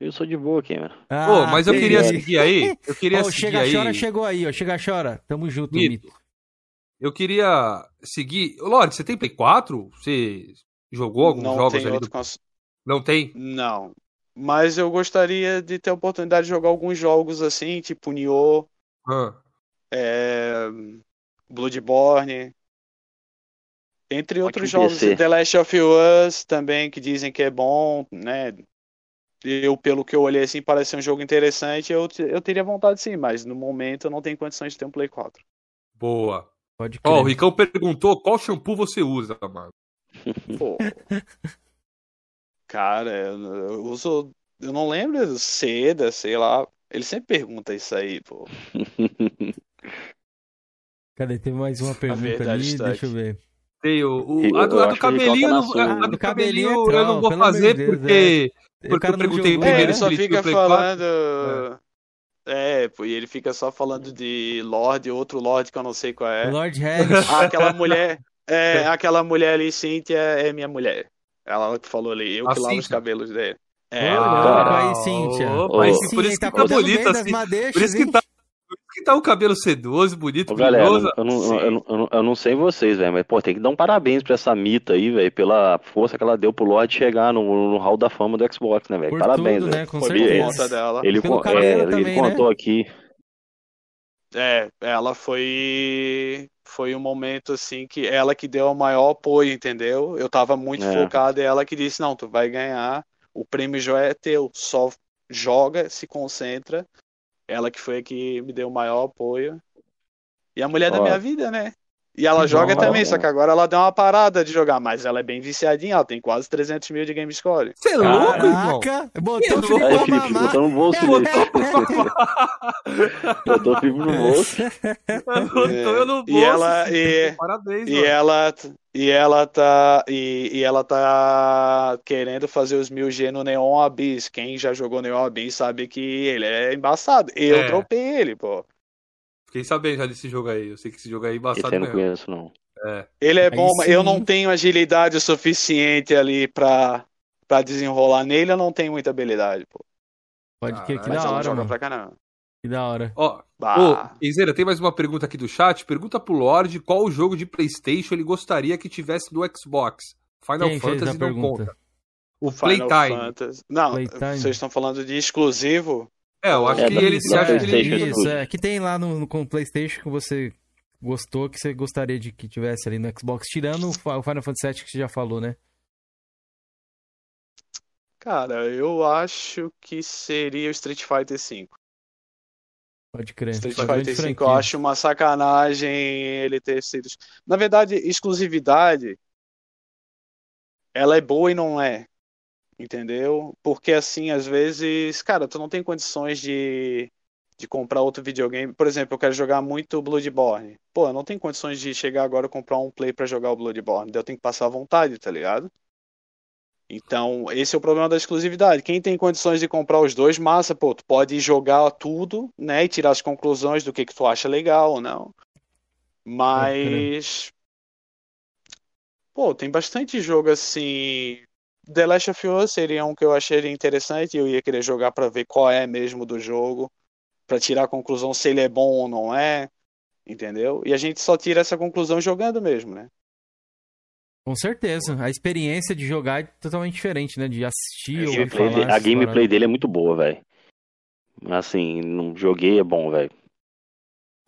Eu sou de boa aqui, mano. Pô, Ah, mas eu queria seguir aí. Eu queria Ô, seguir Chega aí. Chora chegou aí, ó. Chega Chora. Tamo junto, Mito. Mito. Eu queria seguir. Lorde, você tem Play 4? Você jogou alguns Não jogos tem ali? outro do- cons... Não tem? Não. Mas eu gostaria de ter a oportunidade de jogar alguns jogos assim, tipo Nioh, Ah. é... Bloodborne, entre outros jogos. The Last of Us também, que dizem que é bom, né? Eu, pelo que eu olhei assim, parece ser um jogo interessante. Eu, eu teria vontade sim, mas no momento eu não tenho condições de ter um Play 4. Boa. Pode Ó, o crer. Ricão perguntou qual shampoo você usa, mano. Pô. (laughs) Cara, eu, eu uso. Eu não lembro, seda, sei lá. Ele sempre pergunta isso aí, pô. (laughs) Cadê? Teve mais uma pergunta ali. está Deixa eu aqui. ver. Tem o, o- Eu a do, a do ele cabelinho, eu não- a, do cabelinho cabelinho é eu não vou fazer de Deus, porque, O porque eu perguntei jogou, É, primeiro ele só ele tinha fica o Play 4. falando. É, pô, e ele fica só falando de Lorde, outro Lorde que eu não sei qual é. Lord Harris. Ah, (laughs) aquela mulher. É, (laughs) aquela mulher ali, Cynthia, é minha mulher. Ela que falou ali, eu A que lavo os cabelos dele. É, louco, cara. aí, Cíntia. Opa, esse- por isso que tá assim. madeixas, Por isso que tá, que tá o cabelo sedoso, bonito, Ô, galera, eu não, eu, não, Sim. eu, não, eu, não, eu não sei vocês, velho, mas, pô, tem que dar um parabéns pra essa Mita aí, velho, pela força que ela deu pro Lorde chegar no, no hall da fama do Xbox, né, velho? Parabéns, tudo, né? Com Foi certeza. dela. Ele, Pelo con- é, ele também, né? contou aqui. É, ela foi foi um momento assim que ela que deu o maior apoio, entendeu? Eu tava muito É. focado e ela que disse, não, tu vai ganhar, o prêmio já é teu, só joga, se concentra. Ela que foi a que me deu o maior apoio. E a mulher da Ó. minha vida, né? E ela Que joga bom. também, só que agora ela deu uma parada de jogar, mas ela é bem viciadinha, ela tem quase 300 mil de game score. Você é louco, irmão? Botou o Felipe botou (laughs) no bolso dele. Botou o Felipe no bolso. Botou eu no bolso. E ela- e- Parabéns, E mano. ela, e ela tá e, e ela tá querendo fazer os 1000G no Neon Abyss. Quem já jogou Neon Abyss sabe que ele é embaçado. Eu É. dropei ele, pô. Fiquei sabendo já desse jogo aí. Eu sei que esse jogo aí é Esse embaçado eu não mesmo. conheço, não. Ele é Aí bom, mas sim. eu não tenho agilidade o suficiente ali pra, pra desenrolar nele. Eu não tenho muita habilidade, pô. Pode que, que Mas da hora, joga mano. pra caramba. Que da hora. Ó. Ô, Enzeira, tem mais uma pergunta aqui do chat. Pergunta pro Lorde qual jogo de PlayStation ele gostaria que tivesse no Xbox. Final Quem Fantasy não pergunta? conta. O Final Playtime. Fantasy. Não, Playtime. vocês estão falando de exclusivo? É, eu acho É, que da- ele se acha que ele. Isso, é. Que tem lá no, no PlayStation que você gostou, que você gostaria de que tivesse ali no Xbox, tirando o Fi- o Final Fantasy VII que você já falou, né? Cara, eu acho que seria o Street Fighter V. Pode crer. Street grande Fighter V, eu acho uma sacanagem ele ter sido. Na verdade, exclusividade, ela é boa e não é. Entendeu? Porque assim, às vezes, cara, tu não tem condições de, de comprar outro videogame. Por exemplo, eu quero jogar muito Bloodborne. Pô, eu não tenho condições de chegar agora e comprar um play pra jogar o Bloodborne. Daí Eu tenho que passar à vontade, tá ligado? Então, esse é o problema da exclusividade. Quem tem condições de comprar os dois, massa, pô, tu pode jogar tudo, né, e tirar as conclusões do que que tu acha legal ou não. Mas pô, tem bastante jogo assim. The Last of Us seria um que eu acharia interessante, eu ia querer jogar pra ver qual é mesmo do jogo, pra tirar a conclusão se ele é bom ou não é, entendeu? E a gente só tira essa conclusão jogando mesmo, né? Com certeza. A experiência de jogar é totalmente diferente, né? De assistir A ou falar. a gameplay dele é muito boa, velho. Assim, não joguei, é bom, velho.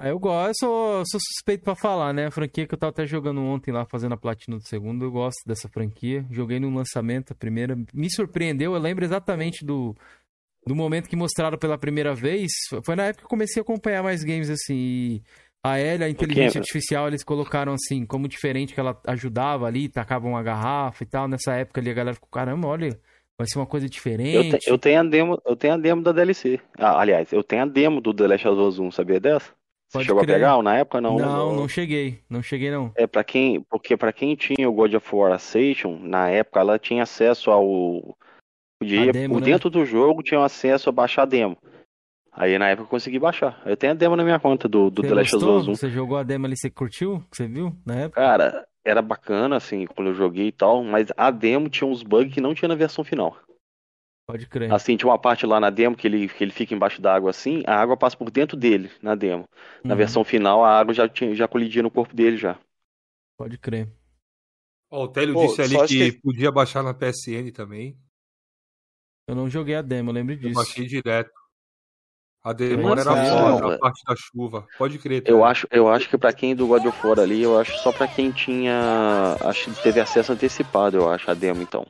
Eu gosto, eu sou, sou suspeito pra falar, né? A franquia que eu tava até jogando ontem lá, fazendo a platina do segundo, eu gosto dessa franquia. Joguei no lançamento, a primeira. Me surpreendeu, eu lembro exatamente do, do momento que mostraram pela primeira vez. Foi na época que eu comecei a acompanhar mais games assim. E a Ellie, a inteligência artificial, eles colocaram assim, como diferente que ela ajudava ali, tacava uma garrafa e tal. Nessa época ali a galera ficou, caramba, olha, vai ser uma coisa diferente. Eu, te, eu tenho a demo, eu tenho a demo da DLC. Ah, aliás, eu tenho a demo do The Last of Us 1, sabia dessa? Pode Você chegou crer. a pegar na época? Não? Não, não cheguei. Não cheguei, não. É, para quem, porque para quem tinha o God of War Ascension, na época ela tinha acesso ao podia, demo, por né? dentro do jogo tinha acesso a baixar a demo. Aí na época eu consegui baixar. Eu tenho a demo na minha conta do, do Você The Last of? Us 1. Você jogou a demo ali, você curtiu? Você viu na época? Cara, era bacana assim quando eu joguei e tal, mas a demo tinha uns bugs que não tinha na versão final. Pode crer. Assim, tinha uma parte lá na demo que ele, que ele fica embaixo da água assim, a água passa por dentro dele na demo. Na Uhum, versão final a água já, tinha, já colidia no corpo dele já. Pode crer. Ó, o Télio Pô, disse ali que, que- podia baixar na PSN também. Eu não joguei a demo, eu lembro Eu disso. baixei direto. A demora era foda, a parte da chuva. Pode crer. Eu Télio. acho, eu acho que pra quem do God of War ali, eu acho só pra quem tinha, acho que teve acesso antecipado, eu acho, a demo então.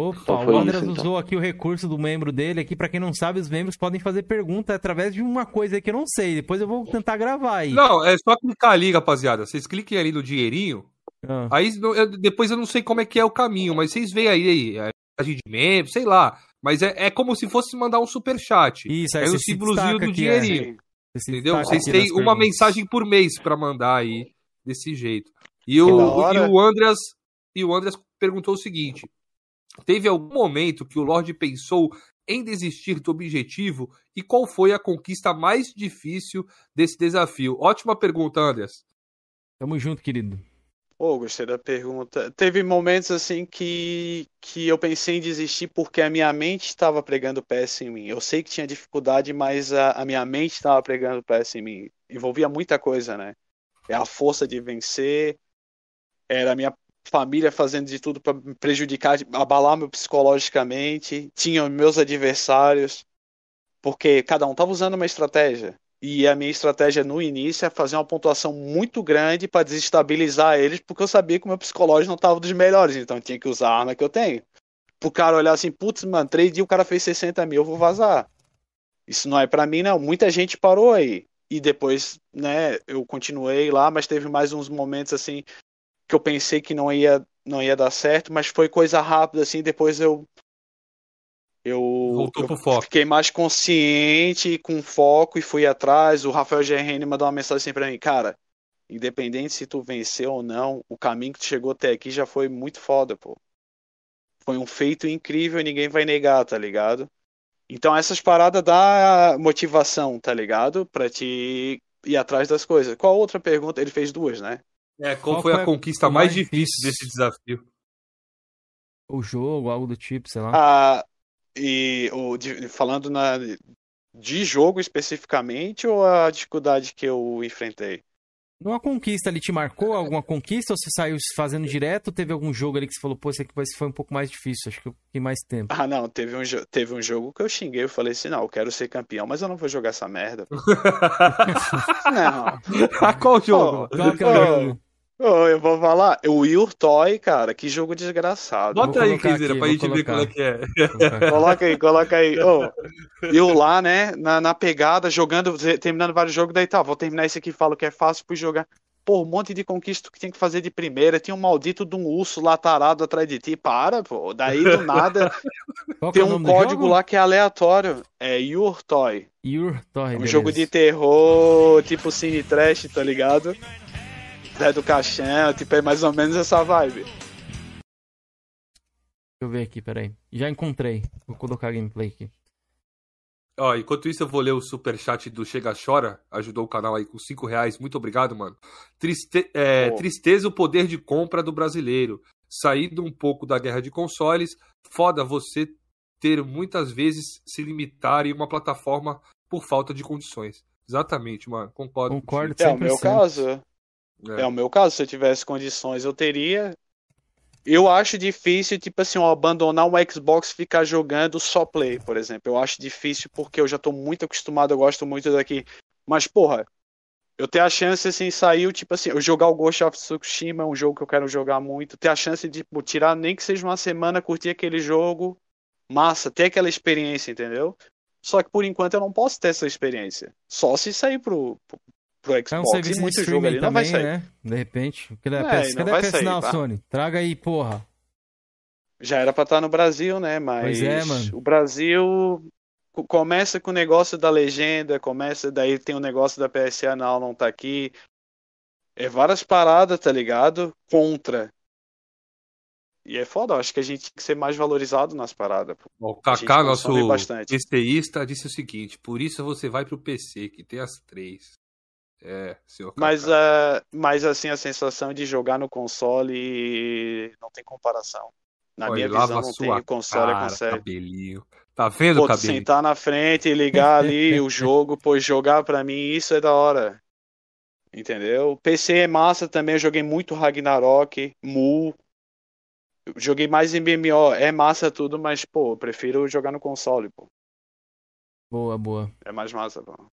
Opa, Então o Andras isso, então. usou aqui o recurso do membro dele. Aqui, pra quem não sabe, os membros podem fazer pergunta através de uma coisa aí que eu não sei. Depois eu vou tentar gravar aí. Não, é só clicar ali, rapaziada. Vocês cliquem ali no dinheirinho. Ah, Aí depois eu não sei como é que é o caminho, mas vocês veem aí, aí a mensagem de membro, sei lá. Mas é, é como se fosse mandar um superchat. Isso, aí É o você símbolozinho do é. dinheirinho. Você se Entendeu? Vocês têm uma perguntas. mensagem por mês pra mandar aí desse jeito. E o, e o Andreas e o Andreas perguntou o seguinte: teve algum momento que o Lorde pensou em desistir do objetivo e qual foi a conquista mais difícil desse desafio? Ótima pergunta, Andreas. Tamo junto, querido. Pô, gostei da pergunta. Teve momentos assim que, que eu pensei em desistir porque a minha mente estava pregando peça em mim. Eu sei que tinha dificuldade, mas a, a minha mente estava pregando peça em mim. Envolvia muita coisa, né? É a força de vencer, era a minha família fazendo de tudo para prejudicar, abalar meu psicologicamente, tinha meus adversários, porque cada um estava usando uma estratégia. E a minha estratégia no início é fazer uma pontuação muito grande para desestabilizar eles, porque eu sabia que o meu psicológico não estava dos melhores, então eu tinha que usar a arma que eu tenho. Pro cara olhar assim, putz, mano, três dias o cara fez 60 mil, eu vou vazar. Isso não é para mim, não. Muita gente parou aí. E depois, né, eu continuei lá, mas teve mais uns momentos assim que eu pensei que não ia, não ia dar certo, mas foi coisa rápida assim, depois eu eu, Voltou eu pro foco. fiquei mais consciente com foco e fui atrás. O Rafael GRN mandou uma mensagem assim pra mim, cara, independente se tu venceu ou não, o caminho que tu chegou até aqui já foi muito foda, pô. Foi um feito incrível e ninguém vai negar, tá ligado? Então essas paradas dá motivação, tá ligado? Pra te ir atrás das coisas. Qual outra pergunta? Ele fez duas, né? É, qual, Qual foi foi a conquista o mais mais difícil desse desafio? O jogo, algo do tipo, sei lá. Ah, e o, de- falando na, de jogo especificamente ou a dificuldade que eu enfrentei? Numa conquista ali, te marcou alguma conquista? Ou você saiu fazendo direto? Ou teve algum jogo ali que você falou, pô, esse aqui foi um pouco mais difícil, acho que eu fiquei mais tempo. Ah, não, teve um, teve um jogo que eu xinguei, eu falei assim, não, eu quero ser campeão, mas eu não vou jogar essa merda. pô." (laughs) não. (laughs) qual jogo? Pô, Qual que é o jogo? Ô, eu vou falar, o Will Toy, cara, que jogo desgraçado. Bota aí, colocar Kenzeira, aqui, pra vou gente ver qual é que é. Coloca aí, coloca aí. Ô, eu lá, né, na, na pegada, jogando, terminando vários jogos, daí tá, vou terminar esse aqui, falo que é fácil, fui jogar. Pô, um monte de conquista que tinha que fazer de primeira. Tinha um maldito de um urso lá tarado atrás de ti. Para, pô. Daí do nada (laughs) Qual que é tem o um nome do código jogo? lá que é aleatório. É Your Toy. Your Toy, Um beleza. jogo de terror, tipo Cine Trash, tá ligado? Zé do Caixão, tipo, é mais ou menos essa vibe. Deixa eu ver aqui, peraí. Já encontrei. Vou colocar a gameplay aqui. Ó, enquanto isso, eu vou ler o superchat do Chega Chora, ajudou o canal aí com 5 reais. Muito obrigado, mano. Triste- é. Tristeza o poder de compra do brasileiro. Saído um pouco da guerra de consoles, foda você ter muitas vezes se limitar em uma plataforma por falta de condições. Exatamente, mano. Concordo. Concordo É o meu 100%. caso. Contigo. É o meu caso. Se eu tivesse condições, eu teria. Eu acho difícil, tipo assim, eu abandonar um Xbox e ficar jogando só Play, por exemplo. Eu acho difícil porque eu já tô muito acostumado, eu gosto muito daqui Mas, porra, eu ter a chance, assim, saiu, tipo assim, eu jogar o Ghost of Tsushima, um jogo que eu quero jogar muito, ter a chance de tipo, tirar nem que seja uma semana, curtir aquele jogo, massa, ter aquela experiência, entendeu? Só que por enquanto eu não posso ter essa experiência. Só se sair pro, pro, pro É um Xbox serviço e de muito jogo streaming ali não vai também, sair. né? De repente. Cadê, É, PS, não cadê vai a PS sair, Now, tá? Sony? Traga aí, porra. Já era pra estar no Brasil, né? Mas Pois é, mano. o Brasil co- começa com o negócio da legenda, começa, daí tem o negócio da PSA não, não tá aqui. É várias paradas, tá ligado? Contra. E é foda, acho que a gente tem que ser mais valorizado nas paradas. O Kaká, nosso bastante. PCista, disse o seguinte: por isso você vai pro PC, que tem as três. É, Kaká. Mas, ah, mas assim, a sensação de jogar no console não tem comparação. Na Olha, minha visão, não sua tem console cara, consegue. cabelinho. Tá vendo, Pô, cabelinho? sentar na frente e ligar ali o (laughs) jogo, pô, jogar pra mim, isso é da hora. Entendeu? PC é massa também, eu joguei muito Ragnarok, Mu. Joguei mais em MMO, é massa tudo, mas, pô, eu prefiro jogar no console, pô. Boa, boa. É mais massa, pô.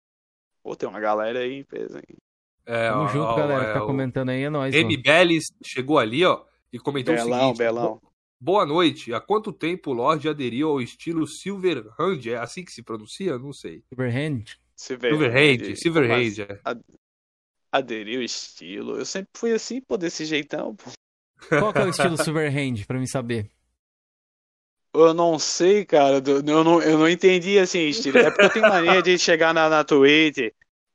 Pô, tem uma galera aí em peso, hein? É, Tamo ó, junto, ó, galera. é, o comentando aí, é nóis, M. mano. Bellis chegou ali, ó, e comentou o Belão, seguinte: belão. "Bo- Boa noite. Há quanto tempo o Lorde aderiu ao estilo Silverhand? É assim que se pronuncia? Não sei. Silverhand. Silverhand, Silverhand. é. Aderiu o estilo. Eu sempre fui assim, pô, desse jeitão, pô. Qual que é o (laughs) estilo Silverhand, pra mim saber? Eu não sei, cara. do- Eu não, eu não entendi assim, estilo. É porque eu tenho mania de chegar na, na Twitch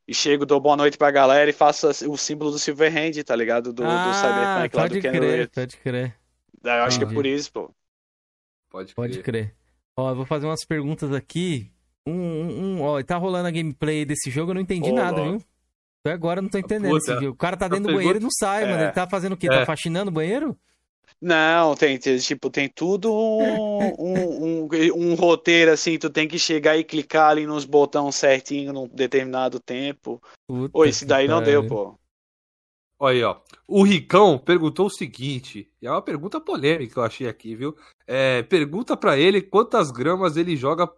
e chego, dou boa noite pra galera e faço o símbolo do Silverhand, tá ligado? Do, do ah, Cyberpunk lá pode do Ken crer, pode crer. Daí Eu acho que é por isso, pô. Pode crer. Pode crer. Ó, eu vou fazer umas perguntas aqui. Um, um, um- ó, tá rolando a gameplay desse jogo, eu não entendi nada, viu? Até agora eu não tô entendendo. Puta, o cara tá dentro do banheiro e não sai, É. mano. Ele tá fazendo o quê? É. Tá faxinando o banheiro? Não, tem, tipo, tem tudo um, (laughs) um, um, um roteiro assim, tu tem que chegar e clicar ali nos botões certinho num determinado tempo. Puta Ô, esse daí não deu, pô. Olha aí, ó. O Ricão perguntou o seguinte, e é uma pergunta polêmica que eu achei aqui, viu? É, pergunta pra ele quantas gramas ele joga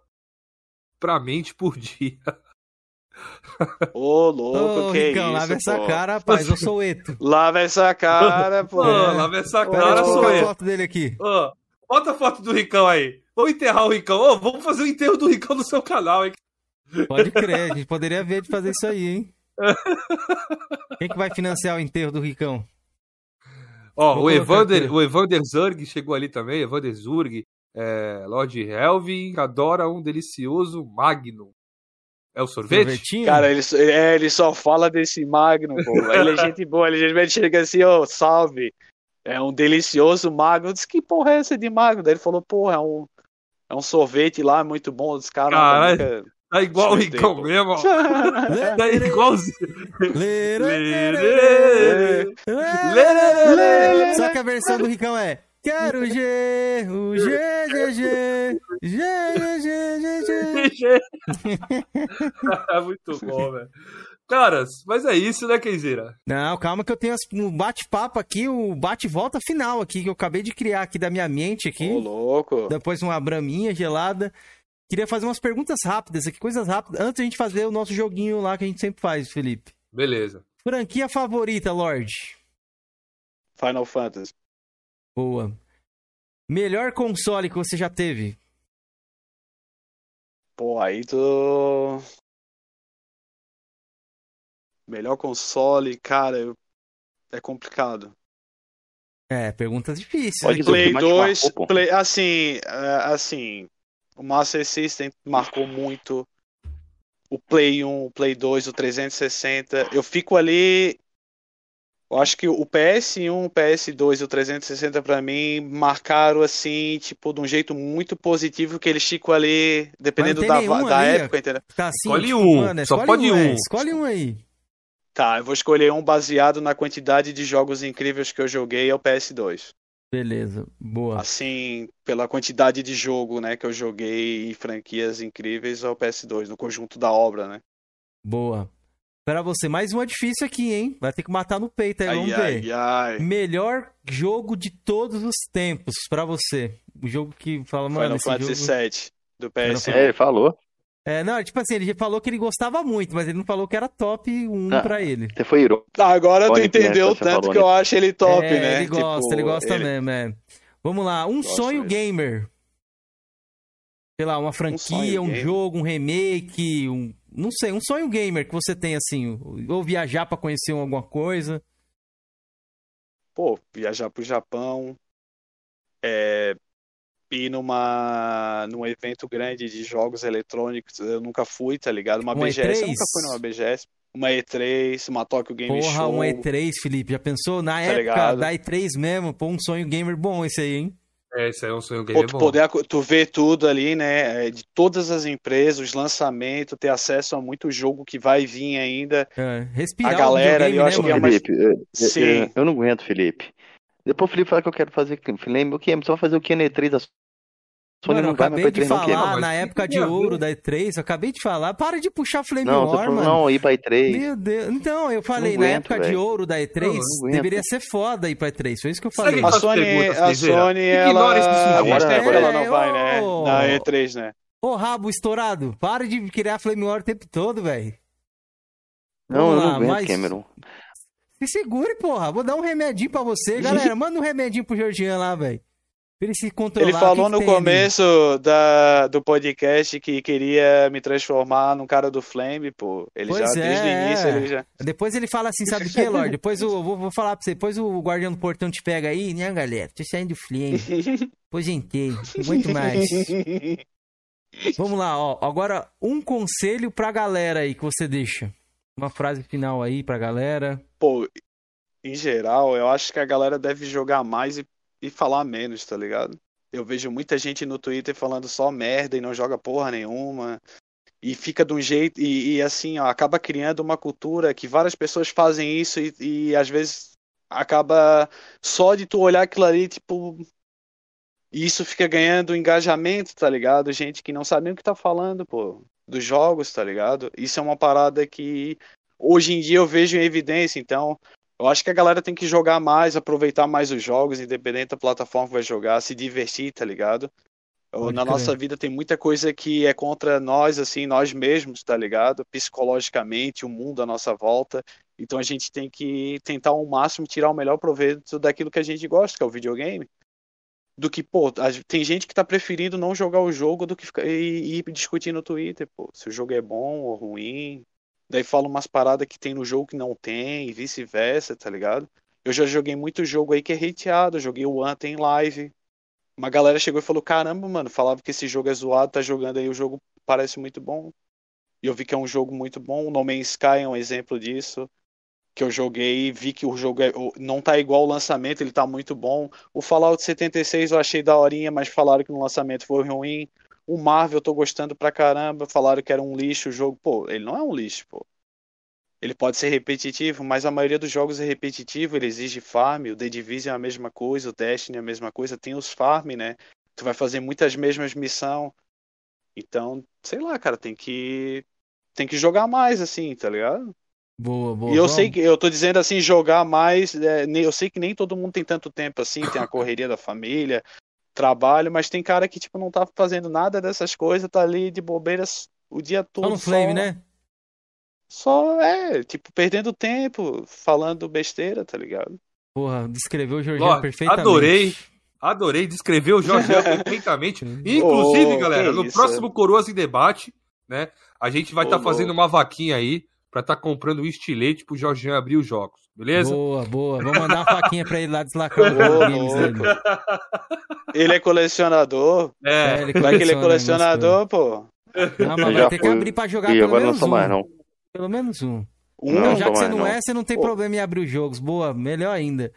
pra mente por (laughs) dia. Ô, louco, Ô, que Ricão, isso, lava essa pô. cara, rapaz. Eu sou o Eto. (laughs) Lava essa cara, pô. Pô, lava essa Ô, cara, Deixa eu sou colocar a foto dele aqui. Ô, bota a foto do Ricão aí. Vamos enterrar o Ricão. Ô, vamos fazer o enterro do Ricão no seu canal, hein? Pode crer, a (laughs) gente poderia ver de fazer isso aí, hein? (laughs) Quem que vai financiar o enterro do Ricão? Ó, Vou o Evander, aqui. o Evander Zurg chegou ali também, Evander Zurg, é, Lord Helvin, adora um delicioso Magnum. É o sorvete? Sorvetinho? Cara, ele, só- é, ele só fala desse Magno, pô. Ele é (laughs) gente boa, ele geralmente chega assim, ô, salve. É um delicioso Magno. Eu disse, que porra é essa de Magno? Daí ele falou, porra, é um, é um sorvete lá muito bom. Os caras Caralho. Tá igual o Ricão mesmo, ó. nunca... (laughs) Tá igualzinho. Só que a versão do Ricão é Quero G, o G, G, G, G, G, G, G, G. (laughs) Muito bom, velho. Caras, mas é isso, né, Kenzeira? Não, calma que eu tenho um bate-papo aqui, o bate-volta final aqui, que eu acabei de criar aqui da minha mente aqui. Ô, louco. Depois uma braminha gelada. Queria fazer umas perguntas rápidas aqui, coisas rápidas, antes da gente fazer o nosso joguinho lá que a gente sempre faz, Felipe. Beleza. Franquia favorita, Lorde? Final Fantasy. Boa. Melhor console que você já teve? Pô, aí tu. Melhor console, cara, eu- é complicado. É, perguntas difíceis. Pode dizer. Play mais te 2, marcou, pô? Play, assim, é, assim, o Master System marcou muito. O Play 1, o Play 2, o 360. Eu fico ali. Eu acho que o PS1, o PS2 e o 360 pra mim marcaram assim, tipo, de um jeito muito positivo que eles ficam ali, dependendo da, da ali, época, entendeu? Tá assim, Escolhe um, só escolhe pode é, um. escolhe um aí. Tá, eu vou escolher um baseado na quantidade de jogos incríveis que eu joguei, é o PS2. Beleza, boa. Assim, pela quantidade de jogo, né, que eu joguei em franquias incríveis, é o PS2, no conjunto da obra, né? Boa. Pra você, mais uma difícil aqui, hein? Vai ter que matar no peito aí, Ai, vamos ai, ver. ai. Melhor jogo de todos os tempos pra você. O jogo que fala, mano, Final esse Fantasy jogo... VII, do PS1. Final É, ele falou. É, não, tipo assim, ele falou que ele gostava muito, mas ele não falou que era top 1 Ah. pra ele. Você foi irônico. Ah, Agora tu Olha que entendeu o tanto falou, que eu né? acho ele top, é, né? Ele gosta, Tipo, ele gosta ele- mesmo, é. Vamos lá, um Gosto sonho gamer. Sei lá, uma franquia, um, gamer. jogo, um remake, um. Não sei, um sonho gamer que você tem, assim. Ou viajar pra conhecer alguma coisa. pô, viajar pro Japão, é, ir numa, num evento grande de jogos eletrônicos, eu nunca fui, tá ligado? Uma Um BGS, eu E3? nunca fui numa BGS. Uma E3, uma Tokyo Game Porra, Show. um E3, Felipe. Já pensou? Na época ligado? da E3 mesmo, pô, um sonho gamer bom esse aí, hein? É, isso aí é um sonho Pô, gamer tu bom. poder tu ver tudo ali, né? é, De todas as empresas, os lançamentos, ter acesso a muito jogo que vai vir ainda. É, respirar A galera ali, eu né, acho que é uma- Felipe, eu, eu- Sim. eu- eu não aguento, Felipe. Depois o Felipe fala que eu quero fazer Flame. O que? Você vai fazer o que na E3 da Sony? Mano, eu não vai mais acabei pra de E3 não, que? falar mas na época de ouro da E3, eu acabei de falar. Para de puxar Flame Não, War, falando, mano. não, ir pra E3. Meu Deus. Então, eu falei, Não na aguento, época de velho. ouro da E3, Não, não aguento. deveria ser foda ir pra E3. Foi isso que eu falei. A Sony, perguntas, a. Sony, Ignora esse ela sujeito. faz tempo que ela não É, vai, né? Na E3, né? Ô, rabo estourado, para de criar Flame War o tempo todo, velho. Não, eu Vamos não lá, aguento, mas- Cameron. Se segure, porra. Vou dar um remedinho pra você, galera. Manda um remedinho pro Georgian lá, velho. Ele se controlar. Ele falou que que no ali? começo da, do podcast que queria me transformar num cara do Flame, pô. Ele Pois já, é, desde o início, é. ele já. Depois ele fala assim, sabe o que, Lorde? Depois eu vou, vou falar pra você. Depois o guardião do portão te pega aí, né, galera? Tô saindo do flame. (laughs) Aposentei. Aguento mais. Vamos lá, ó. Agora, um conselho pra galera aí que você deixa. Uma frase final aí pra galera. Pô, em geral, eu acho que a galera deve jogar mais e, e falar menos, tá ligado? Eu vejo muita gente no Twitter falando só merda e não joga porra nenhuma. E fica de um jeito. E, e assim, ó, acaba criando uma cultura que várias pessoas fazem isso e, e às vezes acaba só de tu olhar aquilo ali, tipo. E isso fica ganhando engajamento, tá ligado? Gente que não sabe nem o que tá falando, pô, dos jogos, tá ligado? Isso é uma parada que hoje em dia eu vejo em evidência, então eu acho que a galera tem que jogar mais, aproveitar mais os jogos, independente da plataforma que vai jogar, se divertir, tá ligado? Eu- Na nossa vida tem muita coisa que é contra nós, assim, nós mesmos, tá ligado? Psicologicamente, o mundo à nossa volta. Então a gente tem que tentar ao máximo tirar o melhor proveito daquilo que a gente gosta, que é o videogame. Do que, pô, tem gente que tá preferindo não jogar o jogo do que ficar e, e ir discutir no Twitter, pô, se o jogo é bom ou ruim. Daí fala umas paradas que tem no jogo que não tem, e vice-versa, tá ligado? Eu já joguei muito jogo aí que é hateado, joguei o Anthem live. Uma galera chegou e falou: Caramba, mano, falava que esse jogo é zoado, tá jogando aí, o jogo parece muito bom. E eu vi que é um jogo muito bom. O No Man's Sky é um exemplo disso. Que eu joguei e vi que o jogo é- o- não tá igual ao lançamento, ele tá muito bom. O Fallout 76 eu achei daorinha, mas falaram que no lançamento foi ruim. O Marvel eu tô gostando pra caramba, falaram que era um lixo o jogo. Pô, ele não é um lixo, pô. Ele pode ser repetitivo, mas a maioria dos jogos é repetitivo, ele exige farm. O The Division é a mesma coisa, o Destiny é a mesma coisa, tem os farm, né? Tu vai fazer muitas mesmas missões. Então, sei lá, cara, tem que tem que jogar mais assim, tá ligado? Boa, boa. E eu vamos. sei que eu tô dizendo assim, jogar mais, é, nem- eu sei que nem todo mundo tem tanto tempo assim, tem a (laughs) correria da família, trabalho, mas tem cara que tipo não tá fazendo nada dessas coisas, tá ali de bobeiras o dia todo Só no Flame, só- né? Só é, tipo, perdendo tempo, falando besteira, tá ligado? Porra, descreveu o Ó, perfeitamente. adorei. Adorei, descreveu o Jorge (laughs) perfeitamente. Inclusive, Oh, galera, no isso, próximo Coroas em Debate, né? A gente vai estar fazendo louco. uma vaquinha aí pra estar comprando um estilete pro Jorginho abrir os jogos, beleza? Boa, boa. Vou mandar uma faquinha pra ele lá deslacrar o Ô, games dele. louco. Ele é colecionador. É, ele Vai que ele é coleciona colecionador, pô. Não, mas vai ter que fui. abrir pra jogar E pelo agora não menos sou um. mais, não. Pelo menos um. Um, Então, Não, já que você mais, não, não. é, você não tem Pô. problema em abrir os jogos. Boa, melhor ainda.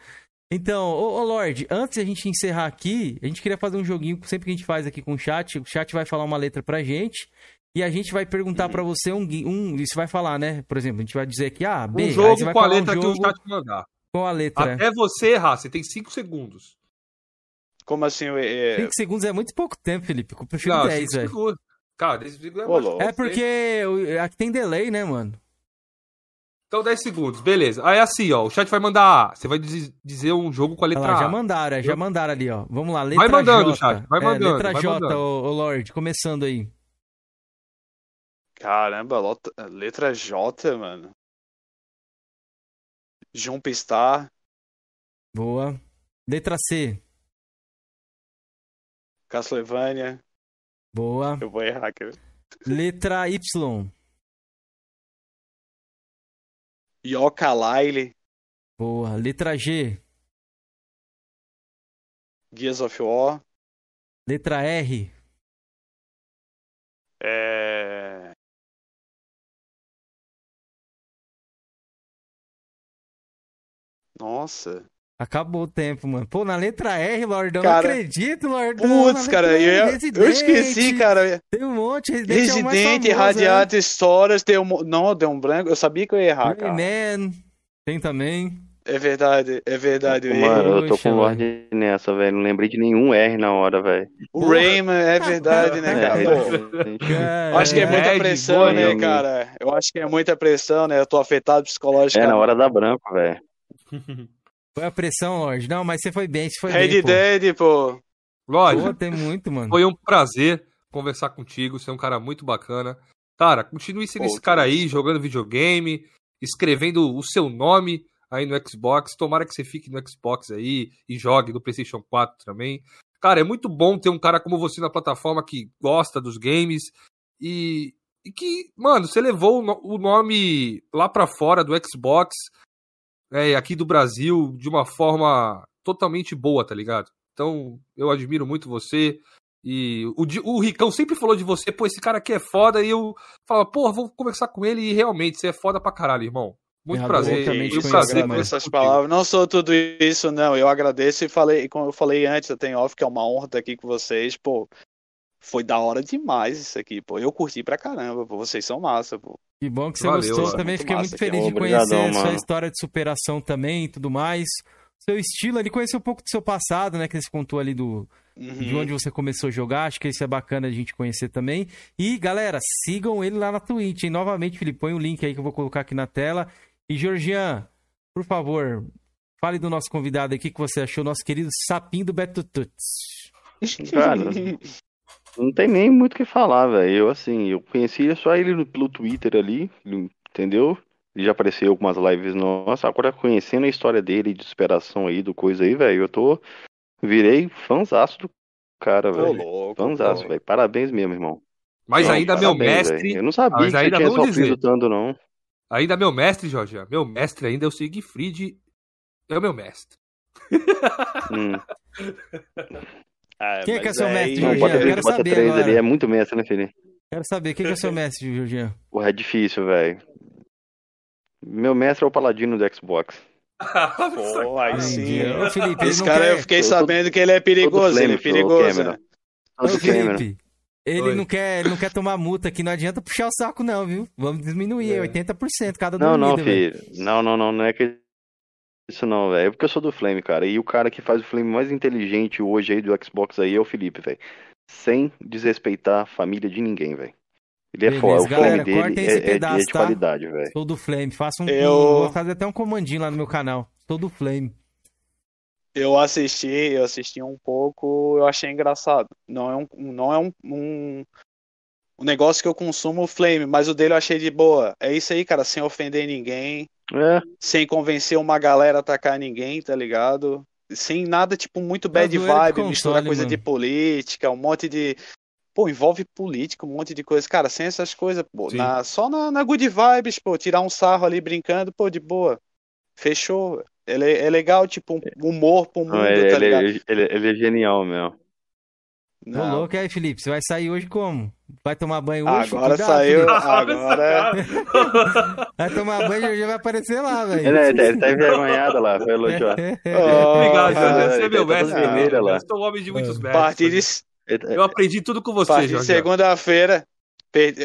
Então, ô, ô Lorde, antes da gente encerrar aqui, a gente queria fazer um joguinho, sempre que a gente faz aqui com o chat, o chat vai falar uma letra pra gente, e a gente vai perguntar pra você um, um, e você vai falar, né? Por exemplo, a gente vai dizer aqui, ah, B, um jogo você vai com a letra um que o chat mandar. com a letra. Até você errar, você tem 5 segundos. Como assim? É... 5 segundos é muito pouco tempo, Felipe. Eu prefiro Não, 10, cinco velho. segundos. Cara, 10 segundos é Ô, mais- louco. É porque aqui tem delay, né, mano? Então 10 segundos, beleza. Aí assim, ó, o chat vai mandar A. Você vai diz- dizer um jogo com a letra lá, já A. mandaram, é, já mandaram ali, ó. Vamos lá, letra Vai mandando, J. chat, vai É, mandando, letra vai J, mandando. ô, ô Lorde, começando aí. Caramba, lota- letra J, mano. Jump-Star, Boa. Letra C. Castlevania. Boa. Eu vou errar aqui. Letra Y. Yooka-Laylee, Boa. Letra G. Gears of War. Letra R. É... Nossa. Acabou o tempo, mano. Pô, na letra R, Lordão. Cara, não acredito, Lordão. Putz, cara, R, eu, eu esqueci, cara. Tem um monte. Resident, é o mais Resident, famoso, Radiant Stories, tem um... Não, deu um branco. Eu sabia que eu ia errar, cara. Rayman. Tem também. É verdade, é verdade. Eu Mano, eu tô Poxa, com Lorde nessa, velho. Não lembrei de nenhum R na hora, velho. O Rayman, é verdade, né, cara? É, Pô, Cara, acho que é muita Red, pressão, né, né, cara? Eu acho que é muita pressão, né? Eu tô afetado É, psicologicamente. na hora da branco, velho. Foi a pressão, Lorde. Não, mas você foi bem, você foi Red bem, pô. Dead, pô. Lógico, Pô, tem muito, mano. foi um prazer conversar contigo. Você é um cara muito bacana. Cara, continue sendo Pô, esse cara aí, jogando videogame, escrevendo o seu nome aí no Xbox. Tomara que você fique no Xbox aí e jogue no PlayStation 4 também. Cara, é muito bom ter um cara como você na plataforma que gosta dos games e, e que, mano, você levou o, no- o nome lá pra fora do Xbox, é, aqui do Brasil, de uma forma totalmente boa, tá ligado? Então, eu admiro muito você. E o, o Ricão sempre falou de você, pô, esse cara aqui é foda. E eu falava, pô, vou conversar com ele. E realmente, você é foda pra caralho, irmão. Muito Eu prazer. um conhecer, prazer conversar essas palavras. Não sou tudo isso, não. Eu agradeço e falei, como eu falei antes, eu tenho off, que é uma honra estar aqui com vocês, pô. Foi da hora demais isso aqui, pô. Eu curti pra caramba, pô. Vocês são massa, pô. Que bom que você Valeu, gostou. mano. Também Muito fiquei muito aqui, feliz ó. de conhecer Obrigadão, a sua mano. história de superação também e tudo mais. Seu estilo ali, conhecer um pouco do seu passado, né? Que você contou ali do, de Uhum. onde você começou a jogar. Acho que isso é bacana a gente conhecer também. E, galera, sigam ele lá na Twitch, hein? Novamente, Felipe, põe o link aí que eu vou colocar aqui na tela. E, Georgian, por favor, fale do nosso convidado aqui, o que você achou, nosso querido sapinho do Beto Tuts. Cara, (laughs) não tem nem muito o que falar, velho. Eu, assim, eu conhecia só ele no- pelo Twitter ali, entendeu? Ele já apareceu em algumas lives nossas. Agora, conhecendo a história dele, de superação aí, do coisa aí, velho, eu tô. Virei fãzaço do cara, Ô, velho. louco. Fãzaço, pô. velho. Parabéns mesmo, irmão. Mas Não, ainda, meu parabéns, mestre. velho. Eu não sabia Mas que você ainda tinha vamos sofrido dizer. tanto, não. Ainda meu mestre, Jorge. Meu mestre ainda é o Siegfried. É o meu mestre. Hum. (laughs) Ah, Quem é que é seu aí- mestre, Não, Georgian? bota eu quero bota saber três agora. ali, é muito mestre, né, filho? Quero saber, quem que é seu mestre, Georgian? Porra, é difícil, velho. Meu mestre é o paladino do Xbox. (laughs) Pô, aí sim. Ô, Felipe, Esse não cara, quer... eu fiquei sabendo que ele é perigoso, ele é perigoso. Né? Ô. Felipe, ele Oi. não, quer, ele não quer tomar multa aqui, não adianta puxar o saco não, viu? Vamos diminuir, É. 80% cada Não, não, dormida, velho. filho. Não, não, não, não é que isso não, velho. É porque eu sou do Flame, cara. E o cara que faz o Flame mais inteligente hoje aí do Xbox aí é o Felipe, velho. Sem desrespeitar a família de ninguém, velho. Ele é Beleza, foda. O galera, Flame dele é, é de- é pedaço, de tá? qualidade, velho. Sou do Flame, faça um, Eu- Vou fazer até um comandinho lá no meu canal. Sou do Flame. Eu assisti, eu assisti um pouco, eu achei engraçado. Não é um, não é um, um, um negócio que eu consumo Flame, mas o dele eu achei de boa. É isso aí, cara, sem ofender ninguém, É, sem convencer uma galera a atacar ninguém, tá ligado? Sem nada, tipo, muito bad zoeira de vibe, console, mistura coisa mano. de política, um monte de. Pô, envolve política, um monte de coisa. Cara, sem essas coisas, pô, na- só na, na good vibes, pô, tirar um sarro ali brincando, pô, de boa. Fechou. Ele é, é legal, tipo, um humor pro mundo, não, ele, tá ele- ligado? ele- ele- ele é genial. Ô, Não. louco, aí, Felipe? Você vai sair hoje como? Vai tomar banho hoje? Agora Cuidado, saiu. Felipe. Agora. Vai tomar banho e já vai aparecer lá, velho. Ele, é- ele tá envergonhado lá, foi elogio. (laughs) Obrigado, Oh, Jorge. Você é ele meu tá mestre. vermelho lá. Eu sou um homem de muitos A mestres. partir de, Ele- Eu aprendi tudo com você, partir Jorge. segunda-feira.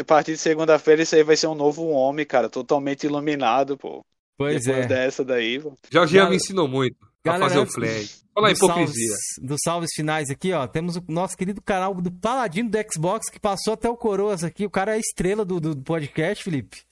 A partir de segunda-feira, isso aí vai ser um novo homem, cara. Totalmente iluminado, pô. Pois Depois é. dessa daí, pô. Jorge Galera- me ensinou muito a Galera, fazer o flame. Olha a dos salves- hipocrisia. Dos salves finais aqui, ó. Temos o nosso querido canal do Paladino do Xbox, que passou até o Coroas aqui. O cara é a estrela do, do podcast, Felipe.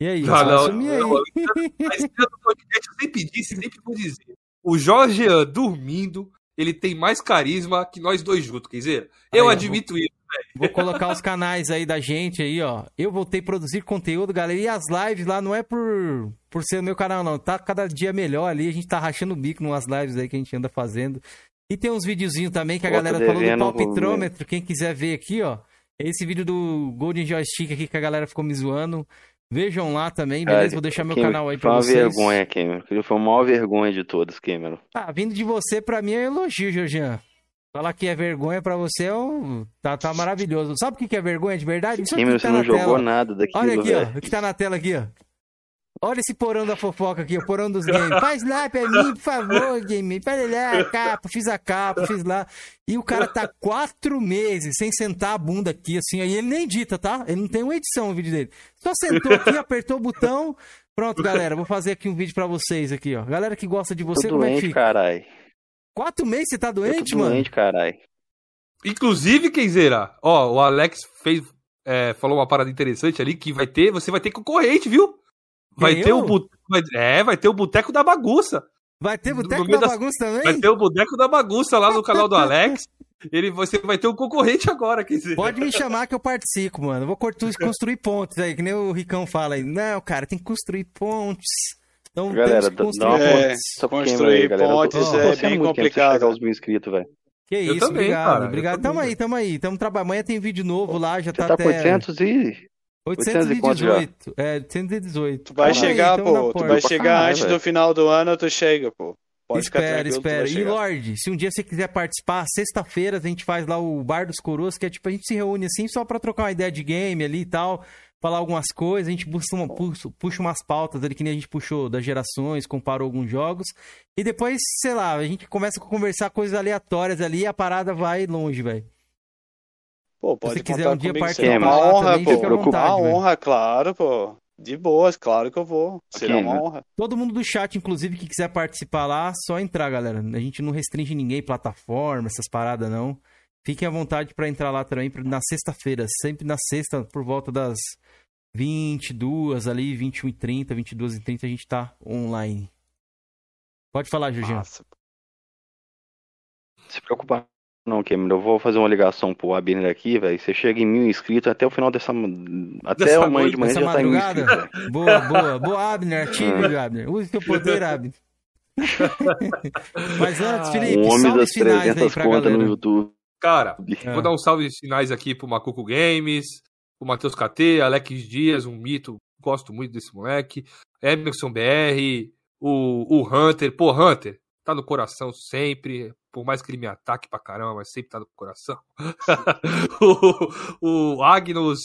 E aí? Ah, não, assumir aí. não, A estrela do podcast eu sempre disse, sempre vou dizer. O Jorge dormindo, ele tem mais carisma que nós dois juntos, quer dizer? Eu Aí, admito isso, (laughs) Vou colocar os canais aí da gente aí, ó. Eu voltei a produzir conteúdo, galera. E as lives lá não é por, por ser o meu canal, não. Tá cada dia melhor ali. A gente tá rachando o bico numas lives aí que a gente anda fazendo. E tem uns videozinhos também que a Pô, galera tô falou do palpitrômetro. Quem quiser ver aqui, ó. Esse vídeo do Golden Joystick aqui que a galera ficou me zoando. Vejam lá também, beleza? Cara, Vou deixar meu Cameron, canal aí Foi pra uma vocês. vergonha, Cameron. Foi a maior vergonha de todas, Cameron. Ah, vindo de você, pra mim é elogio, Georgian. Falar que é vergonha pra você é um... tá, tá maravilhoso. Sabe o que que é vergonha de verdade? Isso aqui Cameron, que tá você não na jogou tela. nada daquilo, Olha aqui, velho. ó. O que tá na tela aqui, ó. Olha esse porão da fofoca aqui, o porão dos games. Faz lá pra mim, por favor, game. Faz lá, a capa, fiz a capa, fiz lá. E o cara tá quatro meses sem sentar a bunda aqui, assim. Aí ele nem edita, tá? Ele não tem uma edição no vídeo dele. Só sentou aqui, apertou o botão. Pronto, galera. Vou fazer aqui um vídeo pra vocês aqui, ó. Galera que gosta de você, Tô como é que doente, fica? carai. Quatro meses você tá Eu doente, tô mano? doente, carai. Inclusive, Kenzeira, ó, o Alex fez, é, falou uma parada interessante ali que vai ter, você vai ter concorrente, viu? Vai Eu? ter o vai- é, vai ter o Boteco da Bagunça. Vai ter boteco da das- bagunça Vai também? ter o Boteco da Bagunça lá no canal do Alex. Ele, você vai ter um concorrente agora, Kenzeira. Pode me chamar que eu participo, mano. Eu vou construir pontes aí, que nem o Ricão fala aí. Não, cara, tem que construir pontes. Então Galera, temos que dá- construir. É, Só construir aí, pontes tô é bem complicado. chegar aos mil inscritos, velho. Que Eu isso, também, obrigado. cara, obrigado. Tamo aí, tamo aí. Tamo trabalhando. Amanhã tem vídeo novo lá, já Você tá, tá até com 800 e... 800 e quanto já? 818. É, 818. Tu vai aí, chegar, na pô. Tu vai chegar antes do final do ano, tu chega, pô. Pode ficar espera, espera. E. Lorde, se um dia você quiser participar, sexta-feira a gente faz lá o Bar dos Coroas, que é tipo, a gente se reúne assim só pra trocar uma ideia de game ali e tal, falar algumas coisas, a gente puxa, uma- puxa, umas pautas ali que nem a gente puxou das gerações, comparou alguns jogos, e depois, sei lá, a gente começa a conversar coisas aleatórias ali e a parada vai longe, velho. Pô, pode Se quiser um dia participar. É uma honra, também, pô. fica à Preocupa- vontade, uma velho. honra, claro, pô. De boas, claro que eu vou. Será Aqui, uma né? honra. Todo mundo do chat, inclusive, que quiser participar lá, só entrar, galera. A gente não restringe ninguém, plataforma, essas paradas, não. Fiquem à vontade pra entrar lá também na sexta-feira. Sempre na sexta, por volta das 22 ali, 21 e 30, 22 e 30, a gente tá online. Pode falar, Jorginho. Massa. Se preocupa não, Cameron. Eu vou fazer uma ligação pro Abner aqui, velho. Você chega em mil inscritos até o final dessa... Até Dessa amanhã de manhã já tá em mil madrugada? inscritos, boa, boa. Boa, Abner. Ative, Abner. Use teu poder, Abner. (laughs) Mas antes, Felipe, Um homem salve das finais aí 300 pra contas no galera. YouTube. Cara, É. vou dar uns salves finais aqui pro Macuco Games, pro Matheus KT, Alex Dias, um mito, gosto muito desse moleque, Emerson BR, o, o Hunter, pô, Hunter, tá no coração sempre, por mais que ele me ataque pra caramba, mas sempre tá no coração. (laughs) o, o Agnus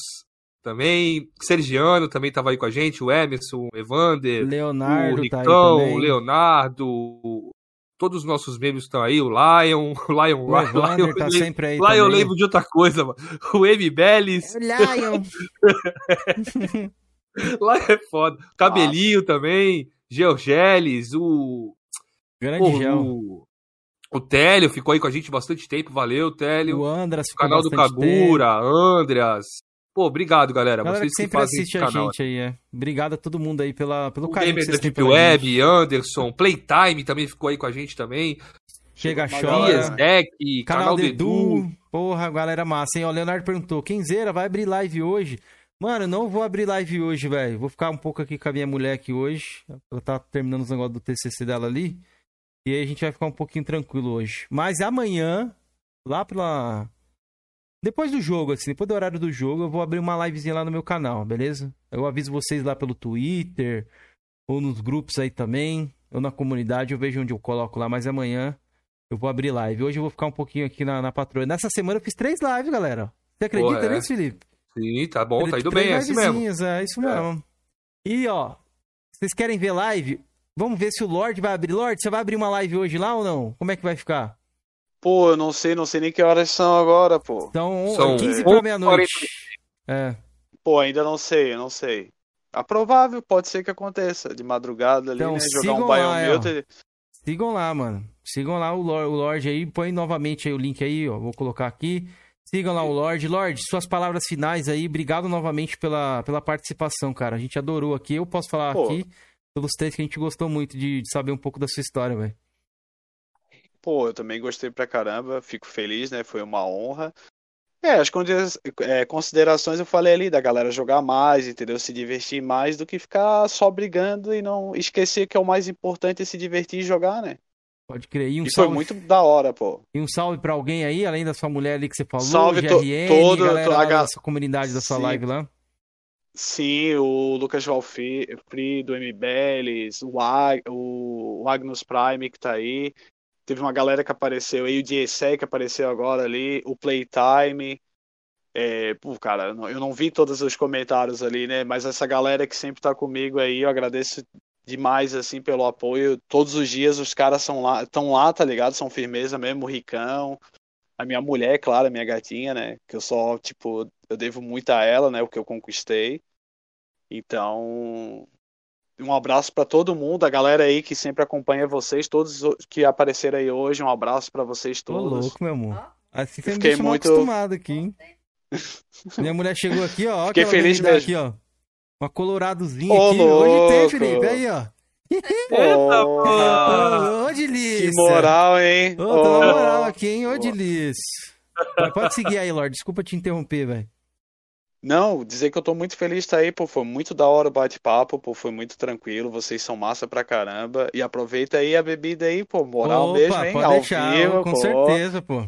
também, Sergiano também tava aí com a gente, o Emerson, o Evander, o Leonardo tá aí Ricão, também. o Leonardo, todos os nossos membros estão aí, o Lion, (laughs) o Lion, O Lion, Evander tá Lion, sempre aí eu também. lembro de outra coisa, mano. O M. Bellis, Lion. (laughs) lá é foda. Cabelinho também, Georgeles, o. Grande Pô, gel. o, o Télio ficou aí com a gente bastante tempo, valeu, Télio. O Andras O ficou canal do bastante tempo. Kagura, Andreas. Pô, obrigado, galera. Galera Vocês que sempre fazem assiste esse a canal. gente aí, é. Obrigado a todo mundo aí pela, pelo O carinho que Gamer da vocês têm Deep Web, gente. Anderson, Playtime também ficou aí com a gente também. Chega, chora. Deck, Canal, canal do do Edu. Edu. Porra, galera massa, hein? O Leonardo perguntou, Kenzeira, vai abrir live hoje? Mano, não vou abrir live hoje, velho. Vou ficar um pouco aqui com a minha mulher aqui hoje. Ela tá terminando os negócios do TCC dela ali. E aí a gente vai ficar um pouquinho tranquilo hoje. Mas amanhã, lá pela... Depois do jogo, assim, depois do horário do jogo, eu vou abrir uma livezinha lá no meu canal, beleza? Eu aviso vocês lá pelo Twitter, ou nos grupos aí também, ou na comunidade, eu vejo onde eu coloco lá, mas amanhã eu vou abrir live. Hoje eu vou ficar um pouquinho aqui na, na patroa. Nessa semana eu fiz três lives, galera. Você acredita Porra, é. nisso, Felipe? Sim, tá bom, tá indo bem, é assim mesmo. É isso É. mesmo. E, ó, vocês querem ver live? Vamos ver se o Lorde vai abrir. Lorde, você vai abrir uma live hoje lá ou não? Como é que vai ficar? Pô, eu não sei, não sei nem que horas são agora, pô. Então, São 15 onze pra e meia-noite. É. Pô, ainda não sei, eu não sei. A provável pode ser que aconteça de madrugada ali, Então, né? Jogar sigam um lá, é. Sigam lá, mano. Sigam lá o Lorde, o Lorde aí. Põe novamente aí o link aí, ó. Vou colocar aqui. Sigam lá o Lorde. Lorde, suas palavras finais aí. Obrigado novamente pela, pela participação, cara. A gente adorou aqui. Eu posso falar Pô. aqui pelos três que a gente gostou muito de, de saber um pouco da sua história, velho. Pô, eu também gostei pra caramba, fico feliz, né? Foi uma honra. É, as é, considerações eu falei ali da galera jogar mais, entendeu? Se divertir mais do que ficar só brigando e não esquecer que é o mais importante é se divertir e jogar, né? Pode crer. E um E foi salve, muito da hora, pô. e um salve pra alguém aí, além da sua mulher ali que você falou, Salve to- GRN, todo- galera to- da sua comunidade da sua Sim. live lá. Sim, o Lucas Valfri do MBLs, o, Ag, o Agnus Prime que tá aí. Teve uma galera que apareceu aí, o DSEC que apareceu agora ali, o Playtime. É, pô, cara, eu não- vi todos os comentários ali, né? Mas essa galera que sempre tá comigo aí, eu agradeço demais, assim, pelo apoio. Todos os dias os caras são lá, estão lá, tá ligado? São firmeza mesmo, o Ricão. A minha mulher, claro, a minha gatinha, né? Que eu só, tipo, eu devo muito a ela, né? O que eu conquistei. Então, um abraço pra todo mundo, a galera aí que sempre acompanha vocês, todos os que apareceram aí hoje, um abraço pra vocês Tô todos. louco, meu amor. Assim você me Fiquei mal muito- acostumado aqui, hein? (laughs) Minha mulher chegou aqui, ó. Fiquei feliz mesmo. Aqui, ó. Uma coloradozinha Ô, aqui. Hoje tem, louco. Felipe. Aí, ó. Eita, Ô, pô. Ô, que moral, hein? Ô, tô na Ô. moral aqui, hein? Ô, delícia. Pode seguir aí, Lorde. Desculpa te interromper, velho. Não, dizer que eu tô muito feliz de estar aí, pô, foi muito da hora o bate-papo, pô, foi muito tranquilo, vocês são massa pra caramba. E aproveita aí a bebida aí, pô, moral Opa, mesmo, hein? pode Ao deixar, vivo, com pô. certeza, pô.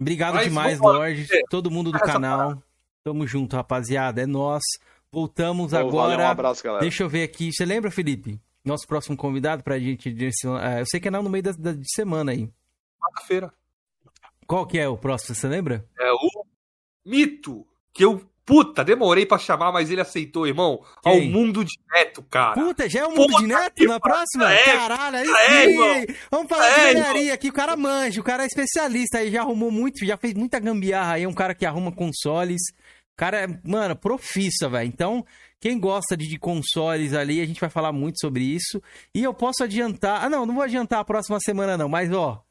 Obrigado Mas demais, Lorde. Todo mundo do canal. Tamo junto, rapaziada. É nós. Voltamos Pô, valeu, um agora. abraço, galera. Deixa eu ver aqui. Você lembra, Felipe? Nosso próximo convidado pra gente direcionar. é, Eu sei que é não no meio da, da- de semana aí. Quarta-feira. Qual que é o próximo, você lembra? É o Mito, que eu, puta, demorei pra chamar, mas ele aceitou, irmão. Ao Quem? mundo de neto, cara. Puta, já é o mundo de neto na próxima? é, Caralho, aí é, sim? Vamos falar É, de irmão. engenharia aqui. O cara manja, o cara é especialista aí, já arrumou muito, já fez muita gambiarra aí. É um cara que arruma consoles. O cara é, mano, profissa, velho. Então, quem gosta de, de consoles ali, a gente vai falar muito sobre isso. E eu posso adiantar. Ah, não, não vou adiantar a próxima semana, não, mas ó.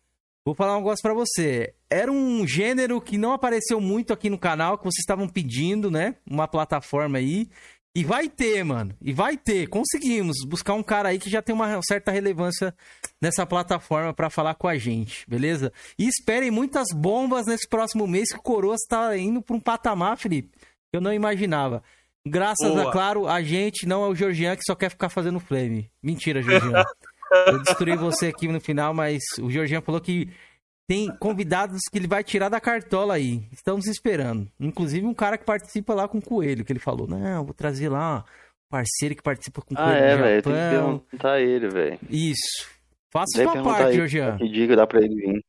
Vou falar um negócio pra você. Era um gênero que não apareceu muito aqui no canal, que vocês estavam pedindo, né? Uma plataforma aí. E vai ter, mano. E vai ter. Conseguimos buscar um cara aí que já tem uma certa relevância nessa plataforma pra falar com a gente, beleza? E esperem muitas bombas nesse próximo mês que o Coroas tá indo pra um patamar, Felipe, que eu não imaginava. Graças Boa. a, claro, a gente, não é o Georgian que só quer ficar fazendo flame. Mentira, Georgian. (laughs) Eu destruí você aqui no final, mas o Georgian falou que tem convidados que ele vai tirar da cartola aí. Estamos esperando. Inclusive um cara que participa lá com o Coelho, que ele falou: Não, vou trazer lá um parceiro que participa com o Ah, Coelho é, do velho. Tem que Japão. perguntar ele, velho. Isso. Faça sua parte. Georgian. Que diga dá pra ele vir.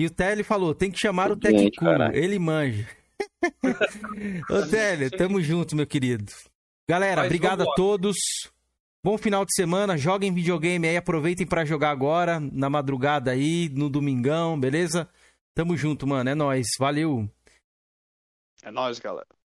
E o Tele falou: tem que chamar o caralho. Ele manja. (laughs) Ô, Tele, tamo junto, meu querido. Galera, Mas obrigado a todos. Bom final de semana. Joguem videogame aí. Aproveitem pra jogar agora, na madrugada aí, no domingão, beleza? Tamo junto, mano. É nóis. Valeu. É nóis, galera.